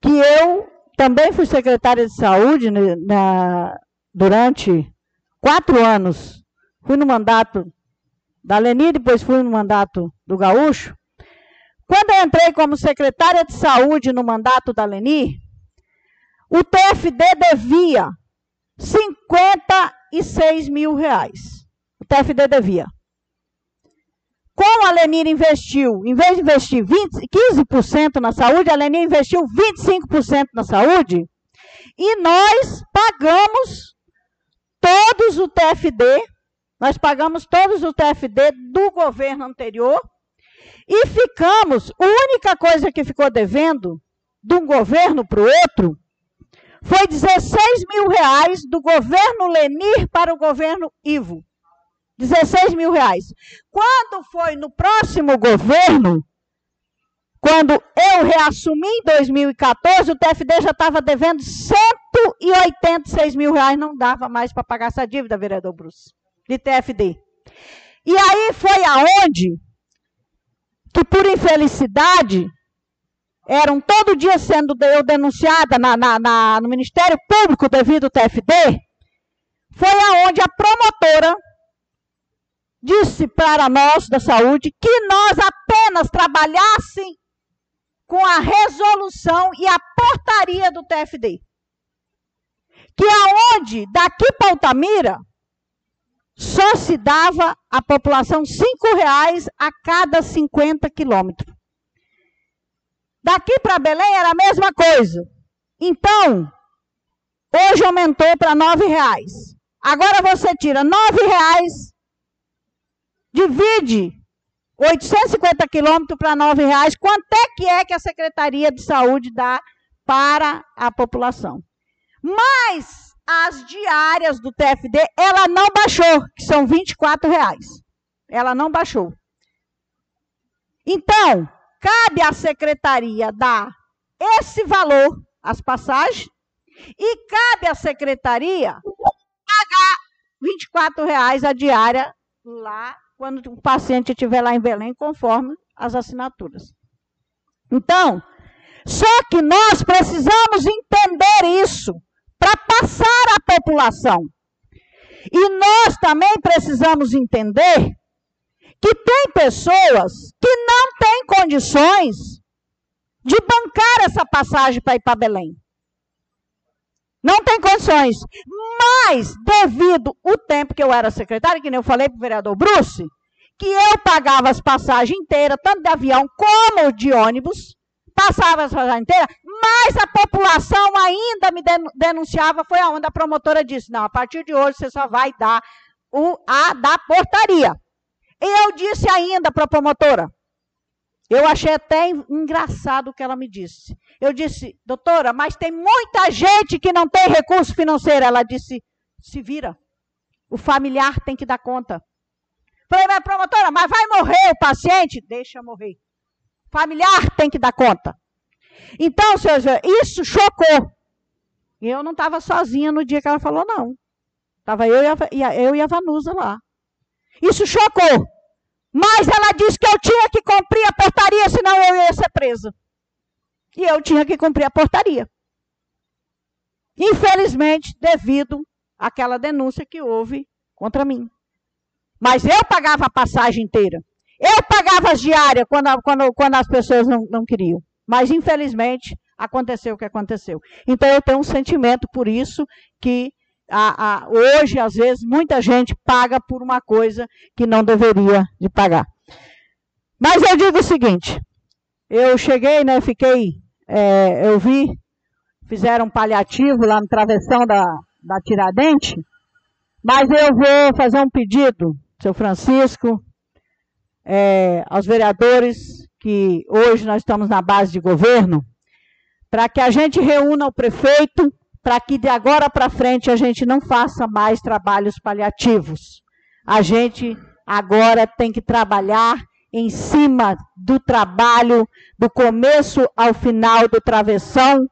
que eu também fui secretária de saúde na, durante quatro anos. Fui no mandato da Leni, depois fui no mandato do Gaúcho. Quando eu entrei como secretária de saúde no mandato da Leni, o TFD devia 56 mil reais. O TFD devia. Como a Lenir investiu, em vez de investir 20, 15% na saúde, a Lenir investiu 25% na saúde, e nós pagamos todos o TFD, nós pagamos todos o TFD do governo anterior, e ficamos, a única coisa que ficou devendo de um governo para o outro foi 16 mil reais do governo Lenir para o governo Ivo. 16 mil reais. Quando foi no próximo governo, quando eu reassumi em 2014, o TFD já estava devendo 186 mil reais, não dava mais para pagar essa dívida, vereador Bruce, de TFD. E aí foi aonde que, por infelicidade, eram todo dia sendo eu denunciada na, na, na, no Ministério Público devido ao TFD, foi aonde a promotora disse para nós da saúde que nós apenas trabalhassem com a resolução e a portaria do TFD. Que aonde, daqui para Altamira, só se dava à população cinco reais a cada 50 quilômetros. Daqui para Belém era a mesma coisa. Então, hoje aumentou para nove reais. Agora você tira nove reais divide 850 quilômetros para R$ reais. Quanto é que é que a Secretaria de Saúde dá para a população? Mas as diárias do TFD, ela não baixou, que são 24 reais. Ela não baixou. Então, cabe à secretaria dar esse valor, as passagens, e cabe à secretaria pagar 24 reais a diária lá quando o paciente estiver lá em Belém, conforme as assinaturas. Então, só que nós precisamos entender isso para passar à população. E nós também precisamos entender que tem pessoas que não têm condições de bancar essa passagem para ir para Belém. Não tem condições. Mas, devido o tempo que eu era secretária, que nem eu falei para o vereador Bruce, que eu pagava as passagens inteiras, tanto de avião como de ônibus, passava as passagens inteiras, mas a população ainda me denunciava, foi aonde a promotora disse, não, a partir de hoje você só vai dar o, a da portaria. Eu disse ainda para a promotora, eu achei até engraçado o que ela me disse. Eu disse, doutora, mas tem muita gente que não tem recurso financeiro. Ela disse, se vira. O familiar tem que dar conta. Falei, mas promotora, mas vai morrer o paciente? Deixa morrer. Familiar tem que dar conta. Então, senhores, isso chocou. Eu não estava sozinha no dia que ela falou, não. Estava eu e a, eu e a Vanusa lá. Isso chocou. Mas ela disse que eu tinha que cumprir a portaria, senão eu ia ser presa. E eu tinha que cumprir a portaria. Infelizmente, devido àquela denúncia que houve contra mim. Mas eu pagava a passagem inteira. Eu pagava as diárias quando, quando, quando as pessoas não, não queriam. Mas, infelizmente, aconteceu o que aconteceu. Então, eu tenho um sentimento por isso que a, a, hoje, às vezes, muita gente paga por uma coisa que não deveria de pagar. Mas eu digo o seguinte, eu cheguei, né, fiquei, é, eu vi, fizeram um paliativo lá no travessão da, da Tiradente, mas eu vou fazer um pedido, seu Francisco, é, aos vereadores, que hoje nós estamos na base de governo, para que a gente reúna o prefeito, para que de agora para frente a gente não faça mais trabalhos paliativos. A gente agora tem que trabalhar em cima do trabalho, do começo ao final do travessão,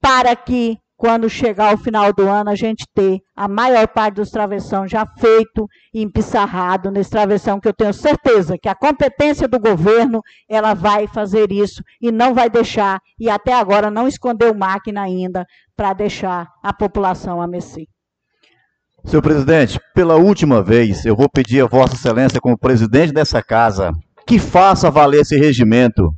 para que quando chegar o final do ano, a gente ter a maior parte dos travessão já feito e empissarrado nesse travessão, que eu tenho certeza que a competência do governo, ela vai fazer isso e não vai deixar, e até agora não escondeu máquina ainda, para deixar a população a mercê. Senhor presidente, pela última vez, eu vou pedir a Vossa Excelência, como presidente dessa casa, que faça valer esse regimento.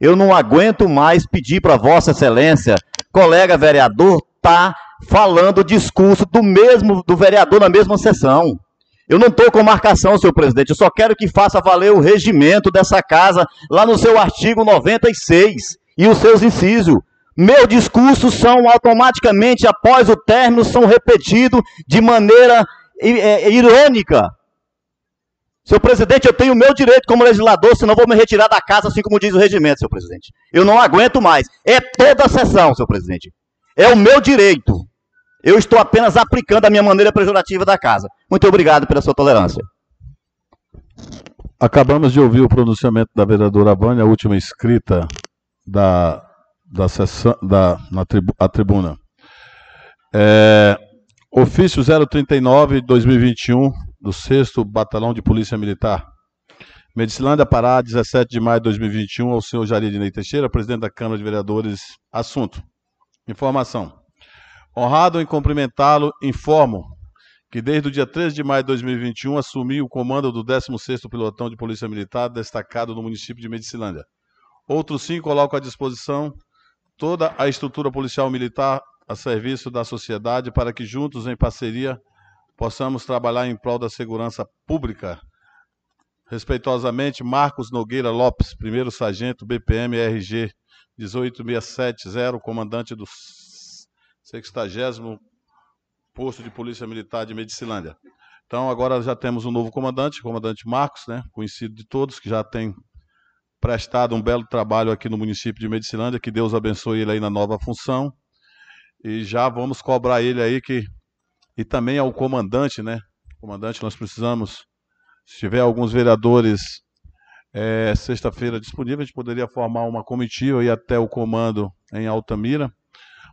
Eu não aguento mais pedir para Vossa Excelência colega vereador está falando o discurso do mesmo do vereador na mesma sessão. Eu não estou com marcação, senhor presidente. Eu só quero que faça valer o regimento dessa casa lá no seu artigo 96 e os seus incisos. Meus discursos são automaticamente, após o término, são repetidos de maneira é, irônica. Senhor presidente, eu tenho o meu direito como legislador, senão vou me retirar da casa, assim como diz o regimento, senhor presidente. Eu não aguento mais. É toda a sessão, senhor presidente. É o meu direito. Eu estou apenas aplicando a minha maneira pejorativa da casa. Muito obrigado pela sua tolerância. Acabamos de ouvir o pronunciamento da vereadora Vânia, a última inscrita da, da sessão, da, na tribu, a tribuna. É, ofício 039, 2021, do 6 Batalhão de Polícia Militar. Medicilândia, Pará, 17 de maio de 2021, ao senhor Jaridinei Teixeira, presidente da Câmara de Vereadores. Assunto. Informação. Honrado em cumprimentá-lo, informo que desde o dia 13 de maio de 2021 assumi o comando do 16º Pilotão de Polícia Militar destacado no município de Medicilândia. Outros sim coloco à disposição toda a estrutura policial militar a serviço da sociedade para que juntos, em parceria, possamos trabalhar em prol da segurança pública. Respeitosamente, Marcos Nogueira Lopes, primeiro sargento BPM RG 18670, comandante do 60 posto de Polícia Militar de Medicilândia. Então, agora já temos um novo comandante, comandante Marcos, né, conhecido de todos, que já tem prestado um belo trabalho aqui no município de Medicilândia, que Deus abençoe ele aí na nova função. E já vamos cobrar ele aí que e também ao comandante, né? Comandante, nós precisamos, se tiver alguns vereadores é, sexta-feira disponível, a gente poderia formar uma comitiva e até o comando em Altamira.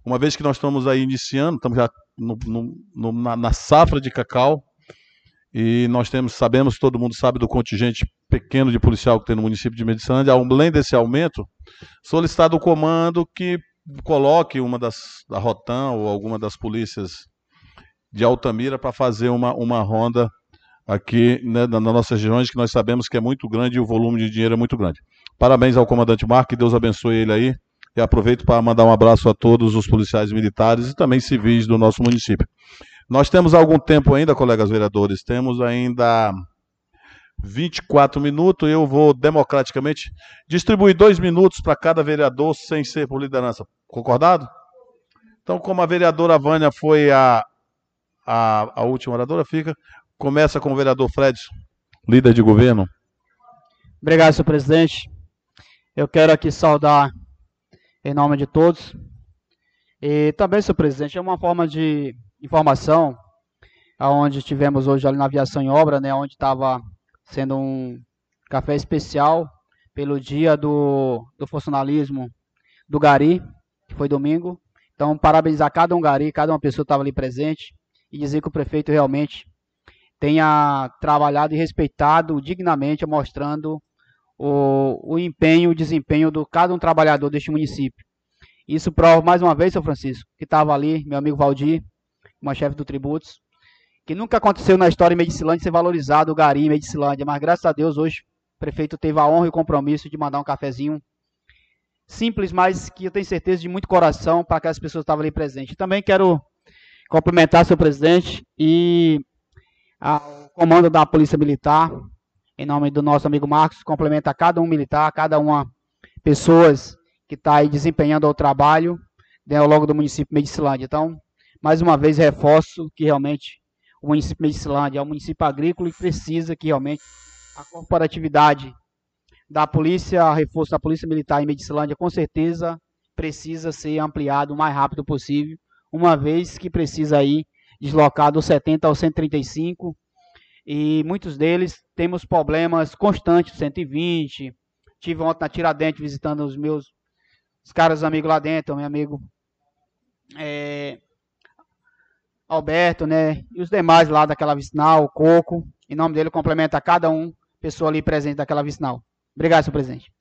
Uma vez que nós estamos aí iniciando, estamos já no, no, na, na, safra de cacau, e nós temos, sabemos, todo mundo sabe do contingente pequeno de policial que tem no município de Medicilândia, além desse aumento, solicitado o comando que coloque uma das, da Rotan ou alguma das polícias de Altamira para fazer uma, uma ronda aqui né, nas nossas regiões, que nós sabemos que é muito grande e o volume de dinheiro é muito grande. Parabéns ao comandante Marco, que Deus abençoe ele aí. E aproveito para mandar um abraço a todos os policiais militares e também civis do nosso município. Nós temos algum tempo ainda, colegas vereadores, temos ainda 24 minutos. Eu vou democraticamente distribuir dois minutos para cada vereador, sem ser por liderança. Concordado? Então, como a vereadora Vânia foi a, a, a última oradora fica. Começa com o vereador Fred, líder de governo. Obrigado, senhor presidente. Eu quero aqui saudar em nome de todos. E também, senhor presidente, é uma forma de informação, aonde tivemos hoje ali na aviação em obra, né, onde estava sendo um café especial pelo dia do, do funcionalismo do Gari, que foi domingo. Então, parabenizar cada um Gari, cada uma pessoa que estava ali presente e dizer que o prefeito realmente tenha trabalhado e respeitado dignamente, mostrando o, o empenho, o desempenho de cada um trabalhador deste município. Isso prova mais uma vez, seu Francisco, que estava ali, meu amigo Valdir, uma chefe do Tributos, que nunca aconteceu na história em Medicilândia ser valorizado o Gari em Medicilândia, mas graças a Deus hoje o prefeito teve a honra e o compromisso de mandar um cafezinho simples, mas que eu tenho certeza de muito coração para aquelas pessoas que estavam ali presentes. Também quero cumprimentar seu presidente e ao comando da Polícia Militar, em nome do nosso amigo Marcos, complementa cada um militar, cada uma pessoas que está aí desempenhando o trabalho né, ao longo do município de Medicilândia. Então, mais uma vez reforço que realmente o município Medicilândia é um município agrícola e precisa que realmente a corporatividade da polícia, reforço da polícia militar em Medicilândia, com certeza precisa ser ampliado o mais rápido possível uma vez que precisa aí deslocar do 70 ao 135 e muitos deles temos problemas constantes, 120. Tive ontem na Tiradentes visitando os meus os caras amigos lá dentro, meu amigo é, Alberto, né? E os demais lá daquela vicinal, Coco. Em nome dele, complementa a cada um, pessoa ali presente daquela vicinal. Obrigado, senhor presidente.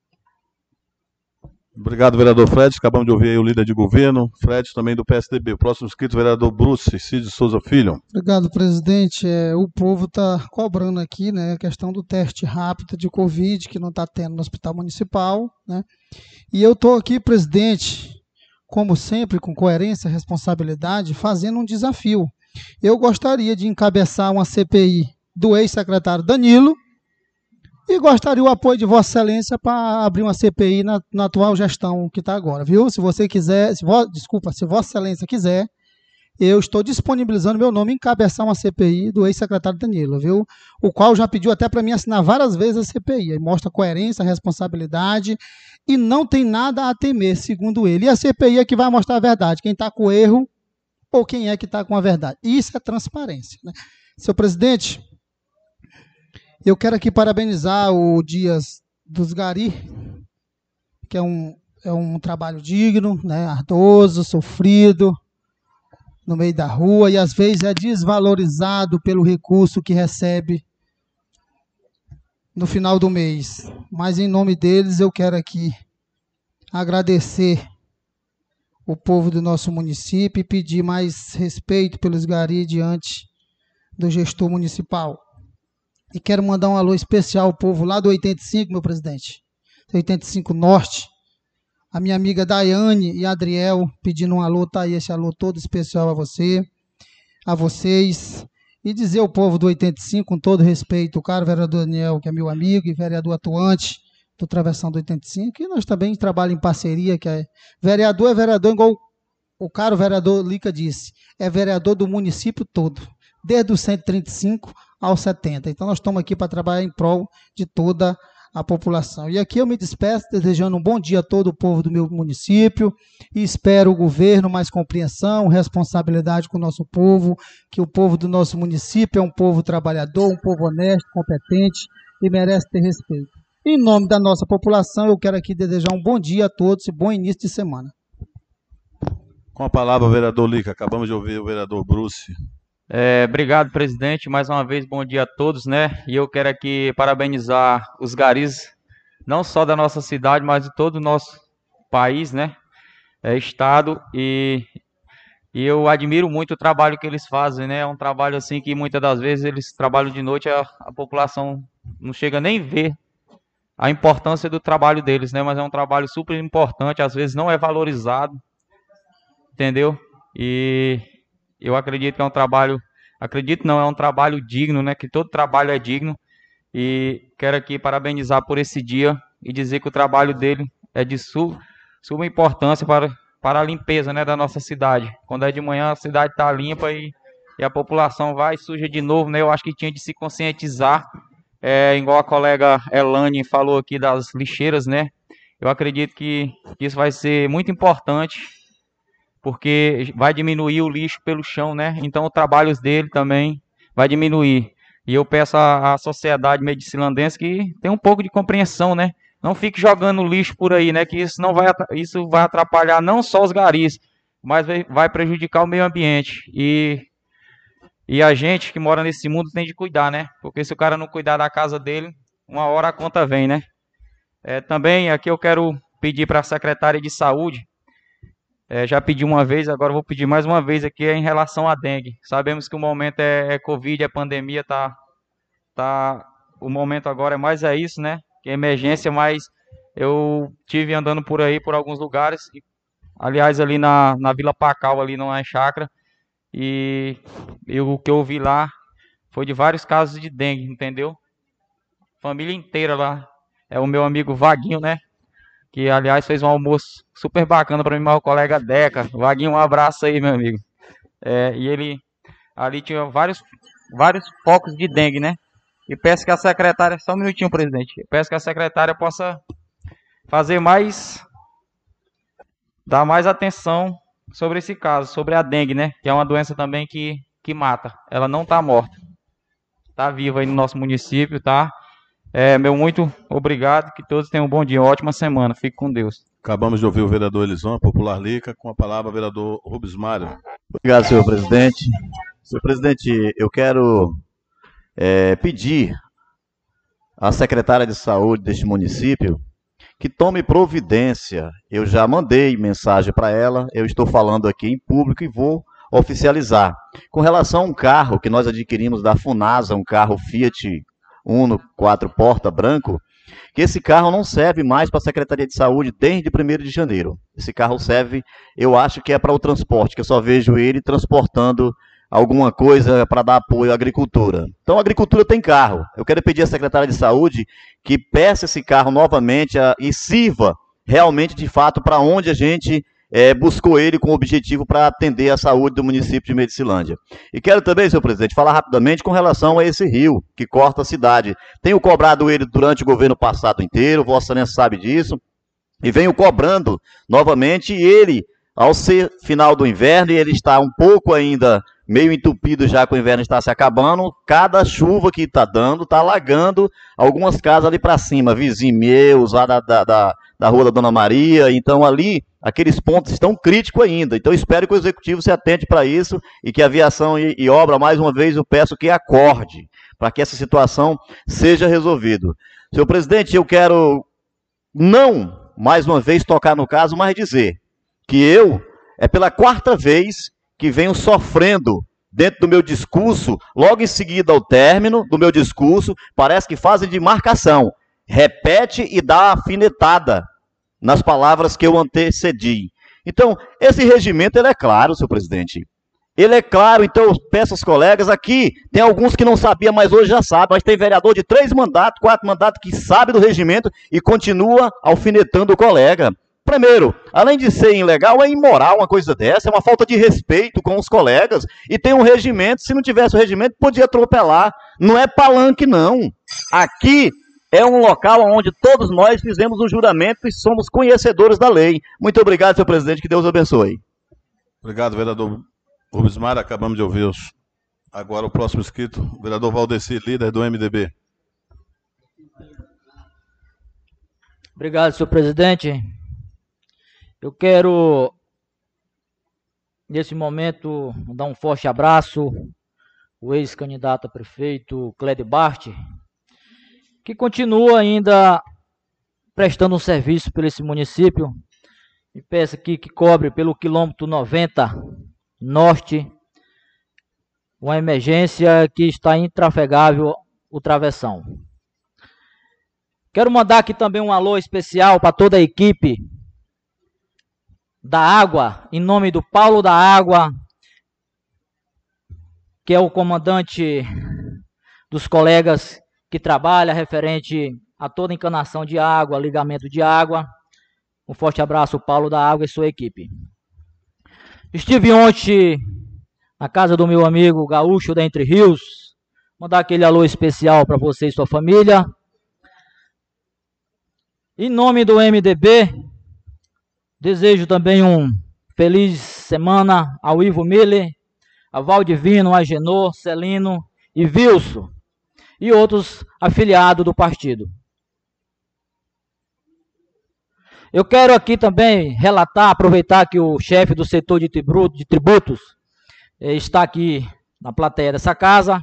Obrigado, vereador Fred. Acabamos de ouvir aí o líder de governo, Fred também do PSDB. O próximo inscrito, vereador Bruce Cid Souza Filho. Obrigado, presidente. É, o povo está cobrando aqui né, a questão do teste rápido de Covid, que não está tendo no Hospital Municipal. Né? E eu estou aqui, presidente, como sempre, com coerência responsabilidade, fazendo um desafio. Eu gostaria de encabeçar uma CPI do ex-secretário Danilo, e gostaria o apoio de Vossa Excelência para abrir uma CPI na, na atual gestão que está agora, viu? Se você quiser, se vo, desculpa, se Vossa Excelência quiser, eu estou disponibilizando meu nome em encabeçar uma CPI do ex-secretário Danilo, viu? O qual já pediu até para mim assinar várias vezes a CPI. Aí mostra coerência, responsabilidade e não tem nada a temer, segundo ele. E a CPI é que vai mostrar a verdade, quem está com erro ou quem é que está com a verdade. Isso é transparência. Né? Seu presidente, eu quero aqui parabenizar o Dias dos Gari, que é um, é um trabalho digno, né, ardoso, sofrido, no meio da rua, e às vezes é desvalorizado pelo recurso que recebe no final do mês. Mas em nome deles eu quero aqui agradecer o povo do nosso município e pedir mais respeito pelos gari diante do gestor municipal. E quero mandar um alô especial ao povo lá do 85, meu presidente. 85 Norte. A minha amiga Daiane e Adriel pedindo um alô, tá aí esse alô todo especial a você, a vocês. E dizer ao povo do 85, com todo respeito, o caro vereador Daniel, que é meu amigo e vereador atuante do Travessão do 85, que nós também trabalhamos em parceria, que é vereador é vereador, igual o caro vereador Lica disse, é vereador do município todo, desde o 135 aos 70. Então, nós estamos aqui para trabalhar em prol de toda a população. E aqui eu me despeço desejando um bom dia a todo o povo do meu município e espero o governo mais compreensão, responsabilidade com o nosso povo, que o povo do nosso município é um povo trabalhador, um povo honesto, competente e merece ter respeito. Em nome da nossa população, eu quero aqui desejar um bom dia a todos e bom início de semana. Com a palavra, vereador Lica. Acabamos de ouvir o vereador Bruce. É, obrigado, presidente. Mais uma vez, bom dia a todos, né? E eu quero aqui parabenizar os garis, não só da nossa cidade, mas de todo o nosso país, né? É, estado. E, e eu admiro muito o trabalho que eles fazem, né? É um trabalho assim que muitas das vezes eles trabalham de noite, a, a população não chega nem ver a importância do trabalho deles, né? Mas é um trabalho super importante, às vezes não é valorizado, entendeu? E eu acredito que é um trabalho, acredito não, é um trabalho digno, né? Que todo trabalho é digno. E quero aqui parabenizar por esse dia e dizer que o trabalho dele é de su, suma importância para, para a limpeza né, da nossa cidade. Quando é de manhã, a cidade está limpa e, e, a população vai suja de novo, né? Eu acho que tinha de se conscientizar, é, igual a colega Elane falou aqui das lixeiras, né? Eu acredito que isso vai ser muito importante porque vai diminuir o lixo pelo chão, né? Então o trabalho dele também vai diminuir. E eu peço à, à sociedade medicilandense que tenha um pouco de compreensão, né? Não fique jogando lixo por aí, né? Que isso não vai isso vai atrapalhar não só os garis, mas vai, vai prejudicar o meio ambiente. E e a gente que mora nesse mundo tem de cuidar, né? Porque se o cara não cuidar da casa dele, uma hora a conta vem, né? É, também aqui eu quero pedir para a secretária de saúde é, já pedi uma vez, agora vou pedir mais uma vez aqui em relação à dengue. Sabemos que o momento é, é Covid, é pandemia, tá, tá. O momento agora é mais é isso, né? Que é emergência, mas eu tive andando por aí por alguns lugares, aliás ali na, na Vila Pacal ali é chácara, e eu, o que eu vi lá foi de vários casos de dengue, entendeu? Família inteira lá. É o meu amigo Vaguinho, né? Que aliás fez um almoço super bacana para mim, meu colega Deca. Vaguinho, um abraço aí, meu amigo. É, e ele ali tinha vários, vários focos de dengue, né? E peço que a secretária, só um minutinho, presidente. Peço que a secretária possa fazer mais, dar mais atenção sobre esse caso, sobre a dengue, né? Que é uma doença também que, que mata. Ela não está morta. tá viva aí no nosso município, tá? É, meu muito obrigado, que todos tenham um bom dia, uma ótima semana. Fique com Deus. Acabamos de ouvir o vereador Elison, popular Lica, com a palavra o vereador Rubens Mário. Obrigado, senhor presidente. Senhor presidente, eu quero é, pedir à secretária de saúde deste município que tome providência. Eu já mandei mensagem para ela, eu estou falando aqui em público e vou oficializar. Com relação a um carro que nós adquirimos da Funasa, um carro Fiat Uno quatro porta branco, que esse carro não serve mais para a Secretaria de Saúde desde 1 de janeiro. Esse carro serve, eu acho que é para o transporte, que eu só vejo ele transportando alguma coisa para dar apoio à agricultura. Então, a agricultura tem carro. Eu quero pedir à secretária de Saúde que peça esse carro novamente a, e sirva realmente, de fato, para onde a gente é, buscou ele com o objetivo para atender a saúde do município de Medicilândia. E quero também, senhor presidente, falar rapidamente com relação a esse rio que corta a cidade. Tenho cobrado ele durante o governo passado inteiro, Vossa Excelência sabe disso, e venho cobrando novamente, ele, ao ser final do inverno, e ele está um pouco ainda meio entupido já que o inverno está se acabando, cada chuva que está dando está alagando algumas casas ali para cima, vizinhos lá da, da, da, da, rua da Dona Maria, então ali aqueles pontos estão críticos ainda, então espero que o Executivo se atente para isso e que a aviação e, e, obra, mais uma vez, eu peço que acorde para que essa situação seja resolvida. Senhor presidente, eu quero não, mais uma vez, tocar no caso, mas dizer que eu, é pela quarta vez que venho sofrendo dentro do meu discurso, logo em seguida ao término do meu discurso, parece que fazem de marcação. Repete e dá afinetada nas palavras que eu antecedi. Então, esse regimento ele é claro, senhor presidente. Ele é claro, então eu peço aos colegas aqui, tem alguns que não sabiam, mas hoje já sabem, mas tem vereador de três mandatos, quatro mandatos, que sabe do regimento e continua alfinetando o colega. Primeiro, além de ser ilegal, é imoral uma coisa dessa, é uma falta de respeito com os colegas. E tem um regimento, se não tivesse o regimento, podia atropelar. Não é palanque, não. Aqui é um local onde todos nós fizemos o juramento e somos conhecedores da lei. Muito obrigado, senhor presidente, que Deus abençoe. Obrigado, vereador Rubens Mar. Acabamos de ouvir os... agora o próximo inscrito, o vereador Valdeci, líder do MDB. Obrigado, senhor presidente. Eu quero, nesse momento, dar um forte abraço ao ex-candidato a prefeito Clédio Bart, que continua ainda prestando um serviço para esse município. E peço aqui que cobre pelo quilômetro 90 norte uma emergência que está intrafegável o travessão. Quero mandar aqui também um alô especial para toda a equipe da Água, em nome do Paulo da Água, que é o comandante dos colegas que trabalha referente a toda encanação de água, ligamento de água. Um forte abraço, Paulo da Água e sua equipe. Estive ontem na casa do meu amigo Gaúcho da Entre Rios. Mandar aquele alô especial para você e sua família. Em nome do MDB, Desejo também um feliz semana ao Ivo Miller, a Valdivino, a Genor, Celino e Wilson e outros afiliados do partido. Eu quero aqui também relatar, aproveitar que o chefe do setor de tributos eh, está aqui na plateia dessa casa,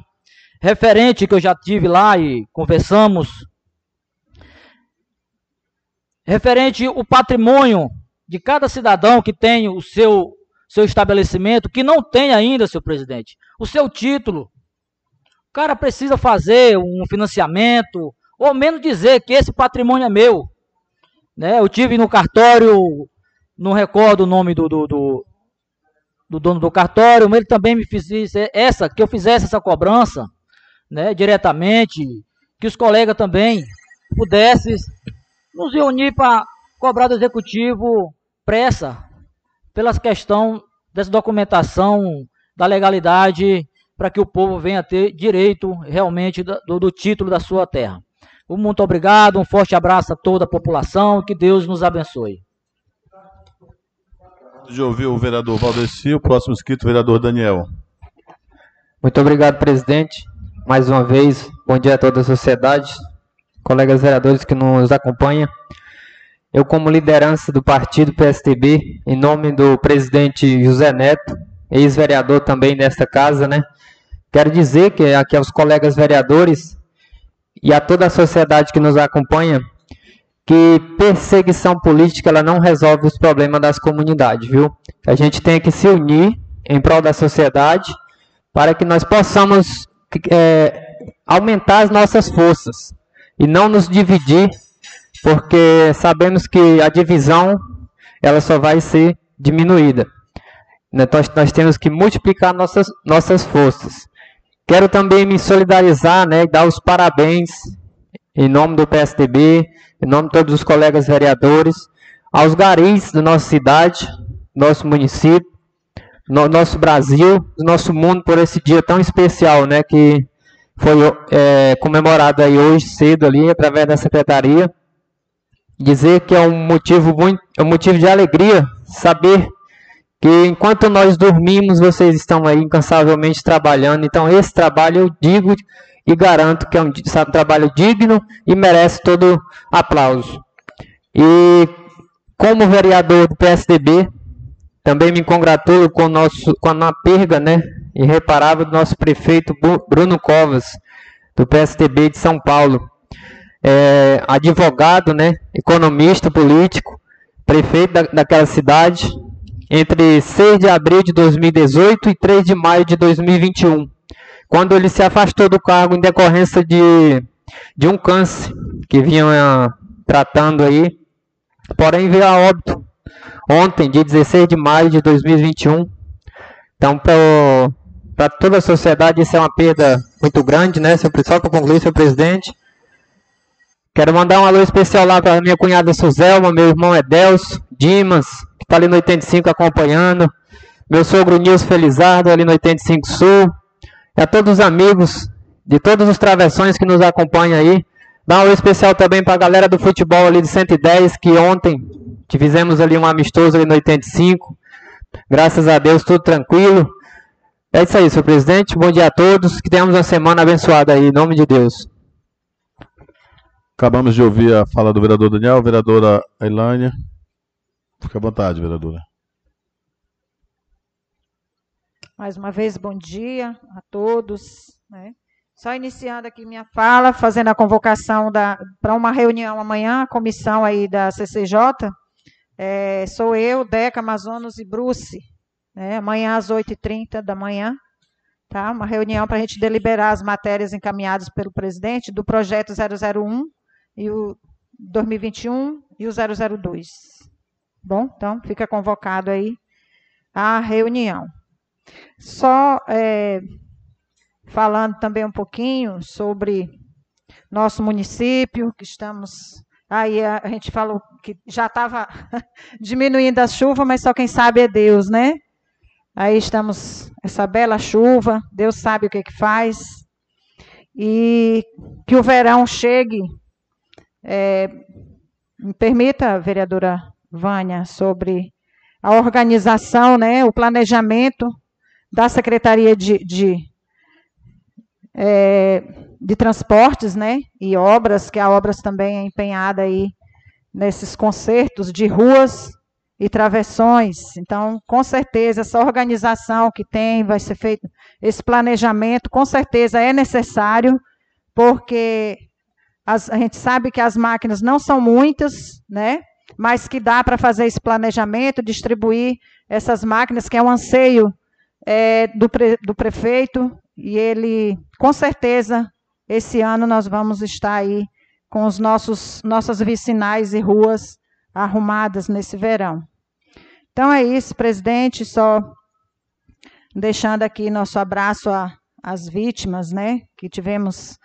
referente que eu já tive lá e conversamos, referente o patrimônio de cada cidadão que tem o seu, seu estabelecimento, que não tem ainda, seu presidente, o seu título. O cara precisa fazer um financiamento, ou menos dizer que esse patrimônio é meu. Né? Eu tive no cartório, não recordo o nome do, do, do, do dono do cartório, mas ele também me fez essa, que eu fizesse essa cobrança né, diretamente, que os colegas também pudessem nos reunir para cobrar do executivo pressa pela questão dessa documentação da legalidade para que o povo venha ter direito realmente do, do título da sua terra. Muito obrigado, um forte abraço a toda a população, que Deus nos abençoe. De ouvir o vereador Valdeci, o próximo inscrito, o vereador Daniel. Muito obrigado, presidente. mais uma vez. Bom dia a toda a sociedade, colegas vereadores que nos acompanham. Eu, como liderança do partido PSTB, em nome do presidente José Neto, ex-vereador também desta casa, né? Quero dizer que aqui aos colegas vereadores e a toda a sociedade que nos acompanha, que perseguição política ela não resolve os problemas das comunidades, viu? A gente tem que se unir em prol da sociedade para que nós possamos é, aumentar as nossas forças e não nos dividir, porque sabemos que a divisão ela só vai ser diminuída. Nós, nós temos que multiplicar nossas, nossas forças. Quero também me solidarizar né, e dar os parabéns em nome do PSDB, em nome de todos os colegas vereadores, aos garis da nossa cidade, nosso município, no nosso Brasil, no nosso mundo por esse dia tão especial, né, que foi é, comemorado aí hoje cedo ali através da secretaria. Dizer que é um motivo muito, é um motivo de alegria saber que enquanto nós dormimos, vocês estão aí incansavelmente trabalhando. Então esse trabalho eu digo e garanto que é um, um trabalho digno e merece todo aplauso. E como vereador do PSDB, também me congratulo com, nosso, com a perda né, irreparável do nosso prefeito Bruno Covas, do PSDB de São Paulo. É, advogado, né, economista político, prefeito da, daquela cidade, entre 6 de abril de 2018 e 3 de maio de 2021, quando ele se afastou do cargo em decorrência de, de um câncer que vinha tratando aí, porém veio a óbito ontem, dia 16 de maio de 2021. Então, para toda a sociedade, isso é uma perda muito grande, né? Só para concluir, senhor presidente. Quero mandar um alô especial lá para minha cunhada Suzelma, meu irmão Edelso, Dimas, que está ali no 85 acompanhando, meu sogro Nilson Felizardo, ali no 85 Sul, e a todos os amigos de todos os travessões que nos acompanham aí. Dá um especial também para a galera do futebol ali de 110, que ontem fizemos ali um amistoso ali no 85. Graças a Deus, tudo tranquilo. É isso aí, senhor presidente. Bom dia a todos. Que tenhamos uma semana abençoada aí, em nome de Deus. Acabamos de ouvir a fala do vereador Daniel, vereadora Ailânia. Fique à vontade, vereadora. Mais uma vez, bom dia a todos. Né? Só iniciando aqui minha fala, fazendo a convocação para uma reunião amanhã, a comissão aí da CCJ, é, sou eu, Deca, Amazonas e Bruce. Né, amanhã às 8h30 da manhã. Tá? Uma reunião para a gente deliberar as matérias encaminhadas pelo presidente do projeto 001 e o 2021 e o 002. Bom, então fica convocado aí a reunião. Só é, falando também um pouquinho sobre nosso município, que estamos Aí a, gente falou que já estava diminuindo a chuva, mas só quem sabe é Deus, né? Aí estamos, essa bela chuva, Deus sabe o que, que faz. E que o verão chegue. É, me permita, vereadora Vânia, sobre a organização, né, o planejamento da Secretaria de, de é, de transportes, né, e obras, que a obras também é empenhada aí nesses concertos de ruas e travessões. Então, com certeza, essa organização que tem, vai ser feito esse planejamento, com certeza é necessário, porque as, a gente sabe que as máquinas não são muitas, né? Mas que dá para fazer esse planejamento, distribuir essas máquinas, que é um anseio é, do, pre, do prefeito, e ele, com certeza, esse ano nós vamos estar aí com os nossos nossas vicinais e ruas arrumadas nesse verão. Então é isso, presidente, só deixando aqui nosso abraço às vítimas, né, que tivemos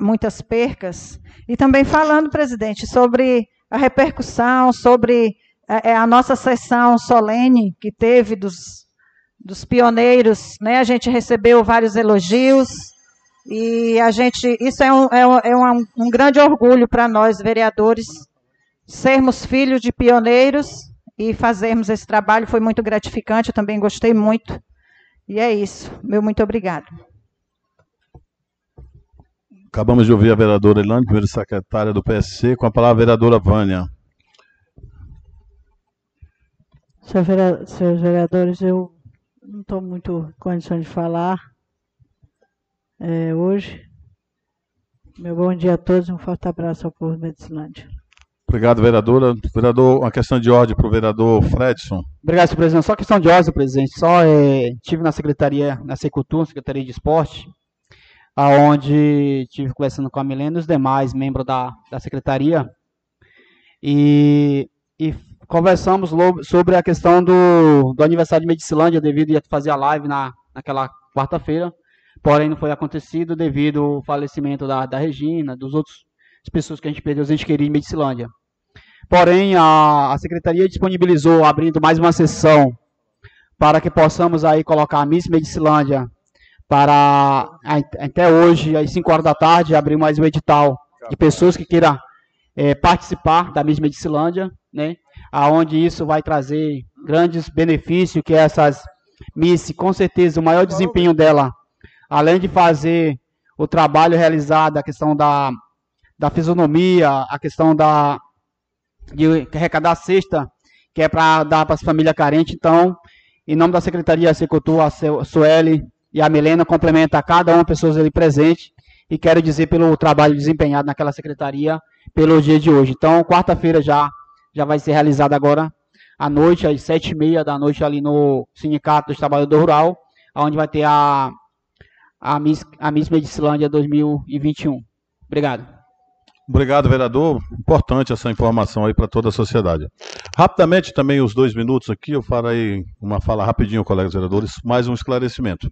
muitas percas, e também falando, presidente, sobre a repercussão, sobre a, é, a nossa sessão solene que teve dos, dos pioneiros, né, a gente recebeu vários elogios, e a gente, isso é um, é um, é um, um grande orgulho para nós, vereadores, sermos filhos de pioneiros e fazermos esse trabalho. Foi muito gratificante, eu também gostei muito. E é isso. Meu muito obrigado. Acabamos de ouvir a vereadora Elane, primeira secretária do PSC, com a palavra a vereadora Vânia. Senhores vereadores, eu não estou muito em condição de falar é, hoje. Meu bom dia a todos, um forte abraço ao povo de Medicilândia. Obrigado, vereadora. Vereador, uma questão de ordem para o vereador Fredson. Obrigado, senhor presidente. Só questão de ordem, presidente. Só é, tive na secretaria, na Secultura, Secretaria de Esporte, aonde tive conversando com a Milena e os demais membros da, da secretaria e, e conversamos sobre a questão do, do aniversário de Medicilândia, devido a fazer a live na, naquela quarta-feira, porém não foi acontecido devido ao falecimento da, da Regina, dos outros pessoas que a gente perdeu, a gente queria em Medicilândia. Porém, a, a secretaria disponibilizou, abrindo mais uma sessão, para que possamos aí colocar a Miss Medicilândia para até hoje, às 5 horas da tarde, abrir mais um edital de pessoas que queiram é, participar da Miss Medicilândia, né? Aonde isso vai trazer grandes benefícios, que essas Miss, com certeza, o maior desempenho dela, além de fazer o trabalho realizado, a questão da, da fisionomia, a questão da de arrecadar cesta, que é para dar para as famílias carentes. Então, em nome da Secretaria Secultura, a Sueli e a Milena complementa a cada uma pessoas ali presente e quero dizer pelo trabalho desempenhado naquela secretaria pelo dia de hoje. Então, quarta-feira já já vai ser realizada agora à noite, às sete e meia da noite, ali no Sindicato dos Trabalhadores Rural, onde vai ter a, a, Miss, a Miss Medicilândia 2021. Obrigado. Obrigado, vereador. Importante essa informação aí para toda a sociedade. Rapidamente, também os dois minutos aqui, eu farei uma fala rapidinho, colegas vereadores, mais um esclarecimento.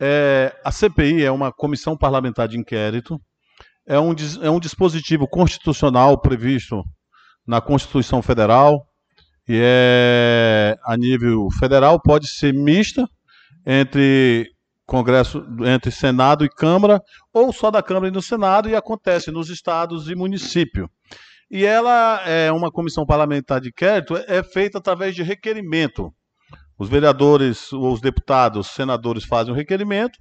É, a CPI é uma comissão parlamentar de inquérito, é um, é um dispositivo constitucional previsto na Constituição Federal e é a nível federal, pode ser mista entre Congresso, entre Senado e Câmara, ou só da Câmara e do Senado, e acontece nos estados e município. E ela é uma comissão parlamentar de inquérito, é feita através de requerimento. Os vereadores, os deputados, os senadores fazem o requerimento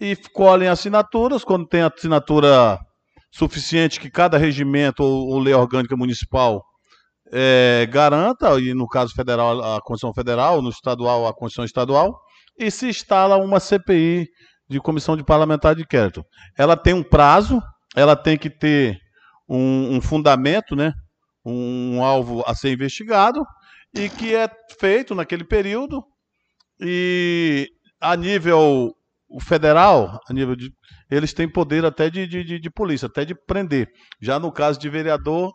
e colhem assinaturas. Quando tem assinatura suficiente que cada regimento ou, ou lei orgânica municipal é, garanta, e no caso federal, a Constituição Federal, no estadual, a Constituição Estadual, e se instala uma CPI de Comissão de Parlamentar de Inquérito. Ela tem um prazo, ela tem que ter um, um fundamento, né? um alvo a ser investigado, e que é feito naquele período e a nível federal, a nível de, eles têm poder até de, de, de, polícia, até de prender. Já no caso de vereador,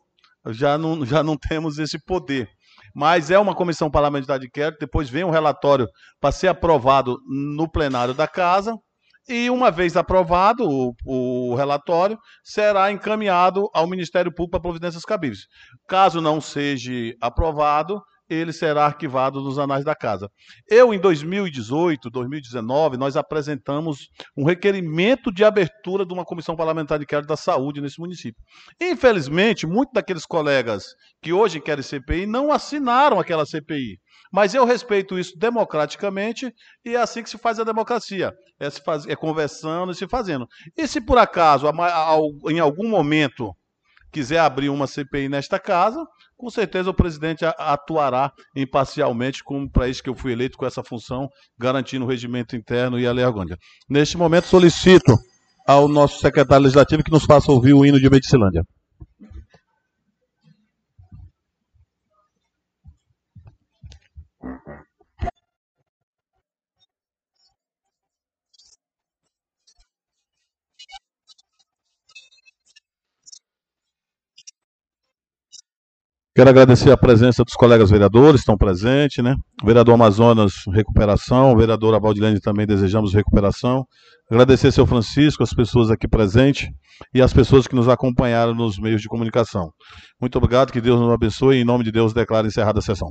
já não, já não temos esse poder. Mas é uma comissão parlamentar de inquérito, depois vem um relatório para ser aprovado no plenário da casa, e uma vez aprovado o, o, relatório, será encaminhado ao Ministério Público para providências cabíveis. Caso não seja aprovado, ele será arquivado nos anais da casa. Eu, em 2018, 2019, nós apresentamos um requerimento de abertura de uma comissão parlamentar de inquérito da saúde nesse município. Infelizmente, muitos daqueles colegas que hoje querem CPI não assinaram aquela CPI. Mas eu respeito isso democraticamente e é assim que se faz a democracia. É, se faz, é conversando e se fazendo. E se por acaso, em algum momento, quiser abrir uma CPI nesta casa, com certeza o presidente atuará imparcialmente, como para isso que eu fui eleito com essa função, garantindo o regimento interno e a lei orgânica. Neste momento, solicito ao nosso secretário legislativo que nos faça ouvir o hino de Medicilândia. Quero agradecer a presença dos colegas vereadores, estão presentes, né? Vereador Amazonas, recuperação. O vereador Avaldilene também desejamos recuperação. Agradecer seu Francisco, as pessoas aqui presentes e as pessoas que nos acompanharam nos meios de comunicação. Muito obrigado, que Deus nos abençoe em nome de Deus declaro encerrada a sessão.